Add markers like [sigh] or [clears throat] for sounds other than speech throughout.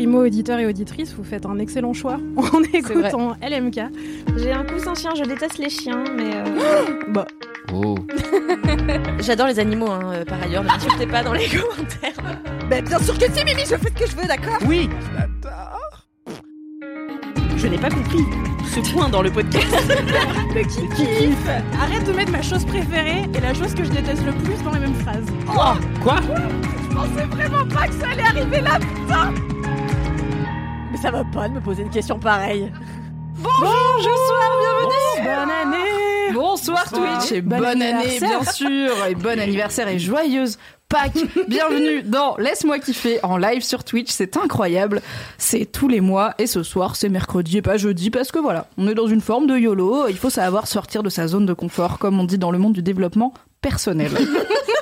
Primo auditeur et auditrice, vous faites un excellent choix [laughs] en écoutant LMK. J'ai un coussin chien, je déteste les chiens, mais. euh, [gasps] Bah, Oh. [laughs] J'adore les animaux, hein, euh, par ailleurs, ne m'insultez pas dans les [laughs] commentaires. Bah, bien sûr que si, Mimi, je fais ce que je veux, d'accord? Oui. je n'ai pas compris ce point dans le podcast. Qui kiffe Arrête de mettre ma chose préférée et la chose que je déteste le plus dans les mêmes phrases. Quoi? Je pensais vraiment pas que ça allait arriver là, putain ça va pas de me poser une question pareille. Bonjour, bienvenue Bonne année Bonsoir Twitch et bonne année anniversaire. bien sûr et bon anniversaire et joyeuse Pâques. Bienvenue dans Laisse-moi kiffer en live sur Twitch, c'est incroyable. C'est tous les mois et ce soir c'est mercredi et pas jeudi parce que voilà, on est dans une forme de YOLO, il faut savoir sortir de sa zone de confort comme on dit dans le monde du développement personnel. [laughs]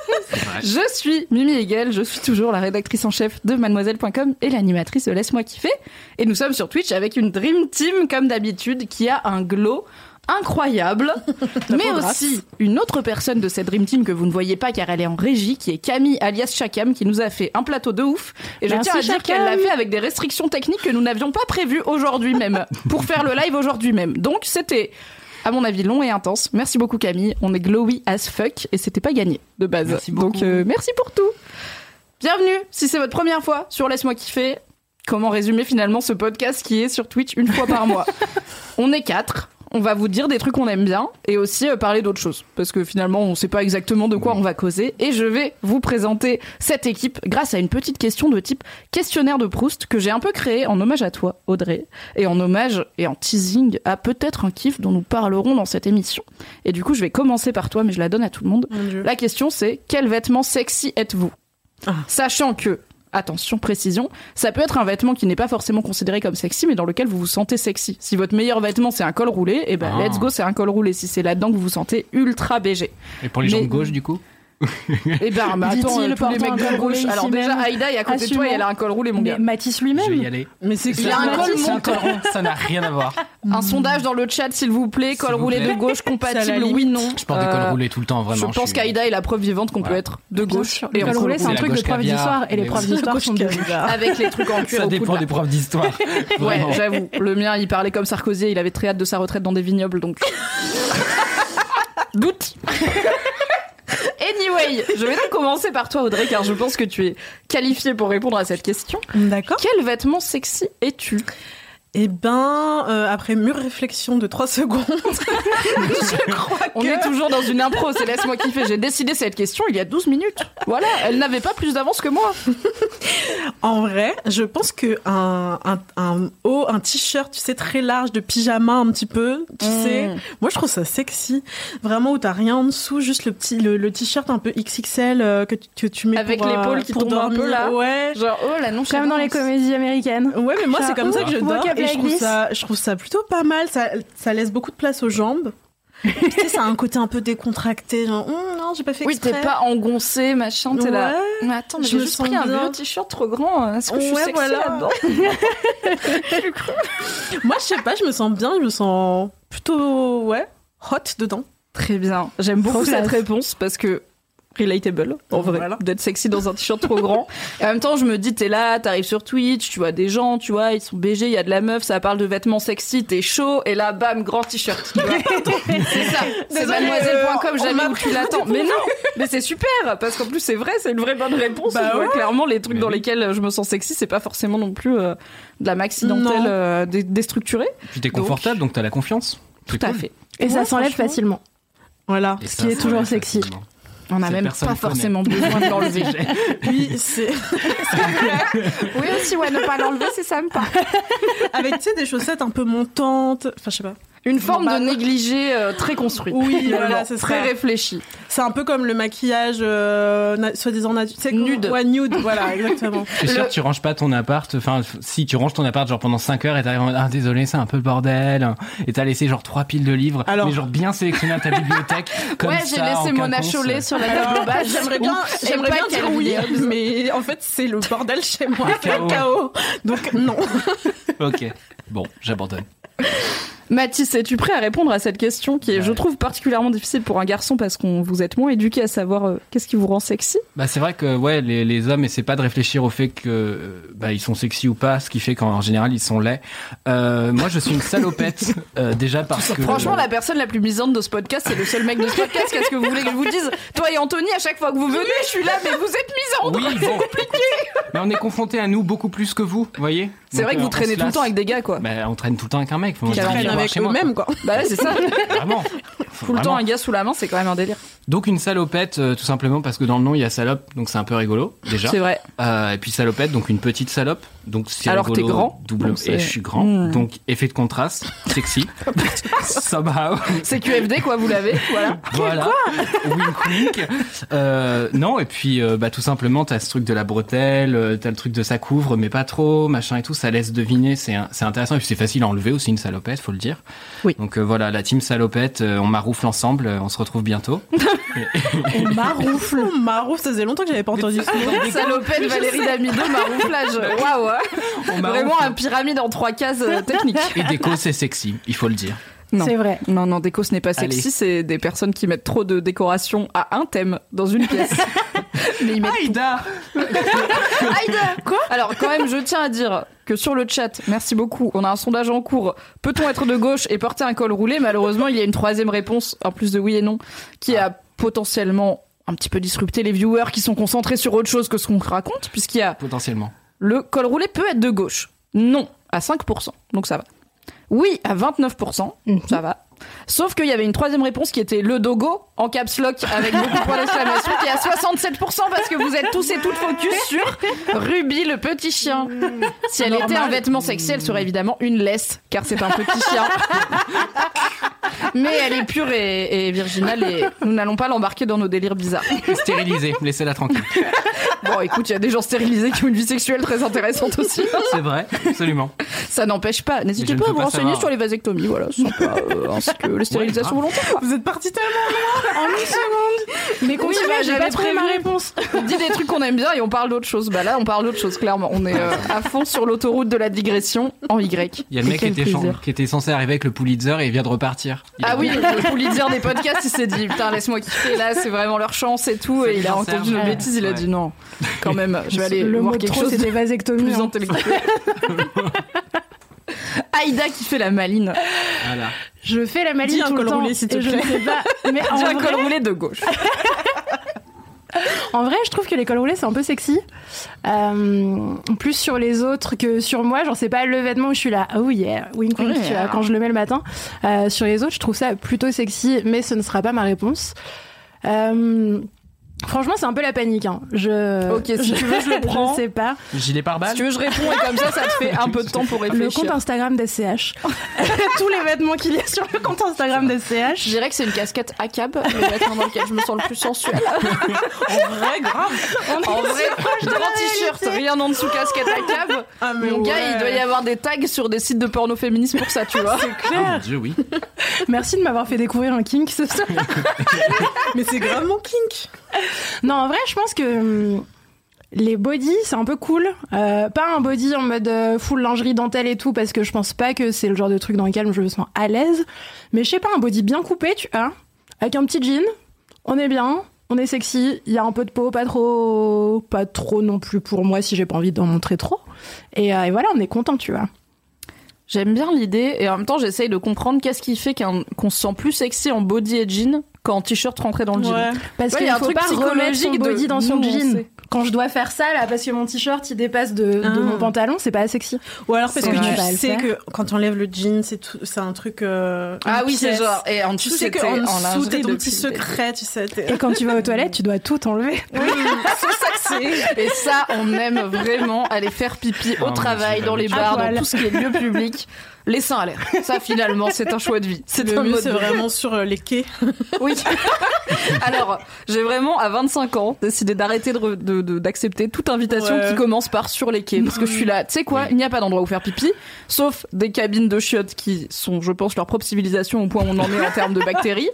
Je suis Mimi Hegel, je suis toujours la rédactrice en chef de mademoiselle.com et l'animatrice de Laisse-moi kiffer. Et nous sommes sur Twitch avec une Dream Team comme d'habitude qui a un glow incroyable, [laughs] mais aussi une autre personne de cette Dream Team que vous ne voyez pas car elle est en régie, qui est Camille alias Chakam, qui nous a fait un plateau de ouf. Et je Merci, tiens à dire qu'elle l'a fait avec des restrictions techniques que nous n'avions pas prévues aujourd'hui même, pour faire le live aujourd'hui même. Donc c'était à mon avis long et intense. Merci beaucoup Camille, on est glowy as fuck et c'était pas gagné de base. Merci Donc beaucoup. euh, merci pour tout. Bienvenue, si c'est votre première fois sur Laisse-moi kiffer. Comment résumer finalement ce podcast qui est sur Twitch une fois par mois? [laughs] On est quatre. On va vous dire des trucs qu'on aime bien et aussi euh, parler d'autres choses parce que finalement on sait pas exactement de quoi on va causer et je vais vous présenter cette équipe grâce à une petite question de type questionnaire de Proust que j'ai un peu créé en hommage à toi Audrey et en hommage et en teasing à peut-être un kiff dont nous parlerons dans cette émission. Et du coup je vais commencer par toi mais je la donne à tout le monde. La question c'est quel vêtement sexy êtes-vous? Ah. Sachant que Attention, précision, ça peut être un vêtement qui n'est pas forcément considéré comme sexy, mais dans lequel vous vous sentez sexy. Si votre meilleur vêtement c'est un col roulé, et ben Ah. let's go, c'est un col roulé. Si c'est là-dedans que vous vous sentez ultra BG. Et pour les Mais- jambes gauches, du coup? Et ben, mais attends, euh, tous les mecs de gauche. Alors déjà, Aïda est à côté de toi et elle a un col roulé, mon Mais gars. Matisse Je vais y lui-même. aller. Mais c'est Il a un col C'est un monté. col rond, ça n'a rien à voir. Un sondage dans le chat, s'il vous plaît. Col roulé de gauche [laughs] compatible, oui, non. Je porte des Euh, cols roulés tout le temps, vraiment. Je pense qu'Aïda est la preuve vivante qu'on peut être de gauche et col roulé, c'est un truc de caviar, d'histoire et les mais profs oui. d'histoire sont. Avec les trucs en cuir Ça dépend des profs d'histoire. [laughs] Ouais, Vraiment. j'avoue. Le mien, il parlait comme Sarkozy, il avait très hâte de sa retraite dans des vignobles, donc. [laughs] Doute. [laughs] Anyway, je vais donc commencer par toi, Audrey, car je pense que tu es qualifiée pour répondre à cette question. D'accord. Quel vêtement sexy es-tu? Eh ben, euh, après mûre réflexion de 3 [laughs] secondes, je crois On que... est toujours dans une impro, c'est laisse-moi kiffer. J'ai décidé cette question il y a 12 minutes. Voilà, elle n'avait pas plus d'avance que moi. [laughs] En vrai, je pense que un, un, un haut, un t-shirt, tu sais, très large, de pyjama un petit peu, tu Mm. sais. Moi, je trouve ça sexy. Vraiment, où t'as rien en dessous, juste le petit, le, le t-shirt un peu XXL euh, que, tu- que tu mets Avec pour, euh, l'épaule qui pour tombe un peu là. Ouais. Genre, oh la non Comme dans les comédies américaines. Ouais, mais moi, c'est comme ça que je dors et je trouve ça, je trouve ça plutôt pas mal. Ça, ça laisse beaucoup de place aux jambes. [laughs] tu sais, ça a un côté un peu décontracté, genre, Hum, non, j'ai pas fait Oui, exprès. t'es pas engoncé, machin, t'es là. Ouais. Mais attends, mais j'ai juste pris un bien. vieux t-shirt trop grand. Est-ce que je suis Ouais, sexy voilà. là-dedans [laughs] [laughs] Moi, je sais pas, je me sens bien, je me sens plutôt, ouais, hot dedans. Très bien. J'aime beaucoup cette réponse parce que relatable, en vrai, Voilà. d'être sexy dans un t-shirt trop grand. Et en même temps, je me dis, t'es là, t'arrives sur Twitch, tu vois des gens, tu vois, ils sont BG, il y a de la meuf, ça parle de vêtements sexy, t'es chaud, et là, bam, grand t-shirt. [laughs] c'est ça. C'est mademoiselle.com, euh, jamais m'a où tu l'attends. Mais non, mais c'est super, parce qu'en plus, c'est vrai, c'est une vraie bonne réponse. Bah ouais. clairement, les trucs Mais dans oui. lesquels je me sens sexy, c'est pas forcément non plus euh, de la maxi dentelle Non. euh, dé- déstructurée. Puis t'es confortable, donc t'as la confiance. Tout à fait. Et ça s'enlève facilement. Voilà. Et Ce ça, qui est toujours sexy. facilement. On a Cette même pas connaît. forcément besoin de l'enlever. [laughs] Oui, c'est oui aussi, ouais, ne pas l'enlever, c'est sympa. avec, tu sais, des chaussettes un peu montantes. Enfin, je sais pas. Une forme de négligé euh, très construit. Oui, [laughs] voilà, c'est très ça. réfléchi. C'est un peu comme le maquillage euh, soi-disant Nude. Ouais, nude, voilà, exactement. Je suis sûr que tu ranges pas ton appart. Enfin, si tu ranges ton appart genre pendant 5 heures et t'arrives en ah désolé, c'est un peu le bordel. Et t'as laissé genre trois piles de livres, Alors- mais genre bien sélectionné à ta bibliothèque. [laughs] Comme ouais, j'ai laissé Mona quinconce. Cholet sur la table basse. J'aimerais bien, j'aimerais bien dire oui, mais en fait, c'est le bordel chez moi, Le c'est le chaos. Donc, non. Ok. Bon, j'abandonne. Mathis, es-tu prêt à répondre à cette question qui est, je trouve, particulièrement difficile pour un garçon parce qu'on vous êtes moins éduqué à savoir euh, qu'est-ce qui vous rend sexy? Bah c'est vrai que ouais les, les hommes essaient pas de réfléchir au fait que euh, bah ils sont sexy ou pas, ce qui fait qu'en général ils sont laids. Euh, moi je suis une salopette [laughs] euh, déjà parce que Franchement, la personne la plus misante de ce podcast, c'est le seul mec de ce podcast. Qu'est-ce que vous voulez que je vous dise? Toi et Anthony, à chaque fois que vous venez, je suis là, mais vous êtes misante oui bon, mais on est confronté à nous beaucoup plus que vous, voyez? C'est vrai que vous traînez tout le temps avec des gars, quoi. Bah on traîne tout le temps avec un mec. Faut Avec eux-mêmes, quoi. Bah ouais, c'est ça. Vraiment. [laughs] Tout le temps un gars sous la main, c'est quand même un délire. Donc une salopette, euh, tout simplement parce que dans le nom il y a salope, donc c'est un peu rigolo déjà. C'est vrai. Euh, et puis salopette, donc une petite salope, donc c'est Alors, t'es grand, double donc et je suis grand, Hmm. donc effet de contraste, sexy, [laughs] somehow. C'est QFD, quoi, vous l'avez. Voilà. [laughs] Voilà. wink wink. Euh, non, et puis euh, bah tout simplement t'as ce truc de la bretelle, euh, t'as le truc de ça couvre, mais pas trop, machin et tout, ça laisse deviner, c'est intéressant et puis c'est facile à enlever aussi une salopette, faut le dire. Oui. Donc euh, voilà, la team salopette, euh, on maroufle ensemble, euh, on se retrouve bientôt. [laughs] On maroufle. On maroufle, ça faisait longtemps que j'avais pas entendu ce mot. Salopette, Valérie Damido, marouflage. Waouh. On [laughs] Vraiment maroufle. un pyramide en trois cases euh, techniques. Et déco c'est sexy, il faut le dire. Non. C'est vrai. Non, non, déco, ce n'est pas Allez. sexy, c'est des personnes qui mettent trop de décoration à un thème dans une pièce. [laughs] Mais ils mettent Aïda [laughs] Aïda Quoi? Alors, quand même, je tiens à dire que sur le chat, merci beaucoup, on a un sondage en cours. Peut-on être de gauche et porter un col roulé? Malheureusement, il y a une troisième réponse, en plus de oui et non, qui a potentiellement un petit peu disrupté les viewers qui sont concentrés sur autre chose que ce qu'on raconte, puisqu'il y a Potentiellement. Le col roulé peut être de gauche. Non, à 5%, donc ça va. Oui, à 29%, ça va. Sauf qu'il y avait une troisième réponse qui était le dogo en caps lock avec beaucoup de points d'exclamation qui est à 67% parce que vous êtes tous et toutes focus sur Ruby le petit chien. Si elle était un vêtement sexy, elle serait évidemment une laisse car c'est un petit chien. Mais elle est pure et, et virginale et nous n'allons pas l'embarquer dans nos délires bizarres. Stérilisée, laissez-la tranquille. Bon, écoute, il y a des gens stérilisés qui ont une vie sexuelle très intéressante aussi. C'est vrai, absolument. Ça n'empêche pas. N'hésitez pas à vous renseigner savoir. sur les vasectomies, voilà, c'est sympa, euh, ainsi que les stérilisations grave. volontaires. quoi. Vous êtes parti tellement loin en une [laughs] seconde. Mais continue, bah, j'ai j'avais pas trouvé ma réponse. [laughs] On dit des trucs qu'on aime bien et on parle d'autre chose. Bah là, on parle d'autre chose, clairement. On est euh, à fond sur l'autoroute de la digression en Y. Il y a le mec qui était, plaisir. chan- qui était censé arriver avec le Pulitzer et il vient de repartir. Il Ah oui, le Pulitzer des [laughs] podcasts, il s'est dit putain laisse-moi kiffer là, c'est vraiment leur chance et tout. C'est Et il a entendu une Ouais. bêtise, il a dit non, quand même, je vais aller le voir mot quelque trop, chose c'était de vasectomie. plus hein. intellectuel. Aïda qui fait la maline. Voilà. Je fais la maline Dis un tout le col temps. roulé, s'il te et je ne plaît. sais pas. Mais [laughs] en J'ai un vrai, col roulé de gauche. [laughs] en vrai, je trouve que les cols roulés c'est un peu sexy. Euh, plus sur les autres que sur moi. Genre c'est pas le vêtement où je suis là. Oh yeah, wink wink. Ouais. tu vois, quand je le mets le matin. Euh, sur les autres, je trouve ça plutôt sexy, mais ce ne sera pas ma réponse. Euh, Franchement, c'est un peu la panique. Hein. Je, Ok, si tu veux, je le [laughs] prends. Je sais pas. Gilet pare-balles Si tu veux, je réponds et comme ça, ça te fait un peu de temps pour Le réfléchir. compte Instagram d'SCH. [laughs] Tous les vêtements qu'il y a sur le compte Instagram Je d'SCH. dirais que c'est une casquette à cab, le vêtement dans lequel je me sens le plus sensuelle. [laughs] En vrai, grave. En vrai, grand t-shirt, rien en dessous, casquette à cab. Ah, mais Mon gars, il doit y avoir des tags sur des sites de porno féministes pour ça, tu vois. Oh mon dieu, oui. Merci de m'avoir fait découvrir un kink ce soir. Mais c'est grave mon kink. Non, en vrai, je pense que hum, les bodys, c'est un peu cool. Euh, pas un body en mode euh, full lingerie dentelle et tout, parce que je pense pas que c'est le genre de truc dans lequel je me sens à l'aise. Mais je sais pas, un body bien coupé, tu vois, avec un petit jean, on est bien. On est sexy, il y a un peu de peau, pas trop, pas trop non plus pour moi si j'ai pas envie d'en montrer trop. Et, euh, voilà, on est content, tu vois. J'aime bien l'idée et en même temps, j'essaye de comprendre qu'est-ce qui fait qu'on se sent plus sexy en body et jean qu'en t-shirt rentré dans le jean. Ouais. Parce Ouais, qu'il a un faut truc pas remettre son psychologique de body dans son nous, jean. Quand je dois faire ça là, parce que mon t-shirt il dépasse de, de Ah. mon pantalon, c'est pas sexy. Ou alors parce que vrai. tu sais faire. que quand on enlève le jean, c'est tout- c'est un truc. euh, Ah oui, c'est genre. Et en Tu dessous, sais c'était qu'en en dessous, t'as ton petit secret, tu sais. t'es- Et quand tu vas aux toilettes, tu dois tout enlever. [laughs] Oui, c'est ça que c'est. Et ça, on aime vraiment aller faire pipi au mon travail, dans les bars, dans tout ce qui est lieu public. [laughs] les seins à l'air. Ça, finalement, c'est un choix de vie. C'est Le un mieux, mode c'est vraiment sur euh, les quais. [laughs] Oui. Alors, j'ai vraiment, à 25 ans, décidé d'arrêter de re- de- de- d'accepter toute invitation Ouais. qui commence par sur les quais. Parce que je suis là, tu sais quoi, il n'y a pas d'endroit où faire pipi, sauf des cabines de chiottes qui sont, je pense, leur propre civilisation au point où on en est en termes de bactéries.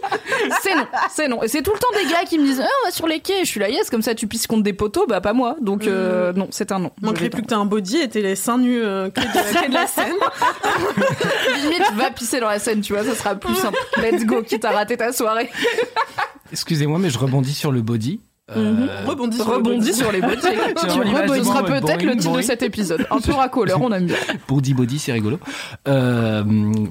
C'est non, c'est non. Et c'est tout le temps des gars qui me disent, ah, on va sur les quais. Je suis là, yes, comme ça tu pisses contre des poteaux, bah pas moi. Donc, euh, non, c'est un non. Je Manquerait plus que t'aies un body et t'es les seins nus euh, quai de, de la Seine. [laughs] [laughs] Limite, va pisser dans la scène, tu vois, ça sera plus simple. Let's go, quitte à rater ta soirée. Excusez-moi, mais je rebondis sur le body. Euh, Rebondis sur le Rebondis sur les body. [laughs] Tu moi, peut-être le titre de cet épisode. Un peu racoleur, on aime bien. [laughs] Body body, c'est rigolo. Euh,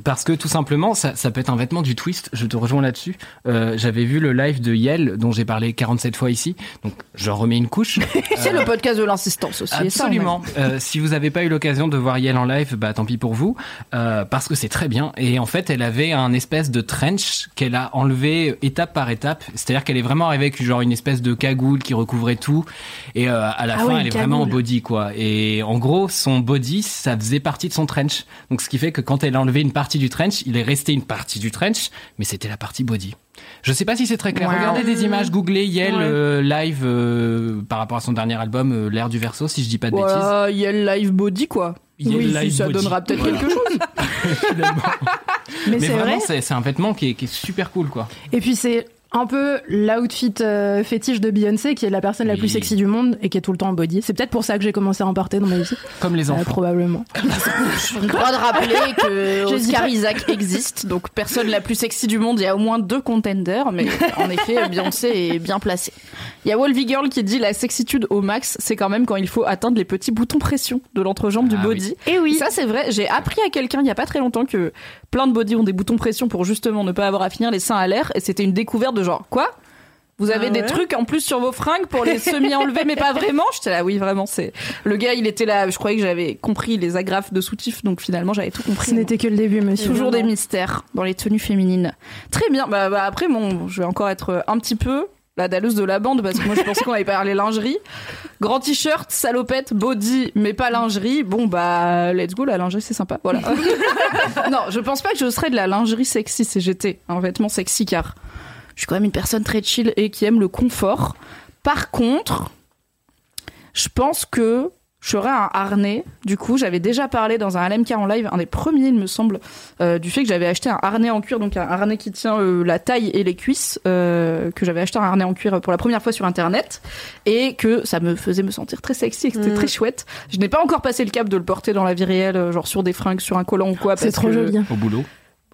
parce que tout simplement, ça, ça peut être un vêtement du twist. Je te rejoins là-dessus. Euh, J'avais vu le live de Yel, dont j'ai parlé 47 fois ici. Donc, je remets une couche. [laughs] C'est le podcast de l'insistance aussi. ça. Absolument. Euh, si vous n'avez pas eu l'occasion de voir Yel en live, bah tant pis pour vous, euh, parce que c'est très bien. Et en fait, elle avait un espèce de trench qu'elle a enlevé étape par étape. C'est-à-dire qu'elle est vraiment arrivée avec genre une espèce de cagoule qui recouvrait tout. Et euh, à la Ah fin, ouais, elle est vraiment en body quoi. Et en gros, son body, ça faisait partie de son trench. Donc ce qui fait que quand elle a enlevé une partie du trench, il est resté une partie du trench, mais c'était la partie body. Je sais pas si c'est très clair. Wow. Regardez des images, googlez Yel Ouais. euh, live euh, par rapport à son dernier album, euh, L'air du verso, si je dis pas de bêtises. Voilà, il y a le live body, quoi. Il y a oui, si, ça body. donnera peut-être Voilà. quelque [laughs] chose. Mais, Mais c'est vrai. vraiment, c'est c'est un vêtement qui est, qui est super cool, quoi. Et puis c'est un peu l'outfit euh, fétiche de Beyoncé, qui est la personne la Oui. plus sexy du monde et qui est tout le temps en body. C'est peut-être pour ça que j'ai commencé à en porter dans ma vie. [laughs] Comme les Euh, enfants. probablement. J'ai le droit de rappeler que [laughs] Je Oscar Isaac existe, donc personne la plus sexy du monde. Il y a au moins deux contenders, mais en effet, Beyoncé est bien placée. Il y a Wolvie Girl qui dit la sexitude au max, c'est quand même quand il faut atteindre les petits boutons pression de l'entrejambe du Ah body. Et oui. Ça, c'est vrai. J'ai appris à quelqu'un il y a pas très longtemps que plein de body ont des boutons pression pour justement ne pas avoir à finir les seins à l'air. Et c'était une découverte de genre, quoi? Vous avez Ah des trucs en plus sur vos fringues pour les semi-enlever, mais pas vraiment? J'étais là, oui, vraiment, c'est. Le gars, il était là, je croyais que j'avais compris les agrafes de soutif, donc finalement, j'avais tout compris. Ce n'était que le début, monsieur. Toujours des mystères dans les tenues féminines. Très bien. Bah, bah, après, bon, je vais encore être un petit peu la dalleuse de la bande parce que moi je pensais qu'on avait parlé lingerie. Grand t-shirt, salopette, body, mais pas lingerie. Bon bah let's go, la lingerie c'est sympa. Voilà. [laughs] non, je pense pas que je serais de la lingerie sexy j'étais un vêtement sexy car je suis quand même une personne très chill et qui aime le confort. Par contre, je pense que je ferais un harnais. Du coup, j'avais déjà parlé dans un LMK en live, un des premiers, il me semble, euh, du fait que j'avais acheté un harnais en cuir, donc un harnais qui tient euh, la taille et les cuisses, euh, que j'avais acheté un harnais en cuir pour la première fois sur Internet, et que ça me faisait me sentir très sexy, et que c'était Mm. très chouette. Je n'ai pas encore passé le cap de le porter dans la vie réelle, genre sur des fringues, sur un collant ou quoi. C'est parce trop que- joli. Au boulot.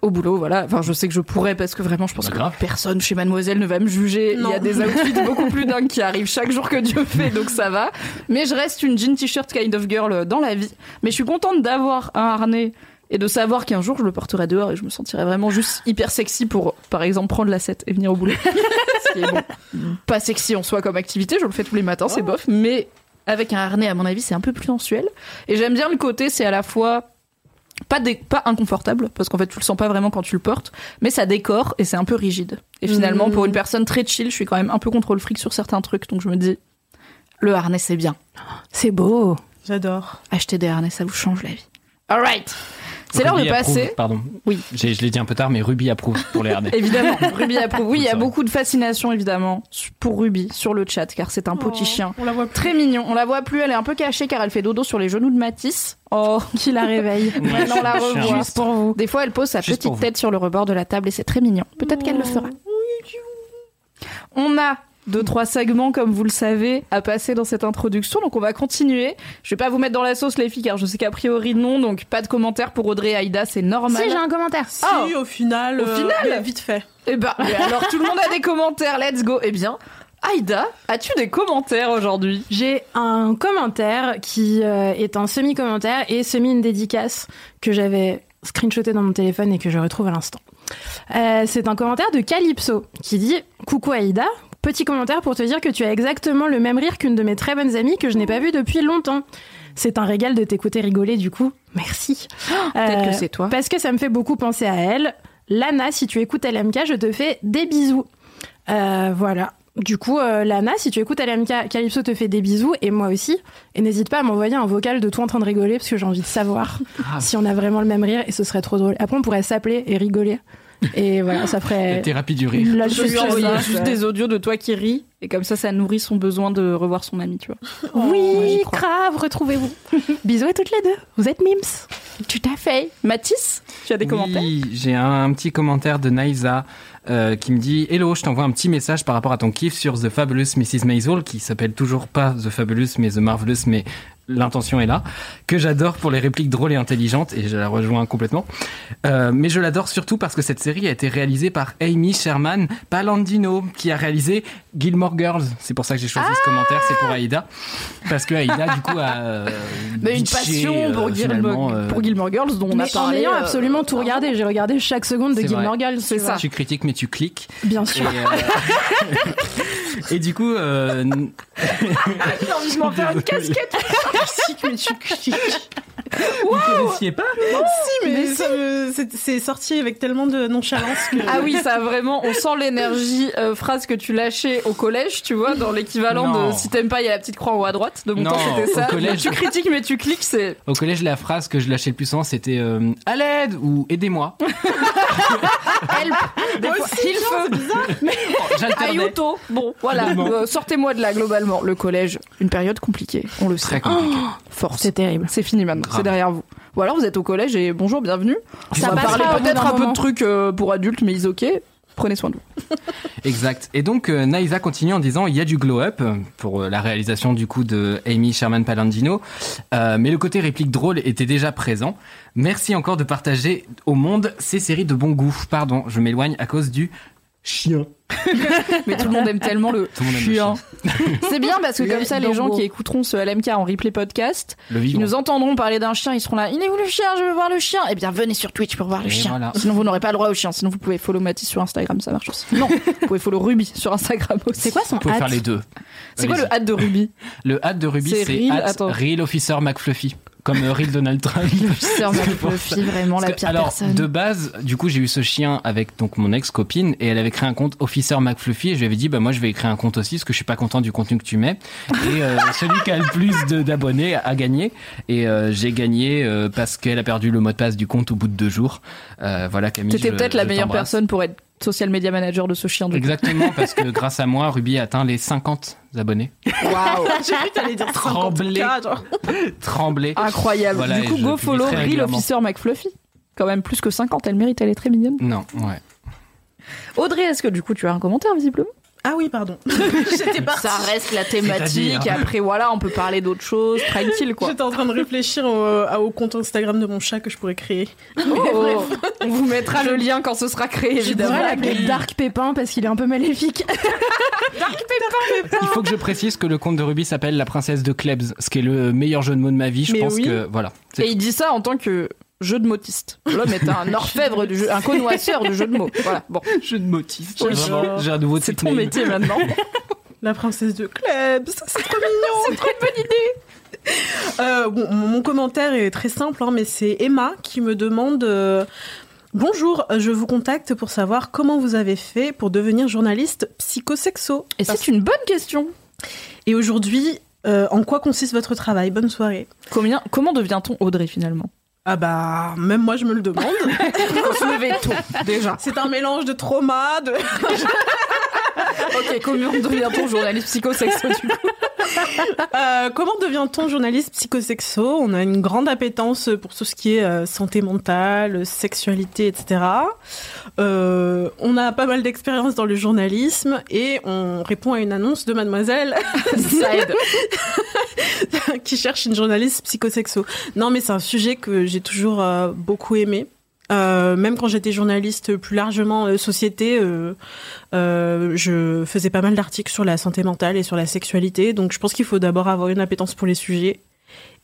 Au boulot, voilà. Enfin, je sais que je pourrais parce que vraiment, je pense Bah, que grave. personne chez Mademoiselle ne va me juger. Il y a des outfits [laughs] beaucoup plus dingues qui arrivent chaque jour que Dieu fait, donc ça va. Mais je reste une jean t-shirt kind of girl dans la vie. Mais je suis contente d'avoir un harnais et de savoir qu'un jour je le porterai dehors et je me sentirai vraiment juste hyper sexy pour, par exemple, prendre la 7 et venir au boulot. [laughs] Ce qui est bon, pas sexy en soi comme activité, je le fais tous les matins, c'est bof, mais avec un harnais, à mon avis, c'est un peu plus sensuel. Et j'aime bien le côté, c'est à la fois pas, dé- pas inconfortable, parce qu'en fait, tu le sens pas vraiment quand tu le portes, mais ça décore et c'est un peu rigide. Et finalement, pour une personne très chill, je suis quand même un peu contrôle fric sur certains trucs, donc je me dis, le harnais, c'est bien. C'est beau. J'adore. Acheter des harnais, ça vous change la vie. Alright! C'est l'heure de passer. Pardon. Oui. J'ai- Je l'ai dit un peu tard, mais Ruby approuve pour les harnais. [laughs] Évidemment, Ruby approuve. Oui, il y a beaucoup de fascination, évidemment, pour Ruby sur le chat, car c'est un petit chien. On la voit plus. Très mignon. On la voit plus, elle est un peu cachée car elle fait dodo sur les genoux de Matisse. Oh, Qui la réveille. [laughs] maintenant on la revoit. Juste pour vous. Des fois, elle pose sa Juste petite tête sur le rebord de la table et c'est très mignon. Peut-être qu'elle le fera. On a deux, trois segments, comme vous le savez, à passer dans cette introduction. Donc, on va continuer. Je vais pas vous mettre dans la sauce, les filles, car je sais qu'a priori, non. Donc, pas de commentaires pour Audrey et Aïda, c'est normal. Si, j'ai un commentaire. Si, Oh. au final. Au euh, final vite fait. Eh ben, alors, [laughs] tout le monde a des commentaires. Let's go. Eh bien, Aïda, as-tu des commentaires aujourd'hui? J'ai un commentaire qui euh, est un semi-commentaire et semi une dédicace que j'avais screenshoté dans mon téléphone et que je retrouve à l'instant. Euh, c'est un commentaire de Calypso qui dit Coucou Aïda, petit commentaire pour te dire que tu as exactement le même rire qu'une de mes très bonnes amies que je n'ai pas vue depuis longtemps. C'est un régal de t'écouter rigoler du coup. Merci. [gasps] Peut-être Euh, que c'est toi. Parce que ça me fait beaucoup penser à elle. Lana, si tu écoutes LMK, je te fais des bisous. Euh, voilà. Du coup, euh, Lana, si tu écoutes LMK, Calypso te fait des bisous et moi aussi. Et n'hésite pas à m'envoyer un vocal de toi en train de rigoler parce que j'ai envie de savoir [laughs] si on a vraiment le même rire et ce serait trop drôle. Après, on pourrait s'appeler et rigoler. Et voilà, ça La ferait. thérapie du rire. La Je lui envoyer juste des audios de toi qui ris et comme ça, ça nourrit son besoin de revoir son ami, tu vois. [laughs] Oui, grave, retrouvez-vous. [laughs] Bisous à toutes les deux. Vous êtes mims. Tout à fait. Mathis, tu as des commentaires? Oui, j'ai un, un petit commentaire de Naïsa euh, qui me dit Hello, je t'envoie un petit message par rapport à ton kiff sur The Fabulous Mrs. Maisel, qui s'appelle toujours pas The Fabulous, mais The Marvelous, mais l'intention est là, que j'adore pour les répliques drôles et intelligentes, et je la rejoins complètement. Euh, mais je l'adore surtout parce que cette série a été réalisée par Amy Sherman Palandino, qui a réalisé Gilmore Girls. C'est pour ça que j'ai choisi ce commentaire, c'est pour Aïda. Parce que Aïda, du coup, a euh, [laughs] Mais une passion euh, pour, Gilmore, euh, pour Gilmore Girls dont on a Mais en parlé. ayant euh, absolument tout regardé, j'ai regardé chaque seconde de Gilmore vrai. Girls. C'est ça. Tu critiques, mais tu cliques. Bien Et, sûr. euh, [laughs] et du coup, euh, [laughs] J'ai envie de m'en faire une casquette. Si, mais tu cliques. vous connaissiez pas Si, mais, ça c'est- sorti avec tellement de nonchalance que. Ah oui, ça vraiment, on sent l'énergie euh, phrase que tu lâchais au collège, tu vois, dans l'équivalent de si t'aimes pas, il y a la petite croix en haut à droite. De mon Non, temps, c'était ça. collège. Tu critiques, mais tu cliques, c'est. Au collège, la phrase que je lâchais le plus souvent, c'était euh, à l'aide ou aidez-moi. [laughs] Help Des fois, il faut. [laughs] J'alternais. Ayuto Bon, voilà. Euh, Sortez-moi de là, globalement. Le collège, une période compliquée, on le Très sait. compliqué. Force. C'est terrible. C'est fini maintenant, c'est derrière vous. Ou alors vous êtes au collège et bonjour, bienvenue. Ça on va parler peut-être un peu de trucs euh, pour adultes, mais ils ok. Prenez soin de vous. [laughs] Exact. Et donc, euh, Naïsa continue en disant il y a du glow-up euh, pour euh, la réalisation du coup de Amy Sherman Palandino, Euh, mais le côté réplique drôle était déjà présent. Merci encore de partager au monde ces séries de bon goût. Pardon, je m'éloigne à cause du chien. [laughs] Mais tout le monde aime tellement le chien. C'est bien parce que comme ça, les gens qui écouteront ce LMK en replay podcast, ils nous entendront parler d'un chien, ils seront là. Il est où le chien? Je veux voir le chien. Eh bien, venez sur Twitch pour voir le Et chien. voilà. Sinon, vous n'aurez pas le droit au chien. Sinon, vous pouvez follow Mathis sur Instagram, ça marche aussi. Non, vous pouvez follow Ruby sur Instagram aussi. C'est quoi son Vous pouvez faire les deux. C'est quoi le hâte de Ruby? Le hâte de Ruby, C'est Real-. Real Officer McFluffy. Comme euh, Real Donald Trump. Sœur [laughs] Fluffy, vraiment la pire alors, personne. de base, du coup, j'ai eu ce chien avec donc mon ex-copine et elle avait créé un compte Officer McFluffy et je lui avais dit, bah moi, je vais créer un compte aussi parce que je suis pas content du contenu que tu mets. Et euh, [laughs] celui qui a le plus de- d'abonnés a gagné. Et euh, j'ai gagné euh, parce qu'elle a perdu le mot de passe du compte au bout de deux jours. Euh, voilà, Camille. T'étais peut-être la meilleure personne pour être social media manager de ce chien. coup. Exactement, [laughs] parce que grâce à moi, Ruby a atteint les 50 abonnés. Waouh [laughs] J'ai cru que t'allais dire Tremblé. 50K, genre. Tremblé. Incroyable. Voilà, du coup, go follow Real. Officer McFluffy. Quand même plus que 50, elle mérite, elle est très mignonne. Non, ouais. Audrey, est-ce que du coup tu as un commentaire visiblement? Ah oui, pardon. [laughs] J'étais partie. Ça reste la thématique, après voilà, on peut parler d'autres choses, tranquille quoi. J'étais en train de réfléchir au, au compte Instagram de mon chat que je pourrais créer. Oh, on vous mettra le lien quand ce sera créé Je évidemment. devrais l'appeler Dark Pépin parce qu'il est un peu maléfique. [laughs] Il faut que je précise que le conte de Ruby s'appelle La princesse de Klebs, ce qui est le meilleur jeu de mots de ma vie. Je Mais pense oui. que voilà. Et il dit ça en tant que jeu de motiste. L'homme est un [laughs] orfèvre du jeu, un connoisseur du jeu de mots. Voilà, bon, [laughs] jeu de motiste. J'ai un nouveau c'est ton métier maintenant. [laughs] La princesse de Klebs, c'est trop mignon. c'est trop une bonne idée. Euh, bon, mon mon commentaire est très simple, hein, mais c'est Emma qui me demande euh, Bonjour, je vous contacte pour savoir comment vous avez fait pour devenir journaliste psychosexo. Et c'est une bonne question. Et aujourd'hui, euh, en quoi consiste votre travail? Bonne soirée. Combien, comment devient-on Audrey finalement? Ah bah, même moi je me le demande. Faut se lever tôt, déjà. c'est un mélange de trauma, de... [laughs] Ok, comment devient-on journaliste psychosexo du coup [laughs] Euh, comment devient-on journaliste psychosexo? On a une grande appétence pour tout ce qui est euh, santé mentale, sexualité, etc. Euh, on a pas mal d'expérience dans le journalisme et on répond à une annonce de Mademoiselle [laughs] [laughs] qui cherche une journaliste psychosexo. Non, mais c'est un sujet que j'ai toujours beaucoup aimé. Euh, même quand j'étais journaliste plus largement euh, société, euh, euh, je faisais pas mal d'articles sur la santé mentale et sur la sexualité. Donc je pense qu'il faut d'abord avoir une appétence pour les sujets.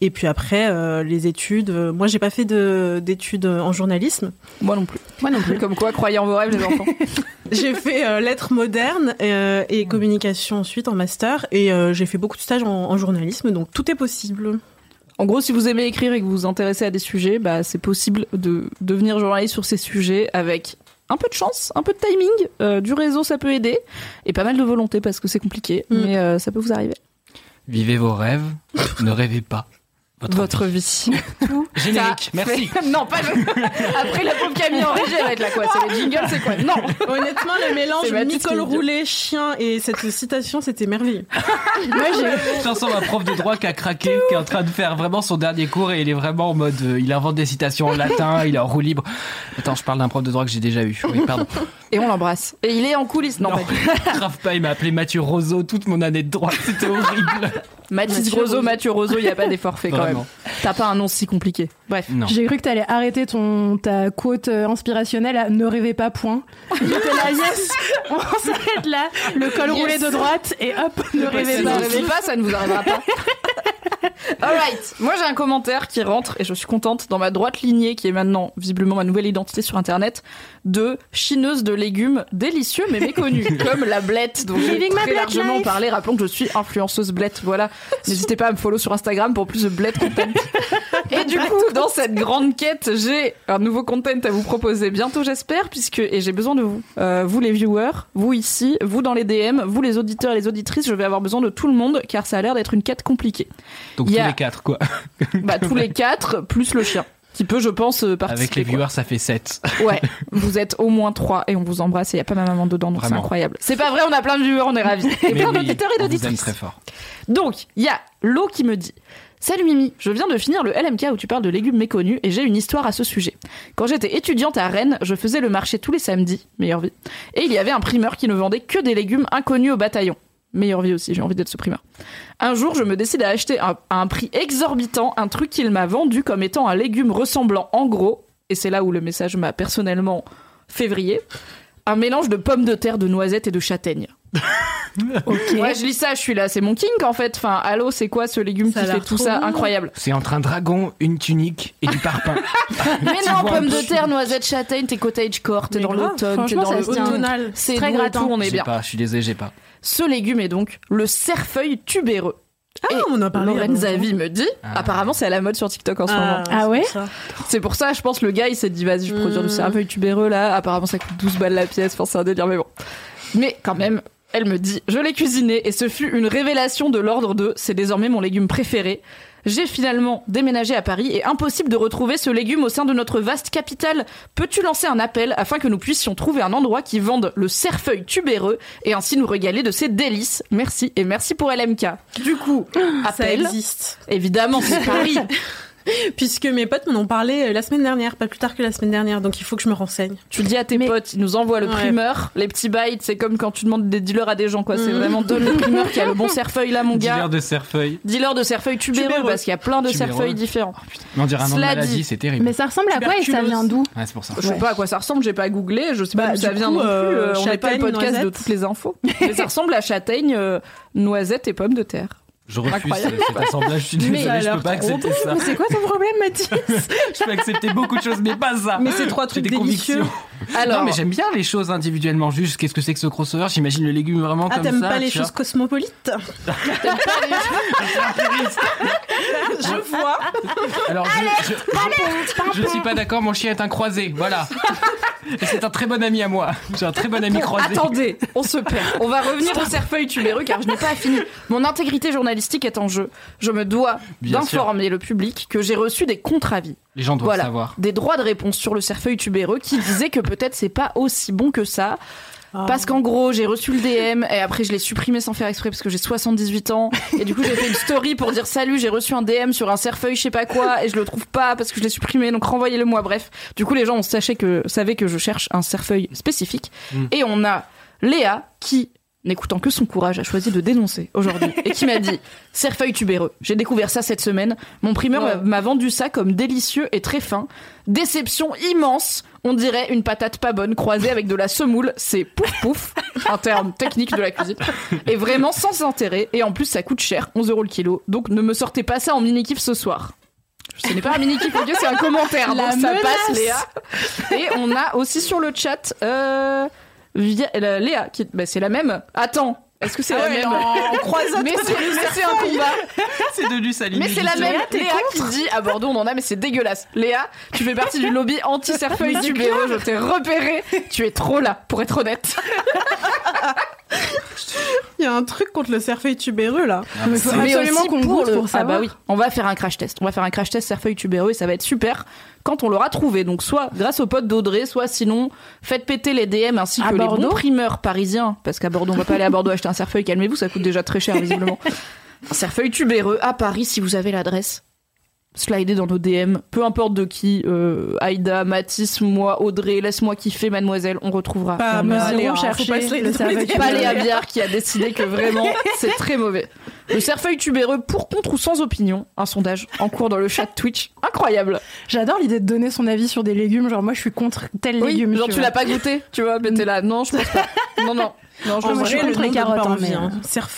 Et puis après, euh, les études. Moi, j'ai pas fait de- d'études en journalisme. Moi non plus. Moi non plus. Comme quoi, croyez en vos rêves les enfants. [laughs] J'ai fait euh, lettres modernes euh, et communication ensuite en master. Et euh, j'ai fait beaucoup de stages en, en journalisme. Donc tout est possible. En gros, si vous aimez écrire et que vous vous intéressez à des sujets, bah, c'est possible de devenir journaliste sur ces sujets avec un peu de chance, un peu de timing, euh, du réseau ça peut aider, et pas mal de volonté parce que c'est compliqué, Mm. mais euh, ça peut vous arriver. Vivez vos rêves, ne rêvez pas. Votre, Votre vie. vie. [laughs] Générique, Ça merci. fait- non, pas le... [laughs] Après la pauvre Camille en régie, elle va être là quoi C'est les jingles, c'est quoi? Non [laughs] Honnêtement, le mélange Nicole. Roulet, chien et cette citation, c'était merveilleux. Moi, j'ai Chanson d'un prof de droit qui a craqué, qui est en train de faire vraiment son dernier cours et il est vraiment en mode, euh, il invente des citations en latin, il est en roue libre. Attends, je parle d'un prof de droit que j'ai déjà eu. Oui, pardon. Et on l'embrasse. Et il est en coulisses. Non, Non. pas. [laughs] Grave pas, il m'a appelé Mathieu Roseau toute mon année de droit, c'était horrible. Mathis [laughs] Mathieu Grosso, Roseau. Mathieu Roseau, il n'y a pas d'effort fait quand même. T'as pas un nom si compliqué. Bref. J'ai cru que t'allais arrêter ton ta quote euh, inspirationnelle à ne rêvez pas point. J'étais là yes, on s'arrête là, le col Yes. roulé de droite et hop, ne rêvez Si vous pas. ne rêvez pas, ça ne vous arrivera pas. [laughs] [laughs] Alright, moi j'ai un commentaire qui rentre et je suis contente dans ma droite lignée qui est maintenant visiblement ma nouvelle identité sur internet de chineuse de légumes délicieux mais méconnus [laughs] comme la blette dont j'ai très largement life. parlé. Rappelons que je suis influenceuse blette, voilà. N'hésitez pas à me follow sur Instagram pour plus de blette content. [laughs] Et du coup, dans cette grande quête, j'ai un nouveau content à vous proposer bientôt, j'espère, puisque et j'ai besoin de vous, Euh, vous les viewers, vous ici, vous dans les DM, vous les auditeurs et les auditrices. Je vais avoir besoin de tout le monde car ça a l'air d'être une quête compliquée. Donc tous a- les quatre, quoi. [laughs] Bah tous les quatre plus le chien. Qui peut, je pense, euh, participer. Avec les quoi. viewers, ça fait 7. [laughs] Ouais, vous êtes au moins trois et on vous embrasse et il y a pas ma maman dedans, donc c'est incroyable. C'est pas vrai, on a plein de viewers, on est ravis. Et plein d'auditeurs et d'auditrices. très fort. Donc, il y a Lo qui me dit Salut Mimi, je viens de finir le LMK où tu parles de légumes méconnus et j'ai une histoire à ce sujet. Quand j'étais étudiante à Rennes, je faisais le marché tous les samedis, meilleure vie, et il y avait un primeur qui ne vendait que des légumes inconnus au bataillon. Meilleure vie aussi, j'ai envie d'être ce primeur. Un jour, je me décide à acheter un- à un prix exorbitant un truc qu'il m'a vendu comme étant un légume ressemblant en gros, et c'est là où le message m'a personnellement février, un mélange de pommes de terre, de noisettes et de châtaignes. [laughs] Ouais, je lis ça, je suis là, c'est mon king en fait. Enfin, allô, c'est quoi ce légume Ça qui fait tout ça bon. Incroyable? C'est entre un dragon, une tunique et du parpaing. [laughs] Mais non, pommes de terre, noisettes, châtaignes, t'es cottage-core, t'es Mais dans l'automne, t'es dans le. Automnal. C'est Très tout, on est bien. pas, je suis désolé, j'ai pas. Ce légume est donc le cerfeuil tubéreux. Ah, on en a parlé. il y a Lorenza longtemps. Vie me dit, Ah. apparemment c'est à la mode sur TikTok en ce Ah, moment. Ah ouais. C'est pour ça, je pense, le gars il s'est dit, vas-y, je vais produire du cerfeuil tubéreux là. Apparemment ça coûte 12 balles la pièce, enfin c'est un délire, mais bon. Mais quand même, elle me dit, je l'ai cuisiné et ce fut une révélation de l'ordre de, c'est désormais mon légume préféré. J'ai finalement déménagé à Paris et impossible de retrouver ce légume au sein de notre vaste capitale. Peux-tu lancer un appel afin que nous puissions trouver un endroit qui vende le cerfeuil tubéreux et ainsi nous régaler de ses délices? Merci et merci pour LMK. Du coup, Ça appel. existe. Évidemment, c'est Paris. [laughs] [laughs] Puisque mes potes m'en ont parlé euh, la semaine dernière, pas plus tard que la semaine dernière, donc il faut que je me renseigne. Tu dis à tes potes, ils nous envoient le Ouais. primeur, les petits bytes, c'est comme quand tu demandes des dealers à des gens, quoi. C'est Mhm. vraiment donne le primeur qui a le bon cerfeuil là, mon gars. Dealer de cerfeuil. Dealer de cerfeuil tubéreux, Tubéreux. parce qu'il y a plein de Tubéreux. cerfeuils différents. On dirait un nom de maladie, c'est terrible. Mais ça ressemble à quoi et ça vient d'où Ouais, c'est pour ça. Je sais Ouais. pas à quoi ça ressemble, j'ai pas googlé, je sais pas Bah, d'où ça vient coup, non plus. euh, euh, on n'est pas le châtaigne, podcast de noisette. toutes les infos. Mais ça ressemble à châtaigne, euh, noisette et pommes de terre. Je refuse cet assemblage, je suis Mais désolé, ça a je peux pas accepter ça. Mais c'est quoi ton problème, Mathis [laughs] Je peux accepter beaucoup de choses, mais pas ça. Mais c'est trois trucs des délicieux. Alors, non, mais j'aime bien les choses individuellement. Juste, qu'est-ce que c'est que ce crossover? J'imagine le légume vraiment Ah, comme ça. [laughs] t'aimes pas les tu choses cosmopolites Je vois. [laughs] Alors, je, je, je suis pas d'accord, mon chien est un croisé, voilà. Et c'est un très bon ami à moi. J'ai un très bon ami croisé. attendez, on se perd. On va revenir au cerfeuil tubéreux car je n'ai pas fini. Mon intégrité journalistique est en jeu. Je me dois d'informer le public que j'ai reçu des contre-avis. Les gens doivent Voilà, savoir. des droits de réponse sur le cerfeuil tubéreux qui disaient que peut-être c'est pas aussi bon que ça. Ah. Parce qu'en gros, j'ai reçu le DM et après je l'ai supprimé sans faire exprès parce que j'ai 78 ans. Et du coup, j'ai fait une story pour dire salut, j'ai reçu un DM sur un cerfeuil, je sais pas quoi, et je le trouve pas parce que je l'ai supprimé, donc renvoyez-le moi. Bref, du coup, les gens on sachait que, savaient que je cherche un cerfeuil spécifique. Mm. Et on a Léa qui, n'écoutant que son courage, a choisi de dénoncer aujourd'hui et qui m'a dit [laughs] cerfeuil tubéreux. J'ai découvert ça cette semaine. Mon primeur Ouais. m'a- vendu ça comme délicieux et très fin. Déception immense. On dirait une patate pas bonne croisée avec de la semoule. C'est pouf pouf, un terme technique de la cuisine. Et vraiment sans intérêt. Et en plus, ça coûte cher, 11 euros le kilo. Donc ne me sortez pas ça en mini-kiff ce soir. Ce n'est pas un mini-kiff, c'est un commentaire. La donc ça menace. passe, Léa. Et on a aussi sur le chat, euh, Via- Léa, qui, bah, c'est la même. Attends, Est-ce que c'est Ah la ouais, même en croisant [laughs] Mais c'est un combat. [laughs] C'est de Lusaline. Mais c'est la même Léa qui dit à Bordeaux on en a mais c'est dégueulasse. Léa, tu fais partie du lobby anti-cerfeuil [laughs] tubéreux, je t'ai repéré. Tu es trop là pour être honnête. Il y a un truc contre le cerfeuil tubéreux là. Mais faut Mais absolument qu'on goûte le- pour Ah savoir. bah oui, on va faire un crash test. On va faire un crash test cerfeuil tubéreux et ça va être super quand on l'aura trouvé. Donc soit grâce au pote d'Audrey, soit sinon faites péter les DM ainsi À que les bons primeurs parisiens parce qu'à Bordeaux on va pas aller à Bordeaux [laughs] acheter un cerfeuil. Calmez-vous, ça coûte déjà très cher visiblement. Un cerfeuil tubéreux à Paris si vous avez l'adresse. Slidez dans nos DM, peu importe de qui, euh, Aïda, Mathis, moi, Audrey, laisse-moi kiffer, mademoiselle, on retrouvera. Pas Léa, irons faut chercher pas le cerfeuil Léa qui a décidé que vraiment [laughs] c'est très mauvais. Le cerfeuil tubéreux pour, contre ou sans opinion, un sondage en cours dans le chat Twitch. Incroyable. J'adore l'idée de donner son avis sur des légumes. Genre, moi, je suis contre tel Oui, légume. genre tu vois. l'as pas goûté, tu vois, mais t'es là. Non, je pense pas. Non, non. Non, je En vrai, le nom donne carottes, pas hein, envie, hein.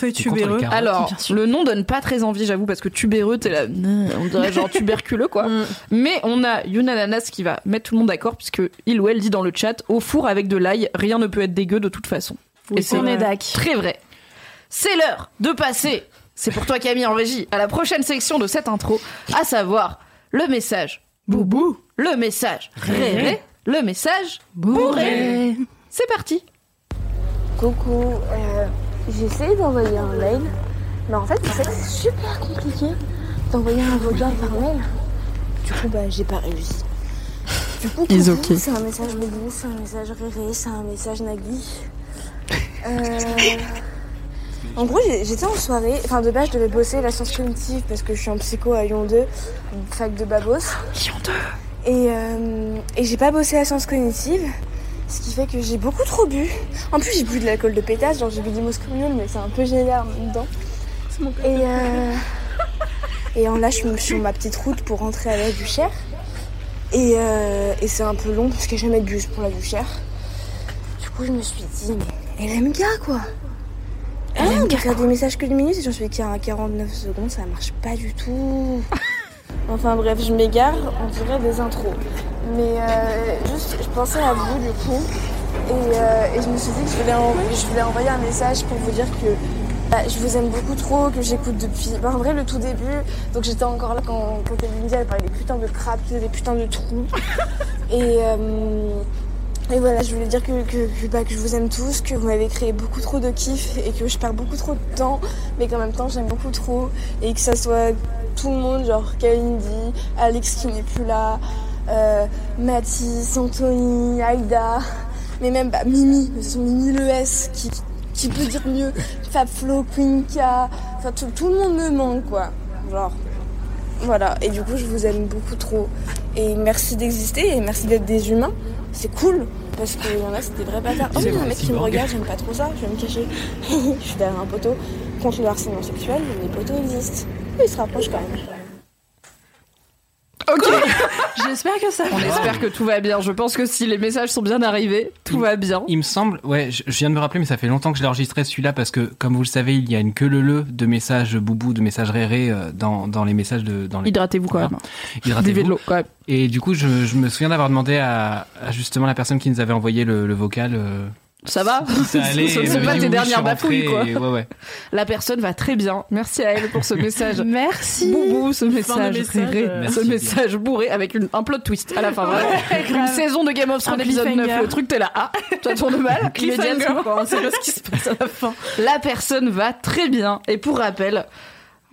Les tubéreux. Alors, le nom donne pas très envie, j'avoue, parce que tubéreux, t'es là, euh, on dirait genre [laughs] tuberculeux, quoi. Mm. Mais on a Yunananas qui va mettre tout le monde d'accord, puisque il ou elle dit dans le chat, au four avec de l'ail, rien ne peut être dégueu de toute façon. Oui, Et c'est. Très vrai. C'est l'heure de passer, c'est pour toi Camille en régie, à la prochaine section de cette intro, à savoir le message boubou, le message réré, le message bourré. C'est parti. Coucou, euh, j'ai essayé d'envoyer un mail, mais en fait, c'est super compliqué d'envoyer un vocal par mail. Du coup, bah, j'ai pas réussi. Du coup, okay. c'est un message Boubou, c'est un message Réré, c'est un message Nagui. Euh, En gros, j'étais en soirée, enfin de base, je devais bosser la science cognitive parce que je suis en psycho à Lyon 2, une fac de Babos. Lyon 2. Et, euh, et j'ai pas bossé la science cognitive, ce qui fait que j'ai beaucoup trop bu. En plus, j'ai bu de l'alcool de pétasse, genre j'ai bu du Moscow mais c'est un peu génial en même temps. Et, euh, et en là, je suis sur ma petite route pour rentrer à la Duchère. Et, euh, et c'est un peu long parce qu'il n'y a jamais de bus pour la Duchère. Du coup, je me suis dit, mais LMK quoi Ah, on peut faire des messages que de minutes et j'en suis qu'à 49 secondes, ça marche pas du tout. [laughs] Enfin bref, je m'égare, on dirait des intros. Mais euh, juste, je pensais à vous du coup. Et, euh, je me suis dit que je voulais, envoyer un message pour vous dire que bah, je vous aime beaucoup trop, que j'écoute depuis. Bah, en vrai, le tout début, donc j'étais encore là quand, quand Kalindi elle parlait des putains de crapes, des putains de trous. Et, euh, et voilà, je voulais dire que, que, bah, que je vous aime tous, que vous m'avez créé beaucoup trop de kiff et que je perds beaucoup trop de temps, mais qu'en même temps j'aime beaucoup trop. Et que ça soit tout le monde, genre Kalindi, Alex qui n'est plus là, euh, Mathis, Anthony, Aïda, mais même bah, Mimi, de toute façon, Mimi le S, qui, qui peut dire mieux, Fabflo, Quinka, enfin tout, tout le monde me manque quoi. Genre, voilà, et du coup je vous aime beaucoup trop. Et merci d'exister et merci d'être des humains. C'est cool, parce qu'il y en a c'est des vrais bâtards. Oh, C'est il y a un mec qui me regarde, j'aime pas trop ça, je vais me cacher. [laughs] je suis derrière un poteau contre le harcèlement sexuel, les poteaux existent. Il se rapproche quand même. Ok. [laughs] J'espère que ça On espère que tout va bien. Je pense que si les messages sont bien arrivés, tout va bien. Il me semble, ouais, je je viens de me rappeler, mais ça fait longtemps que je l'ai enregistré celui-là parce que, comme vous le savez, il y a une queue le le de messages boubou, de messages réré euh, dans, dans les messages de dans les. Hydratez-vous quand même. Hydratez-vous. De l'eau quand même. Et du coup, je, je me souviens d'avoir demandé à, à justement la personne qui nous avait envoyé le, le vocal. euh, Ça va ça allait. [laughs] Ce ne Elle sont m'avait pas tes dernières bafouilles, quoi. ouais, ouais. La personne va très bien. Merci à elle pour ce [laughs] message. Merci. Boubou, ce message, euh, ce Merci bien. message bourré avec une, un plot twist à la fin. une saison de Game of Thrones épisode 9, cliffhanger. le truc t'es là, ah, [laughs] ça tourne mal, Cliffhanger, quoi, on sait pas ce qui se passe à la fin. La personne va très bien. Et pour rappel,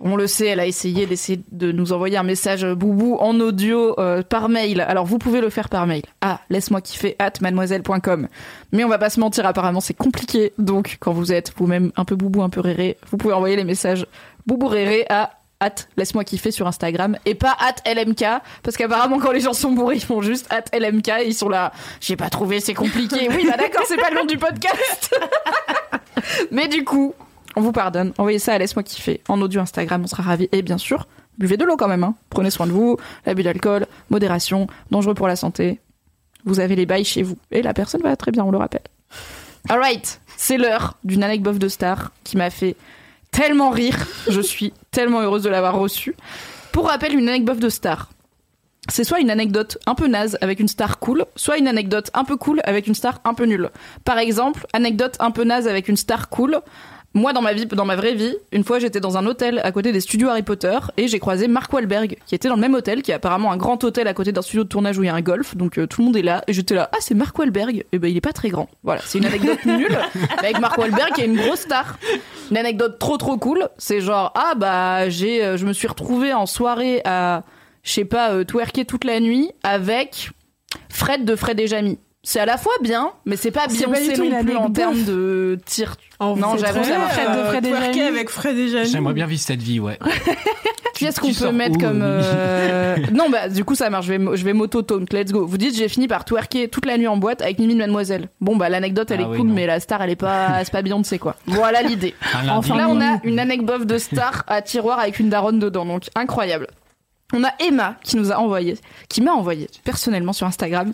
on le sait, elle a essayé d'essayer de nous envoyer un message euh, boubou en audio euh, par mail. Alors vous pouvez le faire par mail. Ah, laisse-moi kiffer at mademoiselle.com. Mais on va pas se mentir, apparemment c'est compliqué. Donc quand vous êtes vous-même un peu boubou, un peu réré, vous pouvez envoyer les messages boubou réré à at laisse-moi kiffer sur Instagram et pas at LMK parce qu'apparemment quand les gens sont bourrés ils font juste at LMK et ils sont là j'ai pas trouvé c'est compliqué oui bah d'accord c'est pas le nom du podcast [laughs] mais du coup on vous pardonne envoyez ça à laisse-moi kiffer en audio Instagram on sera ravis et bien sûr buvez de l'eau quand même hein. prenez soin de vous l'abus d'alcool modération dangereux pour la santé vous avez les bails chez vous et la personne va très bien on le rappelle alright c'est l'heure d'une anecdote de star qui m'a fait tellement rire. Je suis tellement heureuse de l'avoir reçue. Pour rappel, une anecdote de star. C'est soit une anecdote un peu naze avec une star cool, soit une anecdote un peu cool avec une star un peu nulle. Par exemple, anecdote un peu naze avec une star cool. Moi, dans ma vie, dans ma vraie vie, une fois, j'étais dans un hôtel à côté des studios Harry Potter et j'ai croisé Mark Wahlberg, qui était dans le même hôtel, qui est apparemment un grand hôtel à côté d'un studio de tournage où il y a un golf. Donc euh, tout le monde est là. Et j'étais là, ah, c'est Mark Wahlberg. Et ben, il est pas très grand. Voilà, c'est une anecdote [laughs] nulle. Mais avec Mark Wahlberg, qui est une grosse star. Une anecdote trop trop cool. C'est genre, ah bah, j'ai, euh, je me suis retrouvée en soirée à, je sais pas, euh, twerker toute la nuit avec Fred de Fred et Jamie. C'est à la fois bien, mais c'est pas C'est pas Beyoncé non plus en termes de tir. En Non, j'avoue, ça marche. Fred de Fred et avec Fred et Jamie. J'aimerais bien vivre cette vie, ouais. [laughs] Qui est-ce qu'on peut mettre où, comme euh, Non, bah du coup ça marche. Je vais, je vais m'auto-taunt. Let's go. Vous dites j'ai fini par twerker toute la nuit en boîte avec Mimi de Mademoiselle. Bon bah l'anecdote elle Ah est oui, cool, non. mais la star elle est pas, [laughs] c'est pas Beyoncé quoi. Voilà l'idée. Enfin là on a une anecdote de star à tiroir avec une daronne dedans, donc incroyable. On a Emma qui nous a envoyé, qui m'a envoyé personnellement sur Instagram.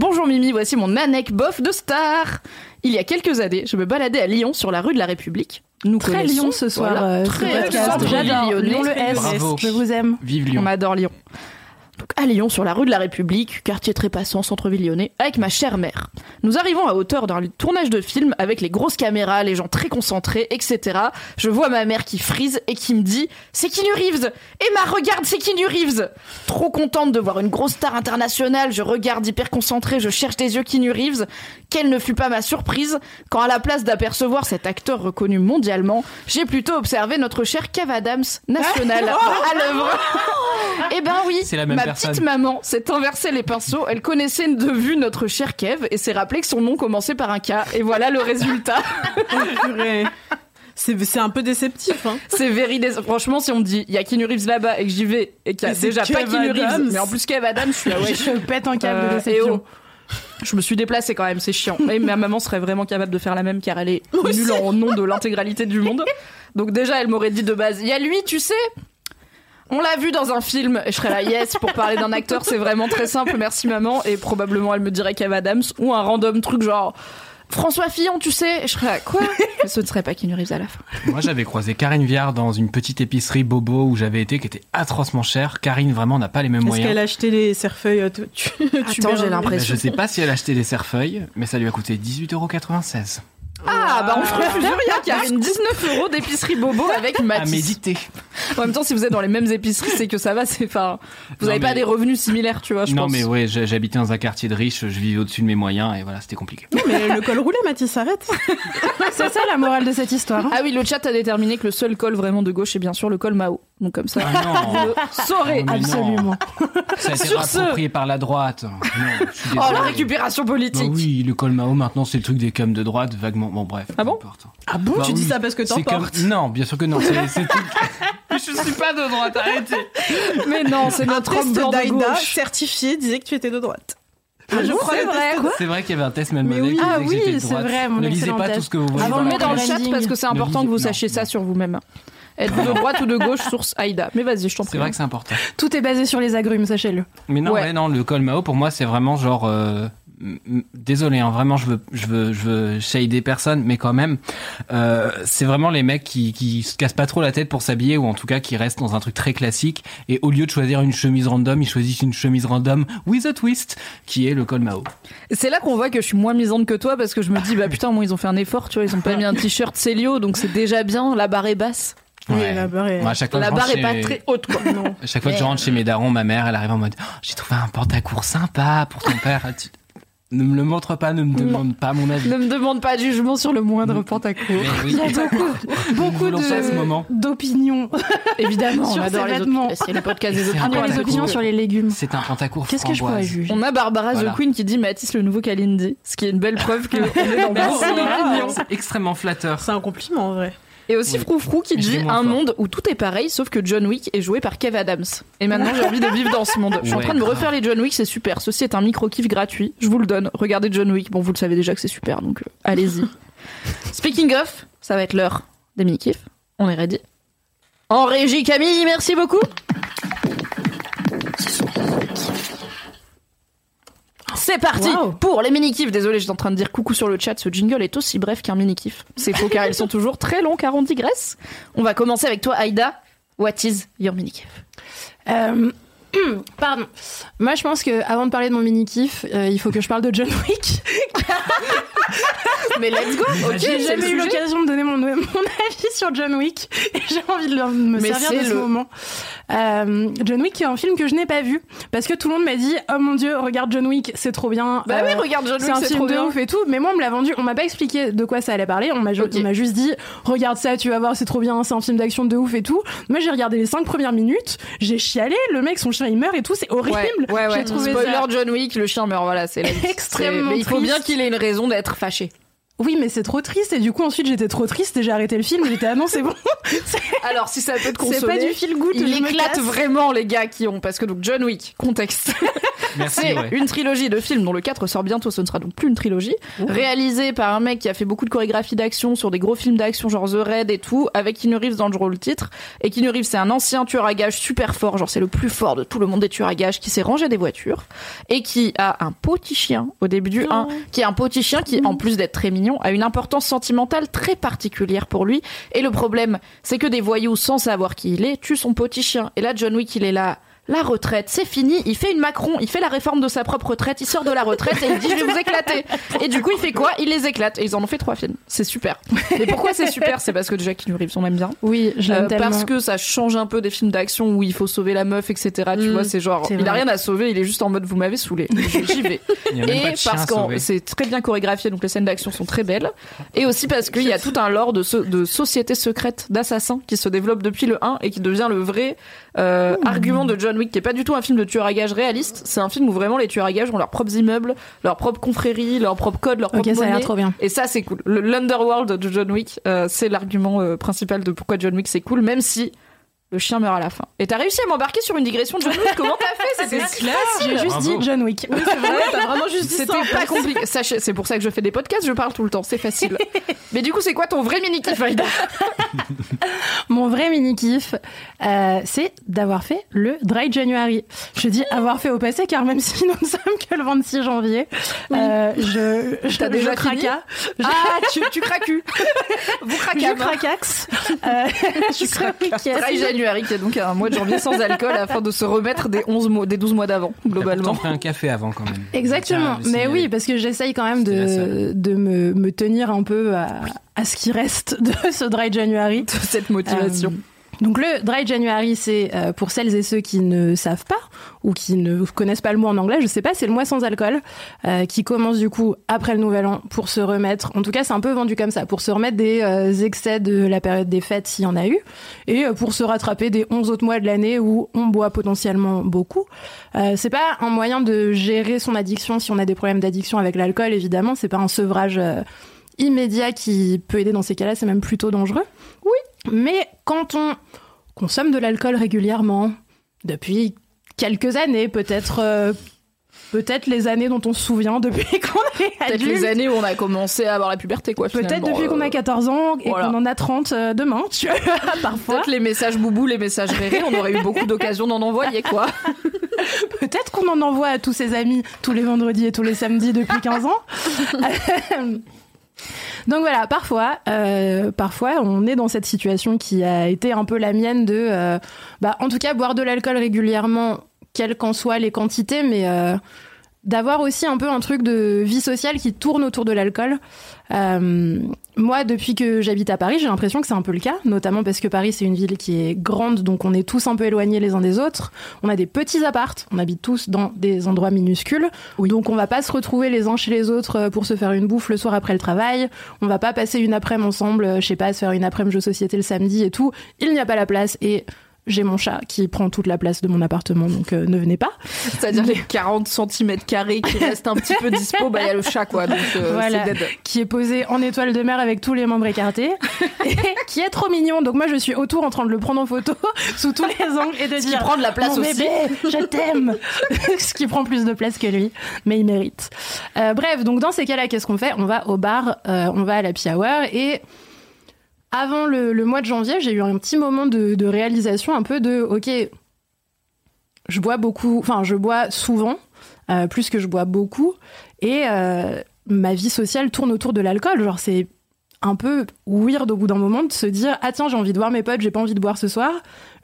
Bonjour Mimi, voici mon anecdote bof de star. Il y a quelques années, je me baladais à Lyon sur la rue de la République. Nous Très Lyon ce soir. voilà, euh, très J'adore. Lyon le S. Bravo. Je vous aime. Vive Lyon. On adore Lyon. À Lyon, sur la rue de la République, quartier très passant, centre-ville lyonnais, avec ma chère mère. Nous arrivons à hauteur d'un tournage de film avec les grosses caméras, les gens très concentrés, etc. Je vois ma mère qui frise et qui me dit C'est Keanu Reeves Emma, regarde, c'est Keanu Reeves Trop contente de voir une grosse star internationale, je regarde hyper concentrée, je cherche des yeux Keanu Reeves. Quelle ne fut pas ma surprise quand, à la place d'apercevoir cet acteur reconnu mondialement, j'ai plutôt observé notre cher Kev Adams, national, [laughs] à l'œuvre. [laughs] Eh ben oui, C'est la même ma personne. petite maman s'est inversé les pinceaux. Elle connaissait de vue notre cher Kev et s'est rappelé que son nom commençait par un K. Et voilà le résultat. [laughs] C'est un peu déceptif. Hein. C'est very Franchement, si on me dit il y a Keanu Reeves là-bas et que j'y vais et qu'il y a déjà pas Kev Keanu Reeves, mais en plus Kev Adams, je suis là, ouais. Je pète un câble Euh, de et déception. oh. Je me suis déplacée quand même, c'est chiant. Et ma maman serait vraiment capable de faire la même car elle est nulle en nom de l'intégralité du monde. [laughs] Donc déjà, elle m'aurait dit de base, il y a lui, tu sais? On l'a vu dans un film, et je serais là, yes, pour parler d'un acteur, c'est vraiment très simple, merci maman, et probablement elle me dirait Kev Adams, ou un random truc genre, François Fillon, tu sais, je serais là, quoi [laughs] ce ne serait pas Keanu Reeves à la fin. Moi, j'avais croisé Karine Viard dans une petite épicerie Bobo où j'avais été, qui était atrocement chère. Karine, vraiment, n'a pas les mêmes Est-ce moyens. qu'elle a acheté les cerfeuilles euh, tu, [laughs] tu, Attends, j'ai l'impression. Bah, je sais pas si elle a acheté des cerfeuilles, mais ça lui a coûté 18,96€. Ah, bah on se refuse rien, Karine, 19 euros d'épicerie bobo avec À Matisse. méditer. En même temps, si vous êtes dans les mêmes épiceries, c'est que ça va, c'est, enfin, vous Non, avez pas des revenus similaires, tu vois, je non, pense. mais ouais, j'habitais dans un quartier de riches, je vivais au-dessus de mes moyens, et voilà, c'était compliqué. Non, mais le col roulé, Mathis, arrête. [laughs] C'est ça la morale de cette histoire. hein. Ah oui, le chat a déterminé que le seul col vraiment de gauche est bien sûr le col Mao. Donc comme ça, Ah non, vous le saurez. Oh, mais non. Absolument. ça a été Sur ce- approprié par la droite. Non, je suis Oh, la récupération Bah politique. oui, le col Mao, maintenant, c'est le truc des cums de droite, vaguement. Bon, bref. Ah bon. Ah bon, Bah tu dis oui. ça parce que t'en C'est comme- portes. Non, bien sûr que non. C'est [laughs] c'est tout. Mais je suis pas de droite, arrêtez. Mais non, c'est notre homme de d'Aïda gauche. certifié disait que tu étais de droite. Ah, je bon, crois vrai. C'est vrai qu'il y avait un test Mais Melmodé oui. qui disait Ah que oui, c'est vrai, mon Ne lisez pas test. tout ce que vous voyez. Avant le met dans le chat parce que c'est important que vous sachiez non, ça non. sur vous-même. Êtes-vous de droite ou de gauche Source Aïda. Mais vas-y, je t'en prie. C'est vrai que c'est important. Tout est basé sur les agrumes, sachez-le. Mais non, Ouais. ouais, non, le col Mao, pour moi, c'est vraiment genre. euh, Désolé, hein, vraiment, je veux, je veux, je veux shader personne, mais quand même, euh, c'est vraiment les mecs qui, qui se cassent pas trop la tête pour s'habiller ou en tout cas qui restent dans un truc très classique. Et au lieu de choisir une chemise random, ils choisissent une chemise random with a twist, qui est le col Mao. C'est là qu'on voit que je suis moins misante que toi parce que je me dis, bah [laughs] putain, moi ils ont fait un effort, tu vois, ils ont pas mis un t-shirt Célio, donc c'est déjà bien, la barre est basse. Oui, la barre est- Moi, à chaque fois que La je rentre barre est chez- pas très haute, quoi. Non. [laughs] À chaque fois que je rentre chez mes darons, ma mère, elle arrive en mode Oh, J'ai trouvé un pantacourt sympa pour ton père. [laughs] Ne me le montre pas, ne me demande pas mon avis. Ne me demande pas de jugement sur le moindre pantacourt. Oui, Il y a beaucoup, beaucoup de- d'opinions. Évidemment, on Sur adore ces les vêtements. opinions. C'est le podcast des opinions. Ah, les opinions sur les légumes. c'est un pantacourt Qu'est-ce que je pourrais juger On a Barbara Voilà. The Queen qui dit Mathis le nouveau Kalindi, ce qui est une belle preuve qu'on est dans Merci. beaucoup d'opinions. C'est extrêmement flatteur. C'est un compliment en vrai. Et aussi Oui. Froufrou qui dit un fort. monde où tout est pareil sauf que John Wick est joué par Kev Adams. Et maintenant j'ai envie de vivre dans ce monde. Je suis en train de me refaire les John Wick, c'est super. Ceci est un micro-kiff gratuit. Je vous le donne. Regardez John Wick. Bon, vous le savez déjà que c'est super, donc euh, allez-y. [laughs] Speaking of, ça va être l'heure des mini-kiffs. On est ready. En régie Camille, merci beaucoup. C'est parti Wow. pour les mini-kifs. Désolé, j'étais en train de dire coucou sur le chat. Ce jingle est aussi bref qu'un mini-kiff. C'est faux car ils sont toujours très longs car on digresse. On va commencer avec toi, Aïda. What is your mini-kiff? Euh, [clears throat] Pardon. Moi, je pense que avant de parler de mon mini kiff, il faut que je parle de John Wick. [laughs] Mais let's go. Ok, J'ai jamais eu l'occasion de donner mon, mon avis sur John Wick [laughs] et j'ai envie de me Mais servir de ce le- moment. Euh, John Wick est un film que je n'ai pas vu parce que tout le monde m'a dit oh mon dieu regarde John Wick c'est trop bien. Bah Euh, oui, regarde John c'est Wick, un c'est film trop de ouf et tout, mais moi on me l'a vendu, on m'a pas expliqué de quoi ça allait parler, m'a on m'a juste dit regarde ça, tu vas voir, c'est trop bien, c'est un film d'action de ouf et tout. Moi j'ai regardé les cinq premières minutes, j'ai chialé, le mec son chien il meurt et tout, c'est horrible. Ouais, ouais, ouais. J'ai trouvé Spoiler ça John Wick, le chien meurt, voilà, c'est. [laughs] Extrêmement Mais il faut triste. bien qu'il ait une raison d'être fâché. Oui, mais c'est trop triste et du coup ensuite j'étais trop triste et j'ai arrêté le film. J'étais ah non c'est bon. [laughs] Alors, si ça peut te C'est consoler. pas du feel good. Il éclate vraiment les gars qui ont parce que donc John Wick contexte [laughs] Merci. c'est ouais. une trilogie de films dont le 4 sort bientôt ce ne sera donc plus une trilogie réalisée par un mec qui a fait beaucoup de chorégraphie d'action sur des gros films d'action genre The Raid et tout avec Keanu Reeves dans le rôle titre et Keanu Reeves c'est un ancien tueur à gages super fort genre c'est le plus fort de tout le monde des tueurs à gages qui s'est rangé des voitures et qui a un petit chien au début du 1 qui est un petit chien qui en plus d'être très mignon a une importance sentimentale très particulière pour lui. Et le problème c'est que des voyous sans savoir qui il est tuent son petit chien. Et là John Wick il est là la retraite, c'est fini. Il fait une Macron, il fait la réforme de sa propre retraite, il sort de la retraite et il dit je vais vous éclater. Et du coup, il fait quoi? Il les éclate. Et ils en ont fait trois films. C'est super. Mais pourquoi c'est super? C'est parce que déjà Keanu Reeves, on aime bien. Oui, je l'aime Euh, tellement. parce que ça change un peu des films d'action où il faut sauver la meuf, etc. Tu Mm, vois, c'est genre, il a rien à sauver, il est juste en mode vous m'avez saoulé. J'y vais. Et parce que c'est très bien chorégraphié, donc les scènes d'action sont très belles. Et aussi parce qu'il y a tout un lore de, so- de société secrète d'assassins qui se développe depuis le 1 et qui devient le vrai euh, argument de John Wick, qui est pas du tout un film de tueur à gages réaliste. C'est un film où vraiment les tueurs à gages ont leurs propres immeubles, leurs propres confréries, leurs propres codes, leurs Ok, propres ça a trop bien. Et ça, c'est cool. Le- L'Underworld de John Wick, euh, c'est l'argument euh, principal de pourquoi John Wick c'est cool, même si le chien meurt à la fin. Et t'as réussi à m'embarquer sur une digression de John Wick. Comment t'as fait [laughs] C'était si J'ai juste Bravo. dit John Wick. C'est vrai, t'as vraiment juste dit. C'était pas compliqué. [laughs] Sachez, c'est pour ça que je fais des podcasts, je parle tout le temps, c'est facile. [laughs] Mais du coup, c'est quoi ton vrai mini kiff, Aïda? Mon vrai mini kiff, euh, c'est d'avoir fait le Dry January. Je dis avoir fait au passé car même si nous ne sommes que le 26 janvier, euh, je, je, T'as déjà je craca. Je- Ah, tu, tu craques Vous craquez je craquax. Euh, ce week-end. Dry January, qui est donc un mois de janvier sans alcool afin de se remettre des 11 mois, des 12 mois d'avant, T'as globalement. pourtant pris un café avant quand même. Exactement. Tiens, Mais oui, parce que j'essaye quand même de, de me, me tenir un peu à, à ce qui reste de ce Dry January. De cette motivation. Euh, donc le Dry January, c'est euh, pour celles et ceux qui ne savent pas ou qui ne connaissent pas le mot en anglais, je sais pas, c'est le mois sans alcool euh, qui commence du coup après le Nouvel An pour se remettre. En tout cas, c'est un peu vendu comme ça, pour se remettre des euh, excès de la période des fêtes s'il y en a eu, et euh, pour se rattraper des 11 autres mois de l'année où on boit potentiellement beaucoup. Euh, c'est pas un moyen de gérer son addiction si on a des problèmes d'addiction avec l'alcool, évidemment. C'est pas un sevrage euh, immédiat qui peut aider dans ces cas-là, c'est même plutôt dangereux. Oui, mais quand on consomme de l'alcool régulièrement, depuis quelques années, peut-être euh, peut-être les années dont on se souvient depuis [laughs] qu'on est Peut-être adulte. les années où on a commencé à avoir la puberté, quoi. Peut-être depuis qu'on a Euh, 14 ans et voilà. qu'on en a 30 euh, demain, tu vois, [laughs] parfois. Peut-être les messages boubou, les messages rérés, on aurait eu beaucoup d'occasions d'en envoyer, quoi. [laughs] Peut-être qu'on en envoie à tous ses amis tous les vendredis et tous les samedis depuis 15 ans. Donc voilà, parfois, euh, parfois, on est dans cette situation qui a été un peu la mienne de, euh, bah, en tout cas, boire de l'alcool régulièrement, quelles qu'en soient les quantités, mais euh, d'avoir aussi un peu un truc de vie sociale qui tourne autour de l'alcool. Euh, moi, depuis que j'habite à Paris, j'ai l'impression que c'est un peu le cas, notamment parce que Paris, c'est une ville qui est grande, donc on est tous un peu éloignés les uns des autres. On a des petits appartes, on habite tous dans des endroits minuscules, donc on va pas se retrouver les uns chez les autres euh, pour se faire une bouffe le soir après le travail. On va pas passer une après-midi ensemble, euh, je sais pas, se faire une après-midi jeu société le samedi et tout. Il n'y a pas la place et j'ai mon chat qui prend toute la place de mon appartement, donc euh, ne venez pas. C'est-à-dire les 40 cm carrés qui [laughs] restent un petit peu dispo, bah il y a le chat, quoi. Donc euh, Voilà. qui est posé en étoile de mer avec tous les membres écartés, [laughs] et qui est trop mignon. Donc moi, je suis autour en train de le prendre en photo [laughs] sous tous les angles et de Ce qui dire prend de la place Mon aussi. bébé, je t'aime. Ce qui prend plus de place que lui, mais il mérite. Euh, bref, donc dans ces cas-là, qu'est-ce qu'on fait? On va au bar, on va à la Hour et avant le, mois de janvier, j'ai eu un petit moment de, de réalisation un peu de ok, je bois beaucoup, enfin je bois souvent, euh, plus que je bois beaucoup, et euh, ma vie sociale tourne autour de l'alcool. Genre c'est un peu weird au bout d'un moment de se dire ah tiens j'ai envie de voir mes potes, j'ai pas envie de boire ce soir,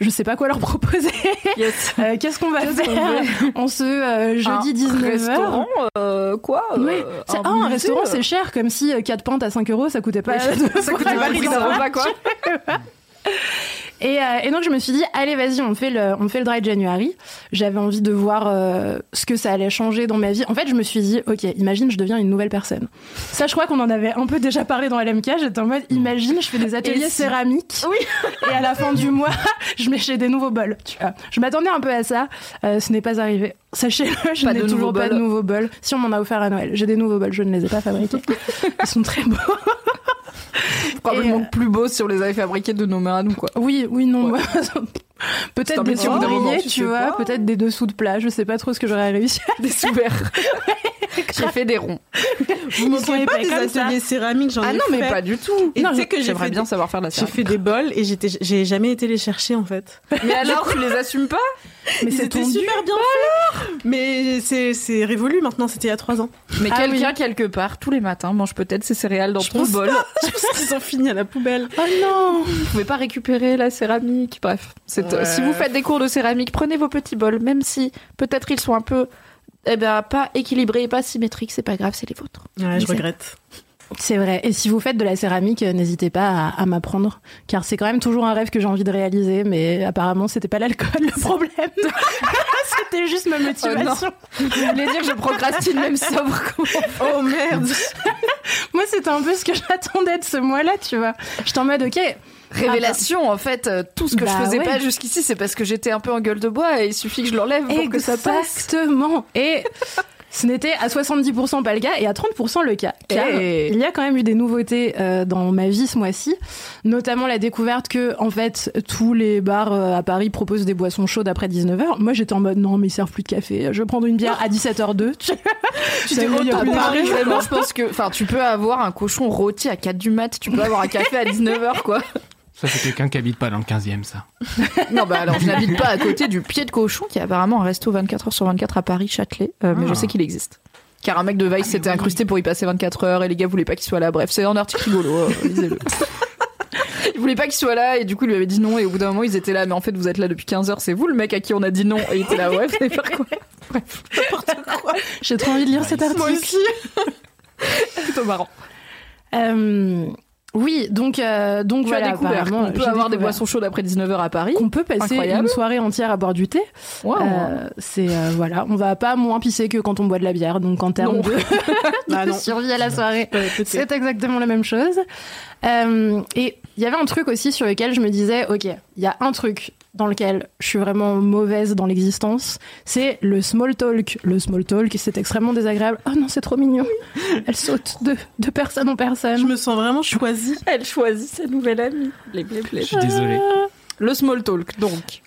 je sais pas quoi leur [laughs] proposer. Euh, Qu'est-ce qu'on va faire fait On se euh, jeudi 19h. Restaurant, euh, quoi Oui, c'est- ah, un restaurant c'est cher, comme si 4 pintes à 5 euros ça coûtait pas. Ça coûtait pas le prix d'un repas, quoi. [laughs] [laughs] Et, euh, et donc je me suis dit allez vas-y on fait le on fait le dry January. J'avais envie de voir euh, ce que ça allait changer dans ma vie. En fait je me suis dit ok imagine je deviens une nouvelle personne. Ça je crois qu'on en avait un peu déjà parlé dans LMK. J'étais en mode imagine je fais des ateliers si- céramiques Oui. et à la fin du mois [laughs] je m'échais des nouveaux bols. Tu vois. Je m'attendais un peu à ça. Euh, ce n'est pas arrivé. Sachez-le je n'ai toujours pas de nouveaux bols. Si on m'en a offert à Noël j'ai des nouveaux bols je ne les ai pas fabriqués. [laughs] Ils sont très beaux. [laughs] Probablement euh, plus beau si on les avait fabriqués de nos mains à nous, quoi. Oui, oui, non. [laughs] peut-être des cendriers, tu tu vois, peut-être des dessous de plat, je sais pas trop ce que j'aurais réussi à Des sous-verts. [laughs] [laughs] J'ai fait des ronds. Vous montrez sont pas des ateliers céramiques, j'en ai Ah non, mais fait. pas du tout. Et Non, tu sais que j'ai J'aimerais fait bien des- savoir faire de la J'ai céramique. fait des bols et j'étais, j'ai jamais été les chercher en fait. [laughs] Mais alors, tu les assumes pas [laughs] Mais tendu. super bien faits. Mais c'est, c'est révolu maintenant, c'était il y a trois ans. Mais Ah quelqu'un oui. quelque part tous les matins mange peut-être ses céréales dans Je ton bol. Je pense qu'ils ont fini à la poubelle. Oh non Vous pouvez pas récupérer la céramique. Bref, Ouais. si vous faites des cours de céramique, prenez vos petits bols, même si peut-être ils sont un peu eh ben pas équilibrés et pas symétriques, c'est pas grave, c'est les vôtres. Ouais, je regrette. C'est vrai. Et si vous faites de la céramique, euh, n'hésitez pas à, à m'apprendre, car c'est quand même toujours un rêve que j'ai envie de réaliser, mais apparemment c'était pas l'alcool le problème. [laughs] c'était juste ma motivation. Vous voulez dire que je procrastine même sobre Oh merde [laughs] Moi, c'était un peu ce que j'attendais de ce mois-là, tu vois. J'étais en mode, ok, Révélation, en fait, euh, tout ce que Bah je faisais ouais. pas jusqu'ici, c'est parce que j'étais un peu en gueule de bois et il suffit que je l'enlève pour que ça passe. Exactement. Et ce n'était à 70% pas le cas et à 30% le cas. Car Hey. il y a quand même eu des nouveautés euh, dans ma vie ce mois-ci, notamment la découverte que en fait tous les bars euh, à Paris proposent des boissons chaudes après 19h. Moi j'étais en mode non mais ils servent plus de café, je vais prendre une bière à 17h02. [laughs] tu t'es Paris, je pense que, enfin, tu peux avoir un cochon rôti à 4 du mat, tu peux avoir un café à 19h, quoi. Ça, c'est quelqu'un qui habite pas dans le 15e, ça. [laughs] Non, bah alors, je n'habite pas à côté du pied de cochon, qui est apparemment un resto 24 heures sur 24 à Paris, Châtelet, euh, mais je sais qu'il existe. Car un mec de Vice s'était incrusté pour y passer 24 heures et les gars voulaient pas qu'il soit là. Bref, c'est un article rigolo, euh, [laughs] lisez-le. [laughs] Ils voulaient pas qu'il soit là et du coup il lui avait dit non et au bout d'un moment ils étaient là mais en fait vous êtes là depuis 15 heures c'est vous le mec à qui on a dit non et il était là ouais vous faire quoi J'ai trop envie de lire cet article. Moi aussi plutôt marrant Euh, oui, donc euh, donc tu voilà. as découvert apparemment, qu'on peut avoir des boissons chaudes après 19h à Paris qu'on peut passer Incroyable. une soirée entière à boire du thé. Wow. Euh, c'est euh, voilà, on va pas moins pisser que quand on boit de la bière. Donc en termes de, Bah [laughs] de non. survie à la soirée, c'est exactement la même chose. Euh, et il y avait un truc aussi sur lequel je me disais, ok, il y a un truc dans lequel je suis vraiment mauvaise dans l'existence, c'est le small talk. Le small talk, c'est extrêmement désagréable. Oh non, c'est trop mignon. Elle saute de, de personne en personne. Je me sens vraiment choisie. elle choisit sa nouvelle amie les blé blé. Je suis désolé. le small talk donc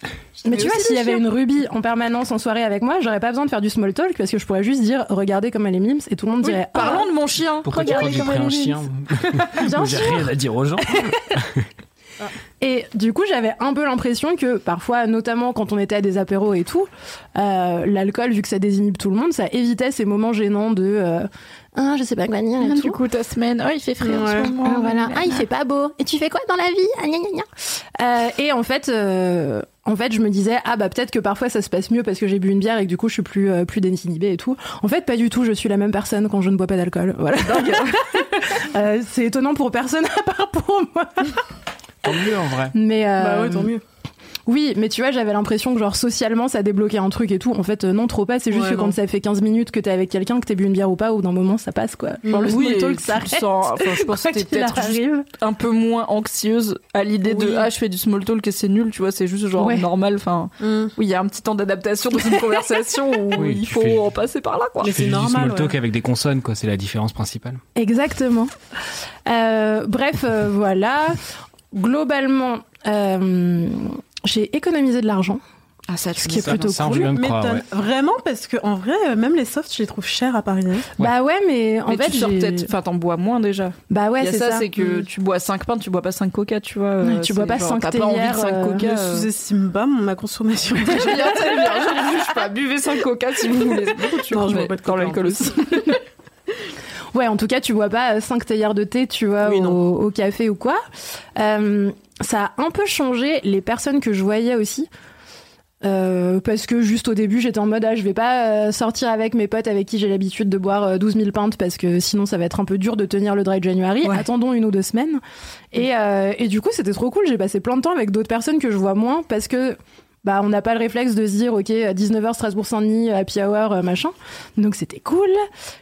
Mais tu vois, s'il y avait une rubie en permanence en soirée avec moi, j'aurais pas besoin de faire du small talk parce que je pourrais juste dire regardez comme elle est mimes et tout le monde Oui, dirait parlons de mon chien Pourquoi tu Regardez j'ai comment pris elle un est chien Ah, [laughs] bien Moi, J'ai rien à dire aux gens. [laughs] Et du coup, j'avais un peu l'impression que parfois, notamment quand on était à des apéros et tout, euh, l'alcool, vu que ça désinhibe tout le monde, ça évitait ces moments gênants de euh, ah, je sais pas quoi dire et tout. du coup ta semaine oh il fait frais en ce moment Ah, voilà. Ah, il fait pas beau. Et tu fais quoi dans la vie? Ah, gna, gna, gna. Euh, Et en fait, euh, en fait, je me disais ah bah peut-être que parfois ça se passe mieux parce que j'ai bu une bière et que du coup je suis plus plus désinhibée et tout. En fait, pas du tout. Je suis la même personne quand je ne bois pas d'alcool. Voilà. [laughs] C'est étonnant pour personne [laughs] à part pour moi. Tant mieux en vrai. Mais euh, Bah ouais, tant mieux. Oui, mais tu vois, j'avais l'impression que genre socialement ça débloquait un truc et tout. En fait, euh, non, trop pas. C'est juste Ouais, que non. quand ça fait 15 minutes que t'es avec quelqu'un, que t'es bu une bière ou pas, ou d'un moment ça passe quoi. Genre le oui, talk ça te sens- enfin, je pense que t'es peut-être un peu moins anxieuse à l'idée de ah je fais du small talk et c'est nul tu vois c'est juste genre Ouais. normal enfin Mm. oui il y a un petit temps d'adaptation dans une [laughs] conversation où Oui, il faut fais- en passer par là quoi Mais c'est du normal, small talk ouais. avec des consonnes, quoi. C'est la différence principale. Exactement. Euh, bref, euh, voilà. Globalement, euh, j'ai économisé de l'argent. ah ça Ce qui est Ça- plutôt ça, cool. même croire, M'étonne. ouais. Vraiment, parce que en vrai, euh, même les softs, je les trouve chers à Paris. hein. Bah ouais, mais en mais fait, tu sors peut-être enfin t'en bois moins déjà Bah ouais, c'est ça, ça. c'est que Mm. tu bois 5 pintes tu bois pas 5 coca tu vois Ouais, tu bois pas genre, cinq t'as pas envie de théières, 5 euh, coca Ne euh. sous-estime pas mon- ma consommation. Très bien, très bien, je ne juge pas. Buvez 5 coca si vous voulez. Non, je mais bois pas de coca, l'alcool aussi. [laughs] Ouais, en tout cas, tu bois pas 5 théières de thé, tu vois, Oui, au, café ou quoi. Euh, ça a un peu changé les personnes que je voyais aussi. Euh, parce que juste au début, j'étais en mode, ah, je vais pas euh, sortir avec mes potes avec qui j'ai l'habitude de boire euh, 12 000 pintes parce que sinon ça va être un peu dur de tenir le dry January. Ouais. Attendons une ou deux semaines. Et, euh, et du coup, c'était trop cool. J'ai passé plein de temps avec d'autres personnes que je vois moins parce que bah, on n'a pas le réflexe de se dire, ok, à 19h, Strasbourg-Saint-Denis, happy hour, euh, machin. Donc c'était cool.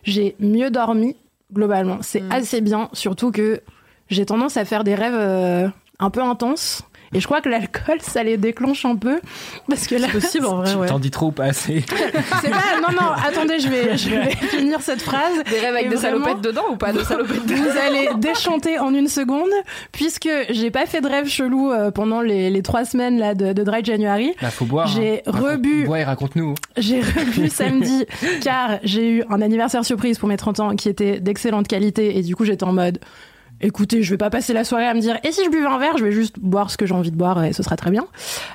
J'ai mieux dormi, globalement. C'est Mm. assez bien, surtout que j'ai tendance à faire des rêves euh, un peu intenses. Et je crois que l'alcool, ça les déclenche un peu. Parce que là, C'est possible en vrai, ouais. T'en dis trop ou pas assez [laughs] c'est pas. Non, non, attendez, je vais, je vais [laughs] finir cette phrase. Des rêves avec Et des vraiment, salopettes dedans ou pas de salopettes dedans Vous allez déchanter en une seconde, puisque j'ai pas fait de rêve chelou euh, pendant les, les trois semaines là, de, de Dry January. Bah faut boire. J'ai hein. Raconte- rebu. Bois et raconte-nous. J'ai revu [laughs] samedi car j'ai eu un anniversaire surprise pour mes 30 ans qui était d'excellente qualité et du coup j'étais en mode écoutez je vais pas passer la soirée à me dire et si je buvais un verre je vais juste boire ce que j'ai envie de boire et ce sera très bien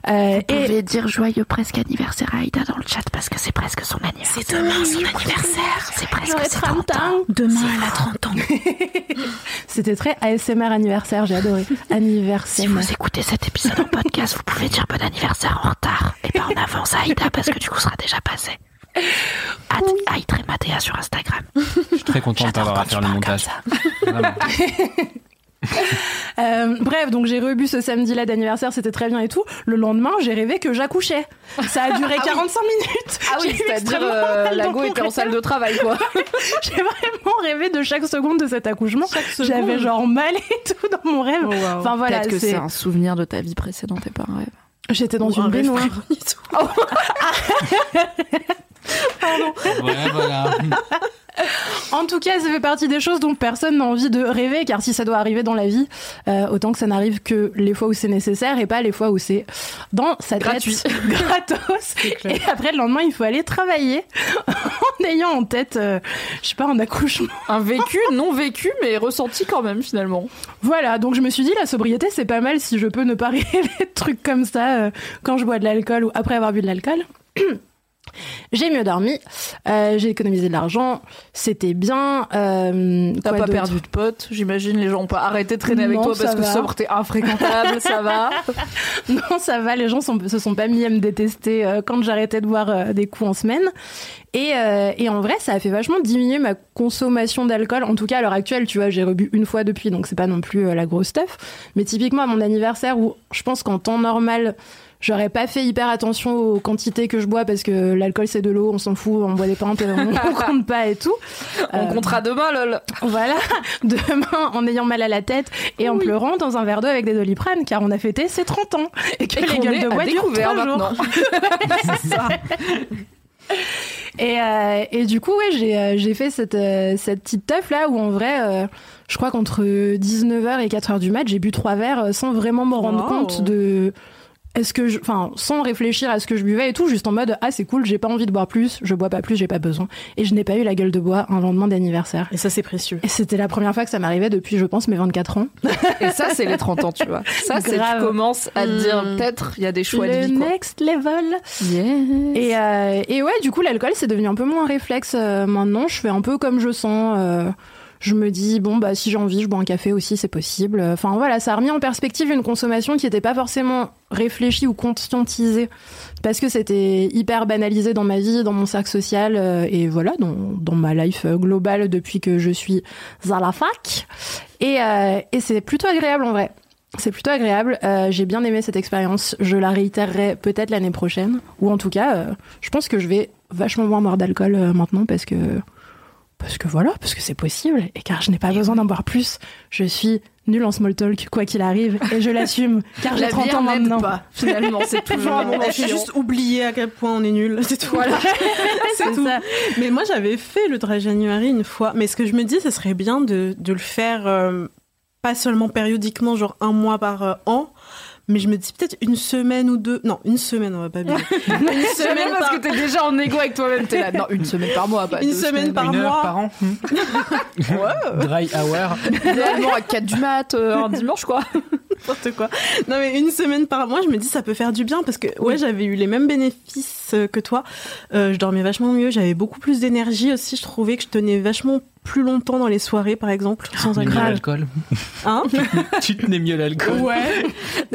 Euh, et dire joyeux presque anniversaire à Aïda dans le chat parce que c'est presque son anniversaire. C'est demain son anniversaire. C'est presque ses 30 ans Demain, elle a 30 ans. [laughs] c'était très ASMR anniversaire j'ai adoré anniversaire Si vous écoutez cet épisode en podcast, vous pouvez dire bon anniversaire en retard et pas en avance à Aïda parce que du coup, ce sera déjà passé. Aïda Matéa sur Instagram. [laughs] Je suis très content de pas avoir à faire le montage. [laughs] [laughs] Euh, bref, donc j'ai rebu ce samedi-là d'anniversaire, c'était très bien et tout. Le lendemain, j'ai rêvé que j'accouchais. Ça a duré 45 minutes. Ah oui, c'est-à-dire euh, la dans go était en salle de travail quoi. J'ai vraiment rêvé de chaque seconde de cet accouchement. J'avais genre mal et tout dans mon rêve. Oh, wow. Enfin voilà, Peut-être que c'est. un souvenir de ta vie précédente et pas un rêve. J'étais dans un une rêve baignoire. [laughs] prémonitoire. Ouais, voilà. [laughs] En tout cas, ça fait partie des choses dont personne n'a envie de rêver, car si ça doit arriver dans la vie, euh, autant que ça n'arrive que les fois où c'est nécessaire et pas les fois où c'est dans sa Gratuit. tête [laughs] gratos. Et après, le lendemain, il faut aller travailler en ayant en tête, euh, je sais pas, un accouchement. Un vécu non vécu mais ressenti quand même finalement. Voilà, donc je me suis dit, la sobriété, c'est pas mal si je peux ne pas rêver de trucs comme ça euh, quand je bois de l'alcool ou après avoir bu de l'alcool. [clears throat] J'ai mieux dormi, euh, j'ai économisé de l'argent, c'était bien. Euh, T'as pas perdu de potes, j'imagine les gens ont pas arrêté de traîner avec Non, toi parce ça que va. sobre t'es infréquentable, ça va. [laughs] [laughs] Non, ça va, les gens sont, se sont pas mis à me détester euh, quand j'arrêtais de boire des coups en semaine. Et, et en vrai, ça a fait vachement diminuer ma consommation d'alcool. En tout cas, à l'heure actuelle, tu vois, j'ai rebu une fois depuis, donc c'est pas non plus la grosse stuff. Mais typiquement, à mon anniversaire, où je pense qu'en temps normal, j'aurais pas fait hyper attention aux quantités que je bois parce que l'alcool c'est de l'eau, on s'en fout, on boit des pintes, on, [laughs] on compte pas et tout. On Euh, comptera demain lol. Voilà, [laughs] demain en ayant mal à la tête et en pleurant dans un verre d'eau avec des doliprane car on a fêté ses 30 ans et que Et les qu'on gueules de bois durent découvert trois jours. maintenant. [laughs] C'est ça. Et, euh, et du coup, ouais, j'ai, euh, fait cette, euh, cette petite teuf là où en vrai, je crois qu'entre 19h et 4h du mat, j'ai bu trois verres sans vraiment me rendre Wow. compte de. Est-ce que je, enfin, sans réfléchir à ce que je buvais et tout, juste en mode ah c'est cool, j'ai pas envie de boire plus, je bois pas plus, j'ai pas besoin. Et je n'ai pas eu la gueule de bois un lendemain d'anniversaire. Et ça, c'est précieux. Et c'était la première fois que ça m'arrivait depuis, je pense, mes 24 ans. Et ça c'est les 30 ans, tu vois. Ça c'est tu commences à te dire Mm. peut-être il y a des choix de le vie quoi. next level. Yes. Et, euh, et ouais, du coup, l'alcool, c'est devenu un peu moins un réflexe euh, maintenant. Je fais un peu comme je sens. euh, je me dis, bon, bah, si j'ai envie, je bois un café aussi, c'est possible. Enfin, voilà, ça a remis en perspective une consommation qui n'était pas forcément réfléchie ou conscientisée. Parce que c'était hyper banalisé dans ma vie, dans mon cercle social, euh, et voilà, dans, dans ma life globale depuis que je suis à la fac. Et, euh, et c'est plutôt agréable en vrai. C'est plutôt agréable. Euh, J'ai bien aimé cette expérience. Je la réitérerai peut-être l'année prochaine. Ou en tout cas, je pense que je vais vachement moins boire d'alcool maintenant parce que. Parce que voilà, parce que c'est possible. Et car je n'ai pas besoin d'en boire plus. Je suis nulle en small talk, quoi qu'il arrive. Et je l'assume. [laughs] Car j'ai La 30 vie ans maintenant. pas. Finalement, c'est [laughs] toujours fait chiant. juste oublier à quel point on est nul. C'est tout. Voilà. [laughs] c'est tout. ça. Mais moi, j'avais fait le dry January une fois. Mais ce que je me dis, ce serait bien de, de le faire euh, pas seulement périodiquement, genre un mois par euh, an. Mais je me dis peut-être une semaine ou deux. Non, une semaine, on va pas bien. [laughs] une même parce que t'es déjà en égo avec toi-même, t'es là. Non, une semaine par mois, pas Une semaine semaines. par Une heure mois. par an. [laughs] Dry hour. Idéalement à 4 du mat, euh, un dimanche quoi. n'importe quoi. Non mais une semaine par mois, je me dis ça peut faire du bien parce que ouais, j'avais eu les mêmes bénéfices euh, que toi. Euh, je dormais vachement mieux, j'avais beaucoup plus d'énergie aussi. Je trouvais que je tenais vachement plus longtemps dans les soirées, par exemple, sans Mieux alcool. l'alcool. Hein [laughs] tu tenais mieux l'alcool. Ouais.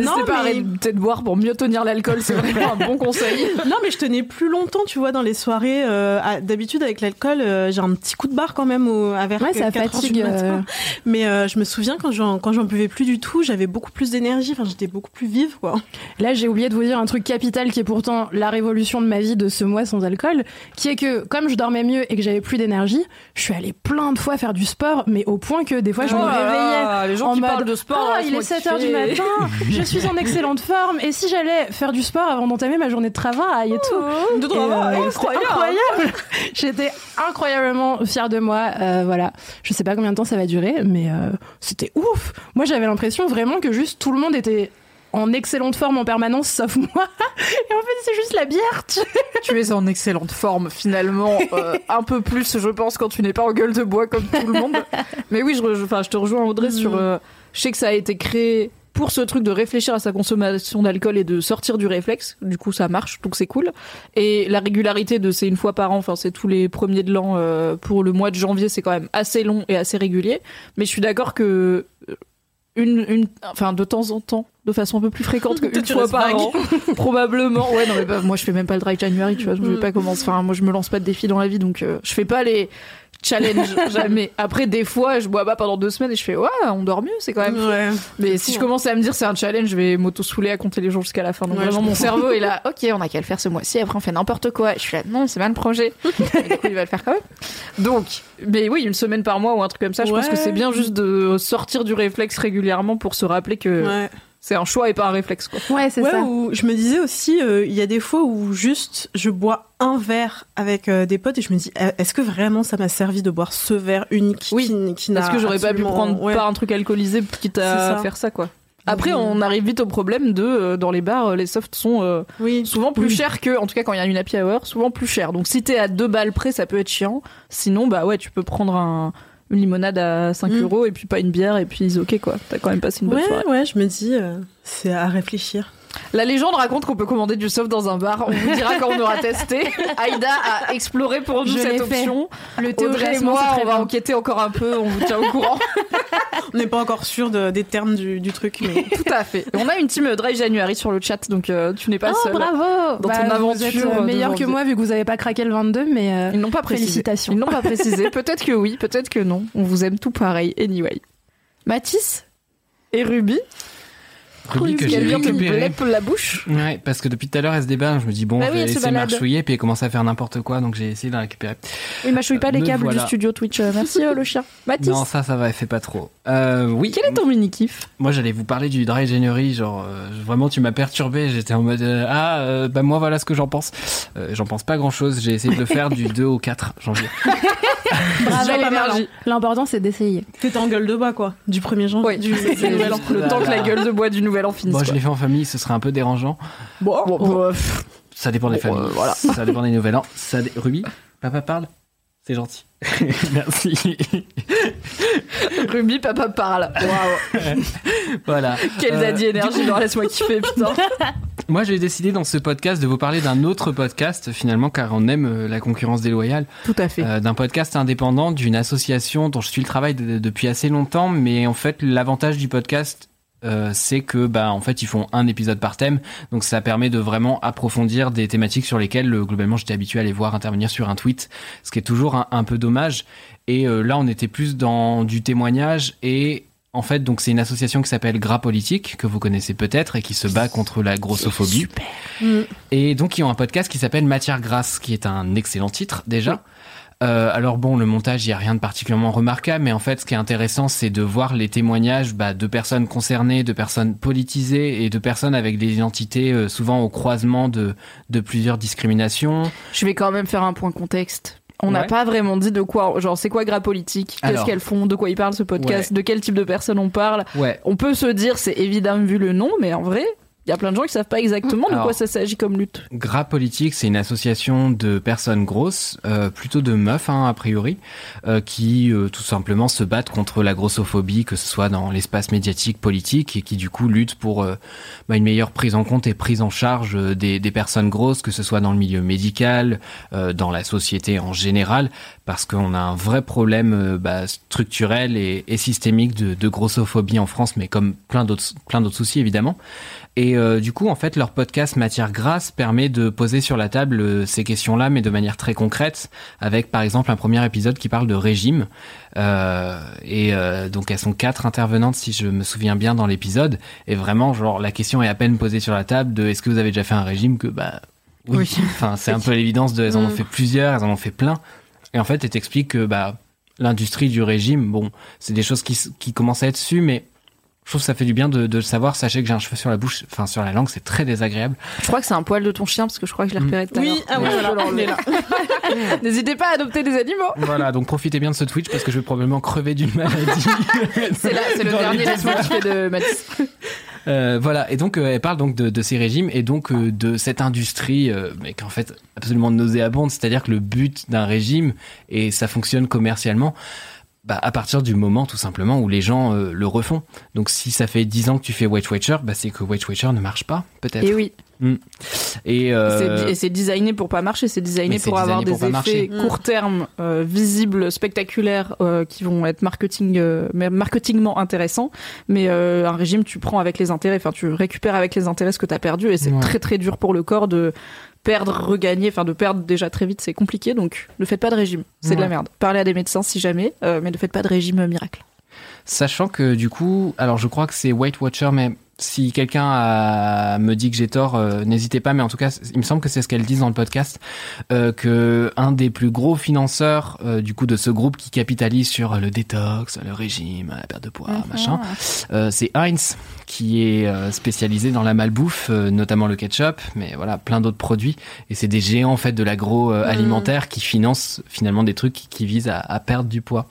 Non, mais- de boire pour mieux tenir l'alcool, c'est vraiment un bon conseil. [laughs] Non, mais je tenais plus longtemps, tu vois, dans les soirées. euh, à- D'habitude, avec l'alcool, euh, j'ai un petit coup de barre quand même au, à vers Ouais, ça 4 heures du fatigue, euh. Mais euh, je me souviens quand j'en quand j'en buvais plus du tout, j'avais beaucoup plus d'énergie. Enfin, j'étais beaucoup plus vive, quoi. Là, j'ai oublié de vous dire un truc capital qui est pourtant la révolution de ma vie de ce mois sans alcool, qui est que comme je dormais mieux et que j'avais plus d'énergie, je suis allée plein de fois faire du sport, mais au point que des fois je Oh me là réveillais les gens en qui mode parlent de sport, Ah, il est laisse-moi 7 heures du kiffer. matin, je suis en excellente forme, et si j'allais faire du sport avant d'entamer ma journée de travail et tout. De Et, travail, euh, incroyable. J'étais incroyablement fière de moi. Euh, voilà. Je sais pas combien de temps ça va durer, mais euh, c'était ouf. Moi, j'avais l'impression vraiment que juste tout le monde était en excellente forme en permanence, sauf [laughs] moi. Et en fait, c'est juste la bière. tu- tu es en excellente forme finalement, [laughs] euh, un peu plus je pense quand tu n'es pas en gueule de bois comme tout le monde. [laughs] Mais oui, je, re- je- enfin, je te rejoins Audrey sur... euh, je sais que ça a été créé pour ce truc de réfléchir à sa consommation d'alcool et de sortir du réflexe. Du coup, ça marche, donc c'est cool. Et la régularité de c'est une fois par an, enfin c'est tous les premiers de l'an euh, pour le mois de janvier, c'est quand même assez long et assez régulier. Mais je suis d'accord que une, une, enfin de temps en temps, de façon un peu plus fréquente [laughs] qu'une fois par an, [laughs] probablement. Ouais, non mais bah, moi je fais même pas le dry January, tu vois, je vais pas commencer. Enfin, moi je me lance pas de défis dans la vie, donc euh, je fais pas les challenges [laughs] jamais. Après, des fois, je bois pas pendant deux semaines et je fais ouais, on dort mieux, c'est quand même. Ouais. Mais si je commence à me dire c'est un challenge, je vais m'auto-souler à compter les jours jusqu'à la fin. Donc Ouais, vraiment, mon cerveau est là, ok, on a qu'à le faire ce mois-ci, après on fait n'importe quoi. Je suis là, non, c'est mal le projet. Et du coup, il va le faire quand même. Donc, mais oui, une semaine par mois ou un truc comme ça, je pense que c'est bien juste de sortir du réflexe régulièrement pour se rappeler que. C'est un choix et pas un réflexe, quoi. Ouais, c'est Ouais, ça. ou je me disais aussi, euh, il y a des fois où juste je bois un verre avec euh, des potes et je me dis, euh, est-ce que vraiment ça m'a servi de boire ce verre unique Oui. qui, qui n'a Parce que j'aurais pas pu prendre Ouais. pas un truc alcoolisé quitte à faire ça, quoi. Après, Oui. on arrive vite au problème de, euh, dans les bars, euh, les softs sont euh, Oui. souvent plus Oui. chers que, en tout cas quand il y a une happy hour, souvent plus cher. Donc si t'es à deux balles près, ça peut être chiant. Sinon, bah ouais, tu peux prendre un, une limonade à 5 Mm. euros et puis pas une bière et puis ok quoi. T'as quand même passé une bonne Ouais, soirée. ouais, je me dis, euh, c'est à réfléchir. La légende raconte qu'on peut commander du soft dans un bar. On vous dira quand on aura testé. [laughs] Aïda a exploré pour nous Je cette fait. option. Le thé Audrey et moi, on va enquêter encore un peu. On vous tient au [laughs] courant. On n'est pas encore sûr de- des termes du, du truc, mais [laughs] Tout à fait. On a une team Dry January sur le chat, donc euh, tu n'es pas Oh, seule. bravo Dans ton Bah, aventure Vous êtes euh, meilleur que moi vu que vous avez pas craqué le 22, mais euh, Ils n'ont pas précisé. Félicitations. Ils n'ont pas précisé. Peut-être que oui, peut-être que non. On vous aime tout pareil. Anyway. Mathis et Ruby, Ruby que j'ai récupéré. blep la bouche. Ouais, parce que depuis tout à l'heure, elle se débat. Je me dis, bon, Bah je oui, vais se laisser marchouiller, puis elle commence à faire n'importe quoi, donc j'ai essayé de la récupérer. Il mâchouille pas les Me câbles voilà. du studio Twitch. Euh, Merci euh, le chien. [laughs] Mathis, Non, ça, ça va, elle fait pas trop. Euh, oui. quel est ton mini kiff Moi, j'allais vous parler du dry January, genre euh, vraiment, tu m'as perturbé. J'étais en mode euh, ah, euh, bah moi voilà ce que j'en pense. Euh, j'en pense pas grand chose. J'ai essayé de le faire du [laughs] 2 au 4 janvier. [laughs] L'important c'est d'essayer. t'étais en gueule de bois, quoi, du 1er janvier. Oui, du, du nouvel an. le temps que la gueule de bois du nouvel an finisse. Bon, je l'ai fait en famille, ce serait un peu dérangeant. Bon, bon, Ça dépend des Bon, familles. euh, voilà. Ça dépend des nouvel an. Ça dé- Ruby, papa parle. C'est gentil. [laughs] Merci. Ruby, papa parle. Waouh, [laughs] voilà. quel Euh, daddy énergie. Non, laisse-moi kiffer, putain. [laughs] Moi, j'ai décidé dans ce podcast de vous parler d'un autre podcast, finalement, car on aime euh, la concurrence déloyale. Tout à fait. Euh, d'un podcast indépendant, d'une association dont je suis le travail de- depuis assez longtemps, mais en fait l'avantage du podcast euh, c'est que bah en fait ils font un épisode par thème, donc ça permet de vraiment approfondir des thématiques sur lesquelles euh, globalement j'étais habitué à les voir intervenir sur un tweet, ce qui est toujours un, un peu dommage. Et euh, là on était plus dans du témoignage et en fait donc c'est une association qui s'appelle Gras Politique que vous connaissez peut-être et qui se bat contre la grossophobie. Mm. Et donc ils ont un podcast qui s'appelle Matière grasse, qui est un excellent titre déjà. Euh, alors bon, le montage, il y a rien de particulièrement remarquable, mais en fait, ce qui est intéressant, c'est de voir les témoignages bah, de personnes concernées, de personnes politisées et de personnes avec des identités euh, souvent au croisement de, de plusieurs discriminations. Je vais quand même faire un point contexte. On n'a Ouais. pas vraiment dit de quoi, genre c'est quoi Gras Politique, qu'est-ce qu'elles font, de quoi ils parlent ce podcast, de quel type de personnes on parle? Ouais. On peut se dire c'est évident vu le nom, mais en vrai, Il y a plein de gens qui savent pas exactement de Alors- quoi ça s'agit comme lutte. Gras Politique, c'est une association de personnes grosses, euh, plutôt de meufs hein, a priori, euh, qui euh, tout simplement se battent contre la grossophobie, que ce soit dans l'espace médiatique, politique, et qui du coup luttent pour euh, bah, une meilleure prise en compte et prise en charge des, des personnes grosses, que ce soit dans le milieu médical, euh, dans la société en général, parce qu'on a un vrai problème euh, bah, structurel et, et systémique de, de grossophobie en France, mais comme plein d'autres plein d'autres soucis évidemment. Et euh, du coup, en fait, leur podcast Matière Grasse permet de poser sur la table euh, ces questions-là, mais de manière très concrète, avec par exemple un premier épisode qui parle de régime. Euh, et euh, donc elles sont quatre intervenantes, si je me souviens bien, dans l'épisode. Et vraiment, genre, la question est à peine posée sur la table de est-ce que vous avez déjà fait un régime que bah oui. Oui. Enfin, c'est un [laughs] peu l'évidence de elles en ont Mm. fait plusieurs, elles en ont fait plein. Et en fait, elles t'expliquent que bah l'industrie du régime, bon, c'est des choses qui, qui commencent à être sues, mais je trouve que ça fait du bien de, de le savoir. Sachez que j'ai un cheveu sur la bouche, enfin sur la langue, c'est très désagréable. Je crois que c'est un poil de ton chien parce que je crois que je l'ai repéré tout à Oui, l'heure. ah oui, Mais je voilà. [laughs] N'hésitez pas à adopter des animaux. Voilà, donc profitez bien de ce Twitch parce que je vais probablement crever d'une maladie. C'est là, c'est le dernier laisse-moi de Mathis. [laughs] Euh, voilà, et donc euh, elle parle donc de, de ces régimes et donc euh, de cette industrie, euh, mais qu'en fait absolument nauséabonde, c'est-à-dire que le but d'un régime, et ça fonctionne commercialement, bah, à partir du moment tout simplement où les gens euh, le refont. Donc si ça fait 10 ans que tu fais Weight Watcher, bah, c'est que Weight Watcher ne marche pas, peut-être. Oui, Et, euh, c'est- et c'est designé pour pas marcher, c'est designé pour avoir designé des pour effets marcher. court terme, euh, visibles, spectaculaires, euh, qui vont être marketing, euh, mais marketingement intéressants. Mais euh, un régime, tu prends avec les intérêts, enfin tu récupères avec les intérêts ce que tu as perdu, et c'est Ouais. très très dur pour le corps de perdre, regagner, enfin de perdre déjà très vite, c'est compliqué. Donc ne faites pas de régime, c'est de la merde. Parlez à des médecins si jamais, euh, mais ne faites pas de régime miracle. Sachant que du coup, alors je crois que c'est Weight Watcher, mais si quelqu'un a- me dit que j'ai tort, euh, n'hésitez pas. Mais en tout cas, il me semble que c'est ce qu'elles disent dans le podcast, euh, que un des plus gros financeurs euh, du coup de ce groupe qui capitalise sur le détox, le régime, la perte de poids, machin, euh, c'est Heinz qui est euh, spécialisé dans la malbouffe, euh, notamment le ketchup, mais voilà, plein d'autres produits. Et c'est des géants en fait de l'agroalimentaire qui financent finalement des trucs qui, qui visent à, à perdre du poids.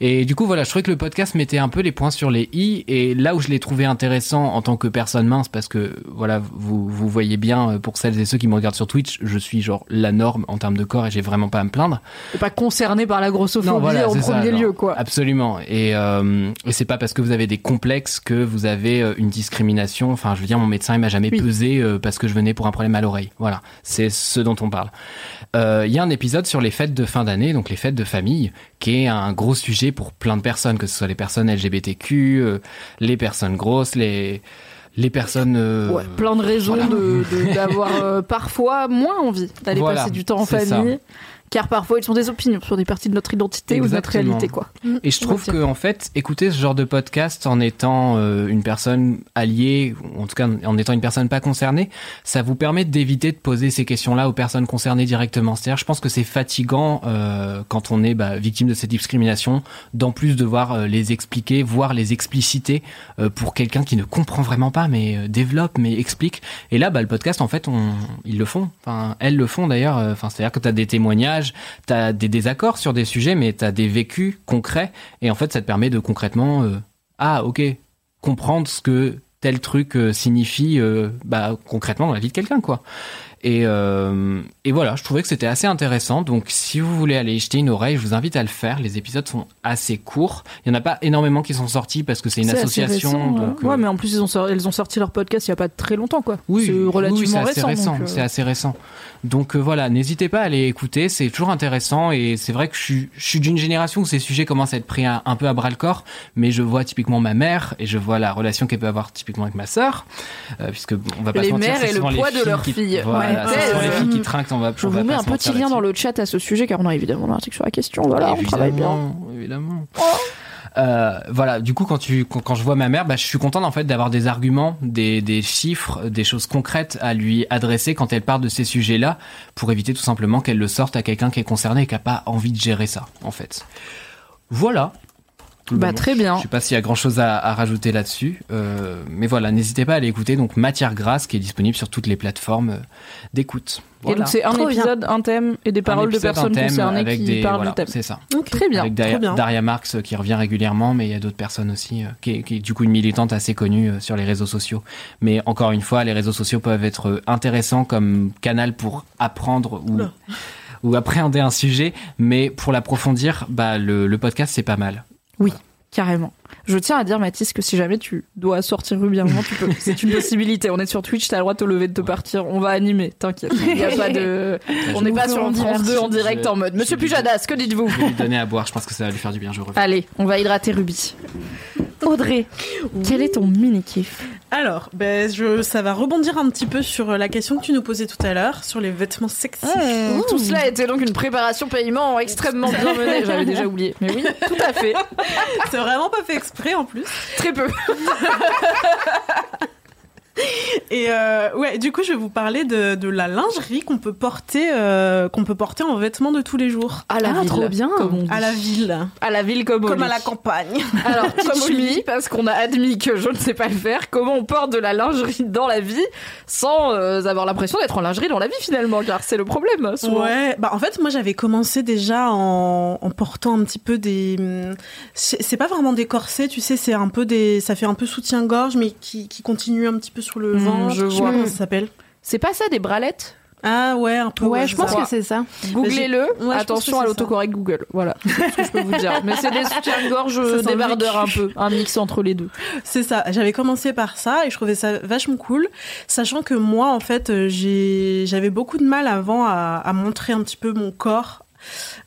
Et du coup, voilà, je trouvais que le podcast mettait un peu les points sur les i. Et là où je l'ai trouvé intéressant en tant que personne mince, parce que voilà, vous, vous voyez bien, euh, pour celles et ceux qui me regardent sur Twitch, je suis genre la norme en termes de corps et j'ai vraiment pas à me plaindre. T'es pas concerné par la grossophobie voilà, en ça, premier genre, lieu, quoi. Absolument. Et, euh, et c'est pas parce que vous avez des complexes que vous avez une discrimination. Enfin, je veux dire, mon médecin, il m'a jamais Oui. pesé euh, parce que je venais pour un problème à l'oreille. Voilà, c'est ce dont on parle. Euh, Il y a un épisode sur les fêtes de fin d'année, donc les fêtes de famille, qui est un gros sujet pour plein de personnes, que ce soit les personnes LGBTQ, euh, les personnes grosses, les les personnes. euh, Ouais, plein de raisons voilà. de- de- [laughs] d'avoir euh, parfois moins envie d'aller Voilà, passer du temps en ça. Car parfois, ils sont des opinions sur des parties de notre identité ou de notre réalité, quoi. Et je trouve que en fait, écouter ce genre de podcast en étant euh, une personne alliée, ou en tout cas en étant une personne pas concernée, ça vous permet d'éviter de poser ces questions-là aux personnes concernées directement. C'est-à-dire, je pense que c'est fatigant euh, quand on est bah, victime de cette discrimination, d'en plus devoir euh, les expliquer, voire les expliciter euh, pour quelqu'un qui ne comprend vraiment pas, mais euh, développe, mais explique. Et là, bah, le podcast, en fait, on, ils le font. Enfin, elles le font d'ailleurs. Enfin, c'est-à-dire que tu as des témoignages, tu as des désaccords sur des sujets, mais tu des vécus concrets. Et en fait, ça te permet de concrètement, euh, ah, ok, comprendre ce que tel truc euh, signifie euh, bah, concrètement dans la vie de quelqu'un, quoi. Et, euh, et voilà, je trouvais que c'était assez intéressant. Donc, si vous voulez aller y jeter une oreille, je vous invite à le faire. Les épisodes sont assez courts. Il n'y en a pas énormément qui sont sortis parce que c'est une association. récent, ouais. donc, ouais, euh, mais en plus, ils ont, sorti, elles ont sorti leur podcast il y a pas très longtemps, quoi. oui, c'est relativement oui, c'est assez récent. euh, C'est assez récent. Donc euh, voilà, n'hésitez pas à aller écouter, c'est toujours intéressant et c'est vrai que je suis, je suis d'une génération où ces sujets commencent à être pris un, un peu à bras le corps, mais je vois typiquement ma mère et je vois la relation qu'elle peut avoir typiquement avec ma sœur, euh, puisque bon, on va pas Les se mentir, mères c'est et le poids de qui- filles. Voilà, Ouais. c'est souvent les filles qui trinquent, on va. Je on vous mets un petit lien dans le chat à ce sujet, car on a évidemment un article sur la question. Voilà, on travaille bien. Évidemment. Euh, voilà, du coup, quand tu, quand, quand je vois ma mère, bah, je suis content en fait d'avoir des arguments, des, des chiffres, des choses concrètes à lui adresser quand elle parle de ces sujets-là, pour éviter tout simplement qu'elle le sorte à quelqu'un qui est concerné et qui a pas envie de gérer ça, en fait. Voilà. Tout le Bah, très bien. Je sais pas s'il y a grand chose à, à rajouter là-dessus, euh, mais voilà, n'hésitez pas à aller écouter donc Matière Grasse qui est disponible sur toutes les plateformes euh, d'écoute. Et donc c'est un Trop bien. épisode, un thème et des paroles de épisode, personnes thème concernées avec qui des- parlent voilà, du thème. C'est ça. Très bien. Avec Daria, trop bien. Daria Marx euh, qui revient régulièrement, mais il y a d'autres personnes aussi, euh, qui, est, qui est du coup une militante assez connue euh, sur les réseaux sociaux. Mais encore une fois, les réseaux sociaux peuvent être intéressants comme canal pour apprendre ou, appréhender un sujet, mais pour l'approfondir, bah, le, le podcast c'est pas mal. Carrément. Je tiens à dire, Mathis, que si jamais tu dois sortir Ruby un moment, tu peux. C'est une [laughs] possibilité. On est sur Twitch, t'as le droit de te lever, de te partir. On va animer, t'inquiète. Il y a pas de. [laughs] On n'est pas sur vous France 2 en direct en mode. Monsieur Pujadas, que dites-vous Je vais lui donner à boire, je pense que ça va lui faire du bien, je reviens. Allez, on va hydrater Ruby. Audrey, quel est ton mini kiff Alors, ben, je, ça va rebondir un petit peu sur la question que tu nous posais tout à l'heure, sur les vêtements sexy. Tout cela était donc une préparation paiement extrêmement bien menée. [laughs] J'avais déjà oublié. Mais oui, tout à fait. [laughs] C'est vraiment pas fait exprès en plus. Très peu. [laughs] [laughs] Et euh, ouais, du coup, je vais vous parler de, de la lingerie qu'on peut porter, euh, qu'on peut porter en vêtements de tous les jours. À la Ah, ville. trop bien. Comme on dit. À la ville, À la ville comme, au comme à la campagne. [laughs] Alors, Comme au lit. parce qu'on a admis que je ne sais pas le faire, comment on porte de la lingerie dans la vie sans euh, avoir l'impression d'être en lingerie dans la vie finalement, car c'est le problème. souvent. Ouais, bah en fait moi j'avais commencé déjà en, en portant un petit peu des hum, c'est c'est pas vraiment des corsets, tu sais, c'est un peu des ça fait un peu soutien-gorge mais qui, qui continue un petit peu sur le Mmh, ventre. je sais vois. pas comment ça s'appelle. C'est pas ça des bralettes? Ah ouais, un peu. Ouais, je pense que c'est ça. Googlez-le. Attention à l'autocorrect Google. Voilà, c'est ce que je peux vous dire. Mais c'est des soutiens-gorge débardeurs un peu, un mix entre les deux. C'est ça. J'avais commencé par ça et je trouvais ça vachement cool, sachant que moi, en fait, euh, j'ai, j'avais beaucoup de mal avant à, à montrer un petit peu mon corps.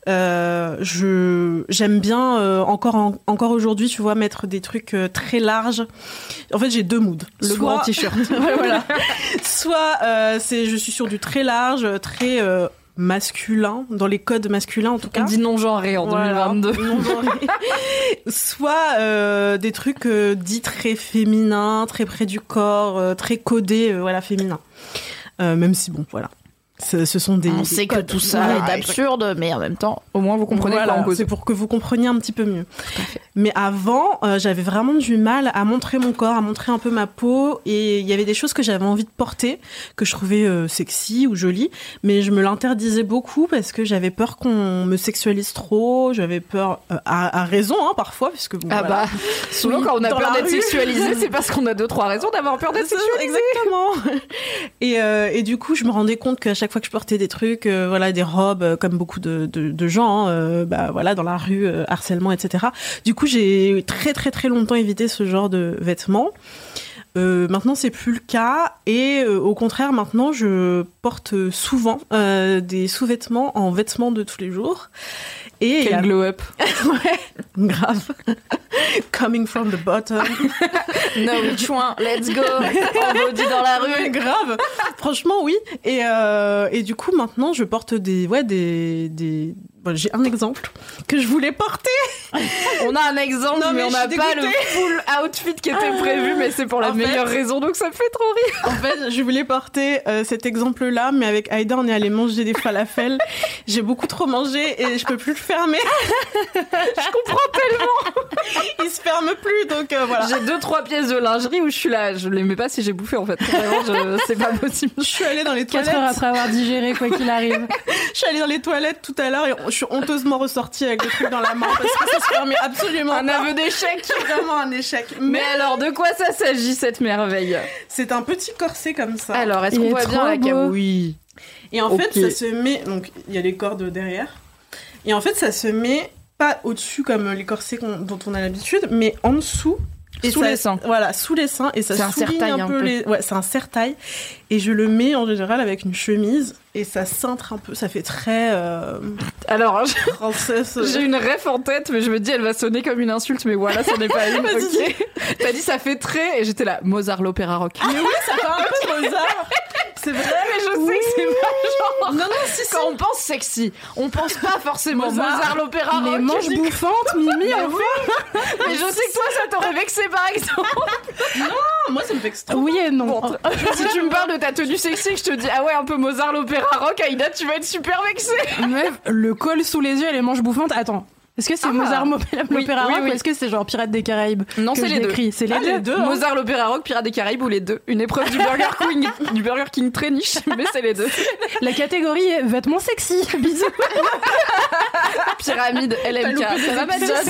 Euh, je j'aime bien euh, encore en- encore aujourd'hui, tu vois, mettre des trucs euh, très larges. En fait, j'ai deux moods. Le Soit- grand t-shirt. [laughs] Voilà. [laughs] Soit c'est je suis sur du très large, très masculin dans les codes masculins en tout On cas. dit non genré en Voilà. 2022. Non genré. Soit euh, des trucs euh, dits très féminins, très près du corps, euh, très codés, voilà, féminins. Même si bon, voilà. Ce, ce sont des. On sait que tout ça est absurde, mais en même temps, au moins vous comprenez Voilà, quoi c'est pour que vous compreniez un petit peu mieux. Mais avant, euh, j'avais vraiment du mal à montrer mon corps, à montrer un peu ma peau, et il y avait des choses que j'avais envie de porter, que je trouvais euh, sexy ou jolies, mais je me l'interdisais beaucoup parce que j'avais peur qu'on me sexualise trop, j'avais peur, euh, à, à raison hein, parfois, puisque bon, Ah voilà. bah, souvent quand on a peur d'être sexualisé, [laughs] c'est parce qu'on a deux trois raisons d'avoir peur d'être sexualisé. Exactement. Et, et du coup, je me rendais compte qu'à chaque fois que je portais des trucs, euh, voilà, des robes, euh, comme beaucoup de, gens, hein, euh, bah voilà, dans la rue, harcèlement, etc. Du coup, j'ai très très très longtemps évité ce genre de vêtements. Maintenant, c'est plus le cas et au contraire, maintenant, je porte souvent des sous-vêtements en vêtements de tous les jours. Et a- Quel glow up. [laughs] ouais, grave. [laughs] Coming from the bottom. [laughs] No which one, let's go. En body dans la rue. grave. Franchement, oui. Et, euh, et du coup, maintenant, je porte des, ouais, des, des. Bon, J'ai un exemple que je voulais porter. [laughs] On a un exemple, Non, mais, mais on n'a pas le full outfit qui était prévu, mais c'est pour la En fait- meilleure raison, donc ça me fait trop rire. En fait, je voulais porter euh, cet exemple-là, mais avec Aïda, on est allé manger des falafels. J'ai beaucoup trop mangé et je peux plus le fermer. [laughs] Je comprends tellement. Il se ferme plus, donc euh, voilà. J'ai deux trois pièces de lingerie où je suis là, je les mets pas si j'ai bouffé en fait. Vraiment, c'est pas possible. Je suis allée dans les 4 toilettes. heures après avoir digéré, quoi qu'il arrive. [laughs] Je suis allée dans les toilettes tout à l'heure et je suis honteusement ressortie avec le truc dans la main parce que ça se fermait absolument Un pas. aveu d'échec. [laughs] Vraiment un échec. Mais alors, de quoi ça s'agit cette merveille C'est un petit corset comme ça. Alors, est-ce qu'on est voit bien la Oui. Et en fait, ça se met. Donc, il y a les cordes derrière. Et en fait, ça se met pas au-dessus comme les corsets dont on a l'habitude, mais en dessous. Sous ça- les seins. Voilà, sous les seins. Et ça souligne un un peu peu. les. Ouais, c'est un serre-taille. Et je le mets en général avec une chemise. Et ça cintre un peu. Ça fait très. Euh, Alors, [laughs] j'ai une ref en tête, mais je me dis elle va sonner comme une insulte, mais voilà, ce n'est pas [laughs] une. Vas-y, ok. T'as dit ça fait très, et j'étais là, Mozart l'opéra rock. Mais oui, ça fait un peu Mozart. C'est vrai. [laughs] Mais je sais que c'est pas genre. Non, non, si, si. Quand on pense sexy, on pense pas forcément Mozart. Mozart, l'opéra Les rock. manches bouffantes, Mimi, en Mais je sais que toi, ça t'aurait vexé par exemple. Moi, ça me fait extrêmement. Oui et non. Bon, si tu me parles de ta tenue sexy, que je te dis ah ouais un peu Mozart l'opéra rock, Aïda, tu vas être super vexée. Meuf, le col sous les yeux et les manches bouffantes. Attends, Est-ce que c'est Ah. Mozart l'opéra oui, rock oui. ou est-ce que c'est genre Pirates des Caraïbes Non, c'est les deux. décris? C'est les Ah, deux. les deux, hein. Mozart, l'Opéra Rock, Pirates des Caraïbes ou les deux? Une épreuve du Burger King, [laughs] du Burger King très niche, mais c'est les deux. La catégorie est vêtements sexy. [laughs] Bisous. Pyramide, LMK. Ça va,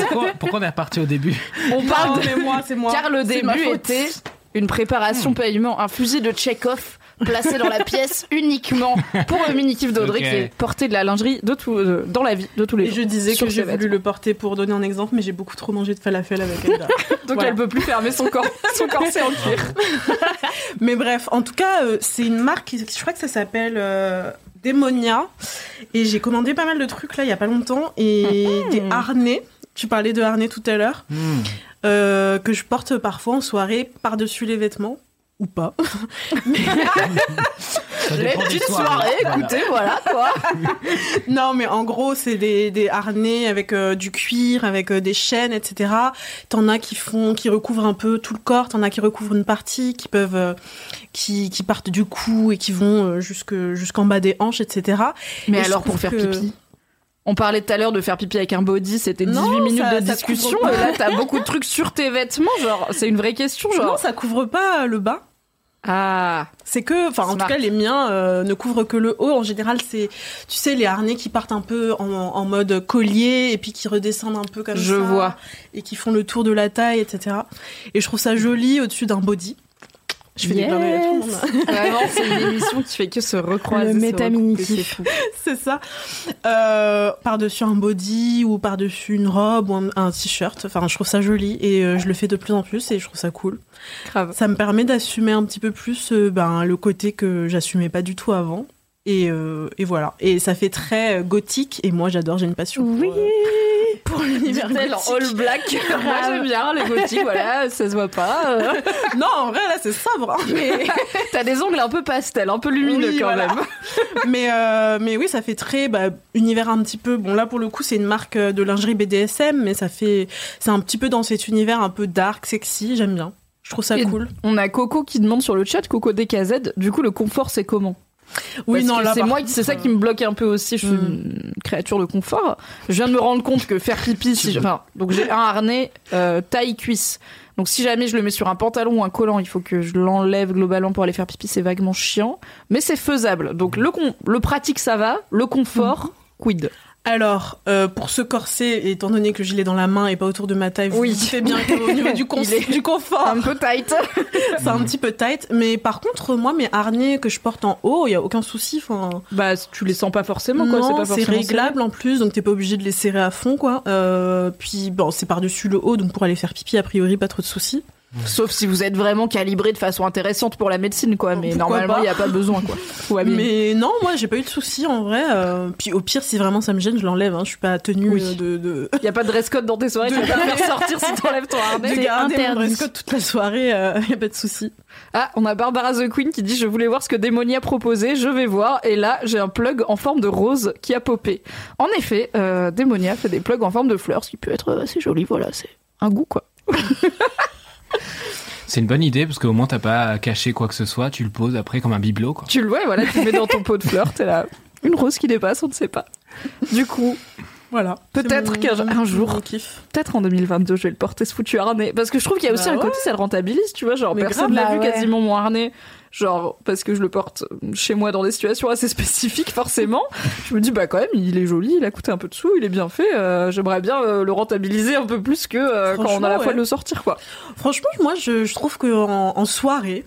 Pourquoi, pourquoi on est reparti au début? On parle Non, de mais moi, c'est moi. Car le début était une préparation paiement, un fusil de Chekhov placé dans la pièce uniquement pour le mini-kiff d'Audrey Ok. qui est porter de la lingerie de tout, euh, dans la vie de tous les Et jours. je disais que j'ai voulu le porter pour donner un exemple, mais j'ai beaucoup trop mangé de falafel avec Aïda. [laughs] Donc Voilà. elle peut plus fermer son corps, [laughs] son corset en cuir. [laughs] Mais bref, en tout cas, euh, c'est une marque, je crois que ça s'appelle euh, Demonia. Et j'ai commandé pas mal de trucs là il y a pas longtemps. Et des harnais. Tu parlais de harnais tout à l'heure. Euh, que je porte parfois en soirée par-dessus les vêtements. Ou pas. Les petites soirées, Voilà. écoutez, voilà quoi. [laughs] non, mais en gros, c'est des, des harnais avec euh, du cuir, avec euh, des chaînes, etc. T'en as qui font, qui recouvrent un peu tout le corps, t'en as qui recouvrent une partie, qui peuvent, euh, qui, qui partent du cou et qui vont euh, jusque jusqu'en bas des hanches, etc. Mais Et alors pour faire que- pipi? On parlait tout à l'heure de faire pipi avec un body, c'était 18 Non, minutes ça- de discussion. Et là, t'as beaucoup de trucs sur tes vêtements, genre, c'est une vraie question, genre. Non, ça couvre pas le bas. Ah, C'est que, enfin, en tout cas, les miens euh, ne couvrent que le haut. En général, c'est, tu sais, les harnais qui partent un peu en, en mode collier et puis qui redescendent un peu comme Je ça. vois. Et qui font le tour de la taille, etc. Et je trouve ça joli au-dessus d'un body. Je fais des clins d'œil à tout le monde. [laughs] vraiment, c'est une émission qui fait que se recroiser. Le recouper, [laughs] c'est ça. Euh, par-dessus un body ou par-dessus une robe ou un, un t-shirt. Enfin, je trouve ça joli et euh, je le fais de plus en plus et je trouve ça cool. Grave. Ça me permet d'assumer un petit peu plus euh, ben, le côté que j'assumais pas du tout avant. Et, euh, et voilà. Et ça fait très euh, gothique. Et moi, j'adore, j'ai une passion Oui. pour, euh, pour [laughs] l'univers Dit-elle en gothique. all black. [laughs] Moi, j'aime bien les gothiques, voilà, ça se voit pas. euh. [laughs] Non, en vrai, là, c'est sobre. hein. Mais, T'as des ongles un peu pastel, un peu lumineux Oui, quand voilà. même. mais, euh, mais oui, ça fait très bah, univers un petit peu. Bon, là, pour le coup, c'est une marque de lingerie BDSM, mais ça fait. C'est un petit peu dans cet univers un peu dark, sexy. J'aime bien. Je trouve ça Et cool. On a Coco qui demande sur le chat, Coco DKZ, du coup, le confort, c'est comment? Oui, Parce non, c'est moi, c'est ça qui me bloque un peu aussi. Je suis Hmm. une créature de confort. Je viens de me rendre compte que faire pipi, [laughs] si enfin, donc j'ai un harnais euh, taille cuisse. Donc si jamais je le mets sur un pantalon ou un collant, il faut que je l'enlève globalement pour aller faire pipi. C'est vaguement chiant, mais c'est faisable. Donc le con- le pratique ça va, le confort quid? Alors, euh, pour ce corset, étant donné que je l'ai dans la main et pas autour de ma taille, vous Oui. vous bien qu'au niveau du, [laughs] con- Il est du confort, Un peu tight. [laughs] c'est un petit peu tight. Mais par contre, moi, mes harnais que je porte en haut, il y a aucun souci. Enfin, bah tu les sens pas forcément quoi. non, pas c'est réglable en plus, donc t'es pas obligé de les serrer à fond, quoi. Euh, puis bon, c'est par-dessus le haut, donc pour aller faire pipi, a priori, pas trop de soucis. Sauf si vous êtes vraiment calibré de façon intéressante pour la médecine quoi. Mais Pourquoi normalement il y a pas besoin quoi. Mais non, moi, j'ai pas eu de soucis en vrai. euh, puis au pire, si vraiment ça me gêne, je l'enlève. Hein. Je suis pas tenue Oui. euh, de, de, [laughs] Il y a pas de dress code dans tes soirées, tu vas pas faire [laughs] sortir si t'enlèves ton harnais. de garder mon interdit. dress code toute la soirée. Il [laughs] y a pas de soucis. Ah, on a Barbara The Queen qui dit je voulais voir ce que Démonia proposait, je vais voir. Et là, j'ai un plug en forme de rose qui a popé. En effet, euh, Démonia fait des plugs en forme de fleurs, ce qui peut être assez joli. Voilà, c'est un goût quoi. [laughs] C'est une bonne idée parce qu'au moins t'as pas à cacher quoi que ce soit, tu le poses après comme un bibelot quoi. Tu le vois, voilà, tu le mets dans ton pot de fleurs, t'es là. Une rose qui dépasse, on ne sait pas. Du coup, Voilà. Peut-être qu'un- un jour- peut-être en 2022, je vais le porter ce foutu harnais. Parce que je trouve qu'il y a aussi Bah un ouais. côté, ça le rentabilise, tu vois. Genre, Mais personne grave, n'a bah vu ouais. quasiment mon harnais. Genre, parce que je le porte chez moi dans des situations assez spécifiques, forcément. je me dis, bah, quand même, il est joli, il a coûté un peu de sous, il est bien fait. euh, J'aimerais bien euh, le rentabiliser un peu plus que euh, quand on a la Franchement, foi de le sortir, quoi. Franchement, moi, je, je trouve que en, en soirée,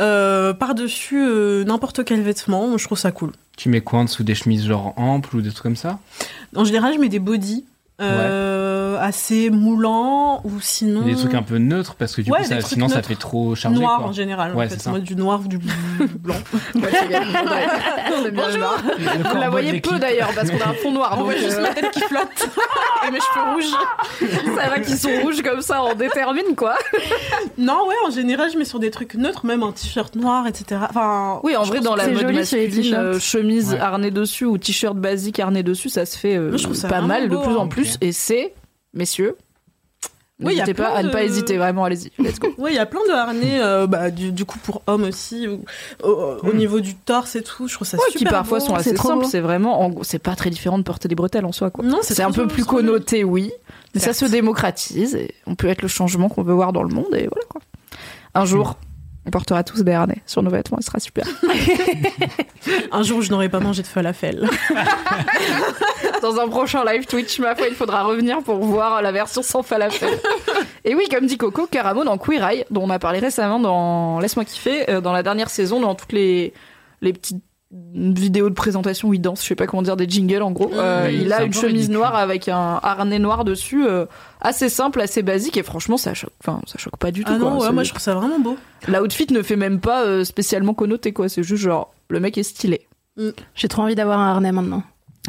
euh, par-dessus euh, n'importe quel vêtement, je trouve ça cool. Tu mets quoi en dessous des chemises genre amples ou des trucs comme ça? En général, je mets des bodys euh, assez moulants ou sinon Des trucs un peu neutres parce que du Ouais, coup ça, des trucs sinon ça fait trop chargé noirs quoi. en général. Ouais, en c'est fait. Moi, du noir ou du blanc. [laughs] [laughs] Bonjour Le Vous la voyez peu d'ailleurs, parce qu'on a un fond noir. On donc, voit juste euh, ma tête qui flotte [laughs] et mes cheveux rouges. ça va qu'ils sont rouges comme ça, on détermine, quoi. Non, ouais, en général, je mets sur des trucs neutres, même un t-shirt noir, etc. Enfin, Oui, en vrai, dans la mode masculine, euh, chemise harnais dessus ou t-shirt basique harnais dessus, ça se fait euh, pas mal de plus hein. en plus. Et c'est, messieurs, Oui, N'hésitez pas à ne pas hésiter, vraiment, allez-y. Let's go. [laughs] Oui, il y a plein de harnais, euh, bah, du, du coup pour hommes aussi, ou- au, au niveau du torse et tout. Je trouve ça Ouais, super qui parfois beau. sont assez simples, c'est vraiment, en gros, c'est pas très différent de porter des bretelles en soi, quoi. Non, c'est un peu plus connoté, oui, mais ça se démocratise et on peut être le changement qu'on veut voir dans le monde et voilà quoi. Un jour, on portera tous des harnais sur nos vêtements, et ce sera super. [laughs] Un jour, je n'aurai pas mangé de falafel. [laughs] Dans un prochain live Twitch, ma foi, il faudra revenir pour voir la version sans falafel. Et oui, comme dit Coco, Caramo dans Queer Eye, dont on a parlé récemment dans Laisse-moi kiffer, euh, dans la dernière saison, dans toutes les, les petites vidéos de présentation où il danse, je sais pas comment dire, des jingles en gros. Euh, Oui, il a un une chemise ridicule. noire avec un harnais noir dessus, euh, assez simple, assez basique, et franchement, ça choque, enfin, ça choque pas du tout. Ah non, quoi. ouais, C'est- moi je trouve ça vraiment beau. L'outfit ne fait même pas euh, spécialement connoté, quoi. C'est juste genre, le mec est stylé. J'ai trop envie d'avoir un harnais maintenant.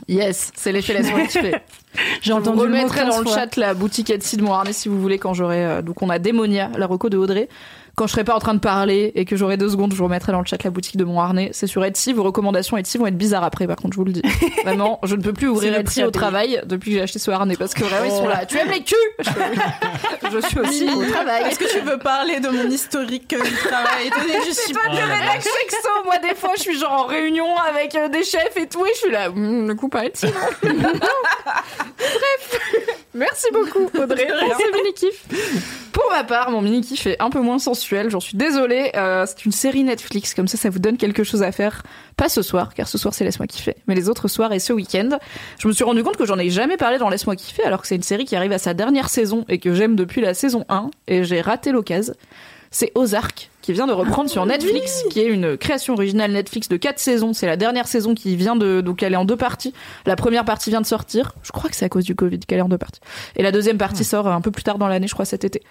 Yes, c'est l'effet laisse-moi kiffer. [laughs] J'ai Je vous entendu le mot remettrai 15 dans le fois. chat la boutique Etsy de mon harnais si vous voulez quand j'aurai euh, donc on a Démonia, la reco de Audrey. Quand je serai pas en train de parler et que j'aurai deux secondes, je vous remettrai dans le chat la boutique de mon harnais. C'est sur Etsy. Vos recommandations Etsy vont être bizarres après, par contre, je vous le dis. [laughs] Vraiment, je ne peux plus ouvrir le Etsy au travail depuis que j'ai acheté ce harnais parce que vraiment ils sont là. Tu aimes les culs? [laughs] Je, suis aussi au travail. Est-ce que tu veux parler de mon historique euh, du travail? [laughs] Que je suis toi du rédac sexo. Moi, des fois, je suis genre en réunion avec euh, des chefs et tout, et je suis là, Hum, ne coupe pas Etsy, Bref, merci beaucoup, Audrey. Merci, mini kiff. Pour ma part, mon mini kiff est un peu moins sensuel. J'en suis désolée. Euh, c'est une série Netflix, comme ça, ça vous donne quelque chose à faire. Pas ce soir, car ce soir, c'est Laisse-moi kiffer, mais les autres soirs et ce week-end. Je me suis rendu compte que j'en ai jamais parlé dans Laisse-moi kiffer, alors que c'est une série qui arrive à sa dernière saison et que j'aime depuis la saison 1, et j'ai raté l'occasion. C'est Ozark qui vient de reprendre sur Netflix, qui est une création originale Netflix de 4 saisons. C'est la dernière saison qui vient de donc elle est en deux parties. La première partie vient de sortir. Je crois que c'est à cause du Covid qu'elle est en deux parties. Et la deuxième partie sort un peu plus tard dans l'année, je crois cet été.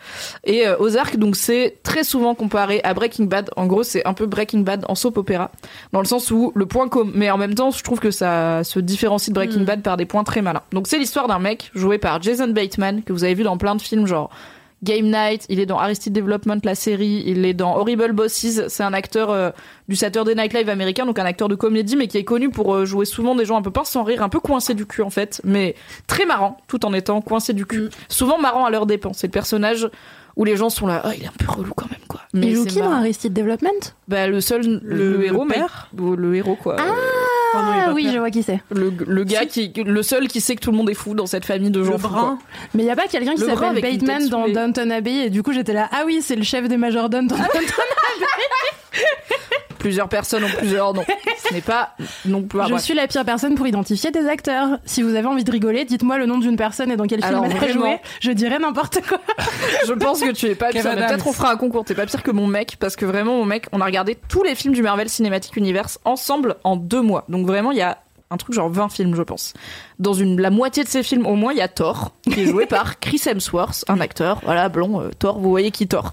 Et euh, Ozark donc c'est très souvent comparé à Breaking Bad. En gros, c'est un peu Breaking Bad en soap opéra dans le sens où le point commun mais en même temps, je trouve que ça se différencie de Breaking Bad par des points très malins. Donc c'est l'histoire d'un mec joué par Jason Bateman que vous avez vu dans plein de films genre Game Night, il est dans Arrested Development, la série, il est dans Horrible Bosses, c'est un acteur euh, du Saturday Night Live américain, donc un acteur de comédie, mais qui est connu pour euh, jouer souvent des gens un peu pince sans rire, un peu coincé du cul en fait, mais très marrant, tout en étant coincé du cul. Souvent marrant à leur dépens, c'est le personnage où les gens sont là, ah il est un peu relou quand même quoi. Mais il joue qui dans. Arrested Development? Bah le seul, le, Le- héros, le père héros quoi. Oh est Ah oui, je vois qui c'est. Le, le gars qui, le seul qui sait que tout le monde est fou dans cette famille de gens Le fous, quoi. Mais il y a pas quelqu'un qui Le brun s'appelle avec une Bateman dans les- Downton Abbey et du coup j'étais là ah oui c'est le chef des majordomes dans [laughs] Downton Plusieurs personnes ont plusieurs noms. [laughs] Ce n'est pas non plus. Je suis la pire personne pour identifier des acteurs. Si vous avez envie de rigoler, dites-moi le nom d'une personne et dans quel film Alors, elle a joué. Je dirais n'importe quoi. Je pense que tu es pas pire. Peut-être on fera un concours. T'es pas pire que mon mec parce que vraiment mon mec, on a regardé tous les films du Marvel Cinematic Universe ensemble en deux mois. Donc vraiment il y a un truc genre 20 films je pense. Dans une la moitié de ces films au moins il y a Thor qui est joué par Chris Hemsworth, un acteur. Voilà blond euh, Thor. Vous voyez qui Thor.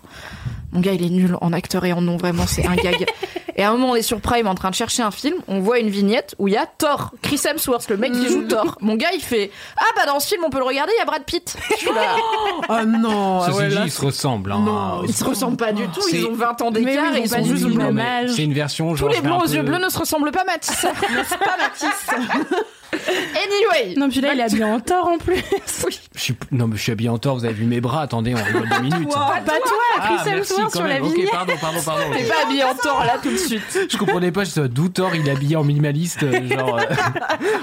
Mon gars, il est nul en acteur et en nom, vraiment, c'est un gag. [laughs] Et à un moment, on est sur Prime en train de chercher un film, on voit une vignette où il y a Thor, Chris Hemsworth, le mec qui joue Thor. [laughs] Mon gars, il fait Ah bah dans ce film, on peut le regarder, il y a Brad Pitt. Je suis là. Oh [laughs] non, ah Ceci ouais, dit, là, ils se ressemblent. Hein. Non, Ils se ressemblent pas du tout, ils ont 20 ans d'écart oui, et ils ils ont sont pas juste même âge. C'est une version Tous genre. les je fais blonds aux yeux bleus ne se ressemblent pas, Mathis. N'est-ce pas, Mathis? [laughs] Anyway. Non, puis là, il est habillé en tort en plus. Oui. Je suis... Non, mais je suis habillé en tort, vous avez vu mes bras, attendez, on rigole deux minutes. Pas toi, Ah, Chris Hemsworth sur la même. Ok, vignette. pardon, pardon, pardon. T'es pas habillé en tort là tout de suite. Je comprenais pas, je disais, d'où Thor il est habillé en minimaliste, euh, genre. euh,